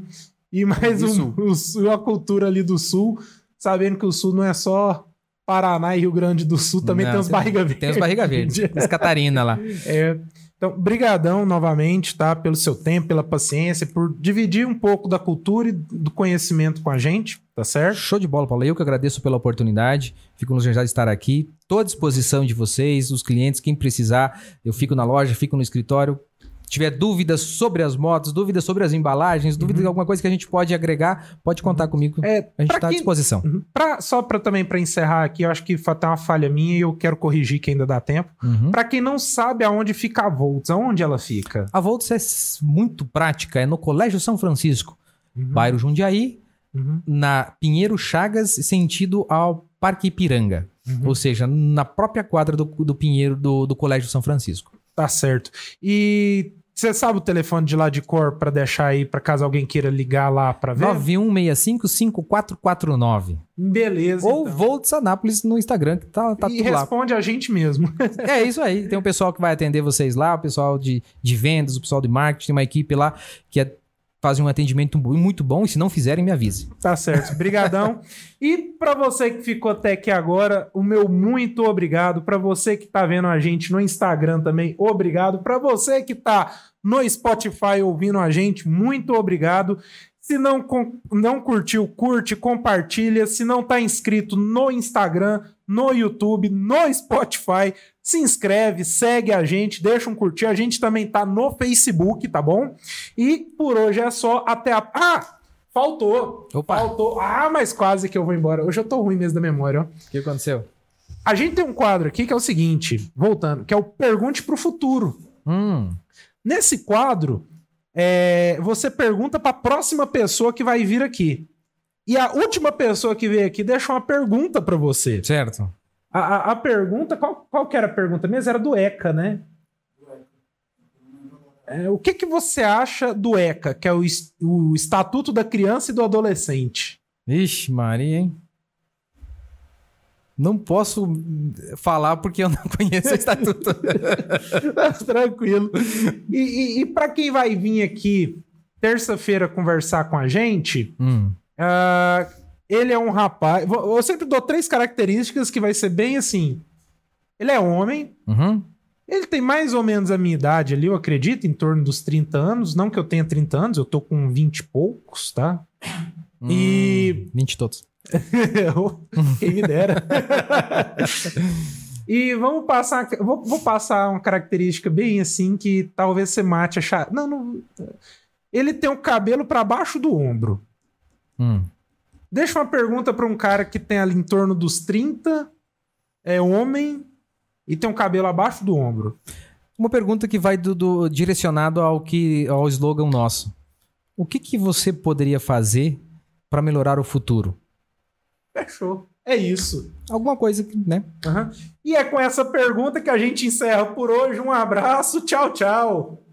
Speaker 1: e mais um, o a cultura ali do sul, sabendo que o sul não é só Paraná e Rio Grande do Sul, também
Speaker 2: Não,
Speaker 1: tem os barriga verde.
Speaker 2: Tem os barriga verde, as Catarina lá.
Speaker 1: É, então, brigadão novamente, tá? Pelo seu tempo, pela paciência, por dividir um pouco da cultura e do conhecimento com a gente, tá certo?
Speaker 2: Show de bola, Paulo. Eu que agradeço pela oportunidade. Fico lisonjeado de estar aqui. Estou à disposição de vocês, os clientes, quem precisar. Eu fico na loja, fico no escritório. Tiver dúvidas sobre as motos, dúvidas sobre as embalagens, dúvidas de alguma coisa que a gente pode agregar, pode contar comigo.
Speaker 1: É,
Speaker 2: A gente está à disposição.
Speaker 1: Uhum. Pra, só para também para encerrar aqui, eu acho que tem uma falha minha e eu quero corrigir que ainda dá tempo.
Speaker 2: Uhum.
Speaker 1: Pra quem não sabe aonde fica a Volts, aonde ela fica?
Speaker 2: A Volts é muito prática, é no Colégio São Francisco, bairro Jundiaí,
Speaker 1: Uhum.
Speaker 2: na Pinheiro Chagas, sentido ao Parque Ipiranga.
Speaker 1: Uhum.
Speaker 2: Ou seja, na própria quadra do, do Pinheiro do, do Colégio São Francisco.
Speaker 1: Tá certo. E você sabe o telefone de lá de cor pra deixar aí pra caso alguém queira ligar lá pra ver?
Speaker 2: 91655449.
Speaker 1: Beleza.
Speaker 2: Ou
Speaker 1: então.
Speaker 2: Volts Anápolis no Instagram, que tá, tá
Speaker 1: e
Speaker 2: tudo lá.
Speaker 1: responde a gente mesmo. (laughs)
Speaker 2: É isso aí. Tem um pessoal que vai atender vocês lá, o pessoal de, de vendas, o pessoal de marketing, tem uma equipe lá que é, faz um atendimento muito bom. E se não fizerem, me avise.
Speaker 1: Tá certo. Brigadão. (laughs) e pra você que ficou até aqui agora, o meu muito obrigado. Pra você que tá vendo a gente no Instagram também, obrigado. Pra você que tá no Spotify ouvindo a gente, muito obrigado. Se não, não curtiu, curte, compartilha. Se não tá inscrito no Instagram, no YouTube, no Spotify, se inscreve, segue a gente, deixa um curtir. A gente também tá no Facebook, tá bom? E por hoje é só. Até a. Ah! Faltou.
Speaker 2: Opa.
Speaker 1: Faltou. Ah, mas quase que eu vou embora. Hoje eu tô ruim mesmo da memória, ó.
Speaker 2: O que aconteceu?
Speaker 1: A gente tem um quadro aqui que é o seguinte, voltando, que é o Pergunte pro Futuro.
Speaker 2: Hum,
Speaker 1: Nesse quadro, é, você pergunta pra próxima pessoa que vai vir aqui. E a última pessoa que veio aqui deixa uma pergunta pra você.
Speaker 2: certo.
Speaker 1: A, a- a pergunta, qual, qual que era a pergunta mesmo? Era do ECA, né? É, o que, que você acha do ECA, que é o, o Estatuto da Criança e do Adolescente?
Speaker 2: Ixi, Maria, hein? Não posso falar porque eu não (laughs) conheço o estatuto. (laughs)
Speaker 1: Tranquilo. E, e, e para quem vai vir aqui terça-feira conversar com a gente,
Speaker 2: hum,
Speaker 1: ah, ele é um rapaz. Eu sempre dou três características que vai ser bem assim. Ele é homem,
Speaker 2: uhum,
Speaker 1: Ele tem mais ou menos a minha idade ali, eu acredito, em torno dos 30 anos. Não que eu tenha 30 anos, eu tô com 20 e poucos, tá? E-
Speaker 2: Hum, 20 todos. (laughs)
Speaker 1: Quem me dera. (laughs) e vamos passar. Vou, vou passar uma característica bem assim que talvez você mate a chave. Não, não. Ele tem o cabelo para baixo do ombro.
Speaker 2: Hum.
Speaker 1: Deixa uma pergunta para um cara que tem ali em torno dos 30, é homem e tem um cabelo abaixo do ombro.
Speaker 2: Uma pergunta que vai do, do- direcionado ao que ao slogan nosso. O que, que você poderia fazer para melhorar o futuro?
Speaker 1: Fechou. É isso.
Speaker 2: Alguma coisa que, né?
Speaker 1: Aham. E é com essa pergunta que a gente encerra por hoje. Um abraço. Tchau, tchau.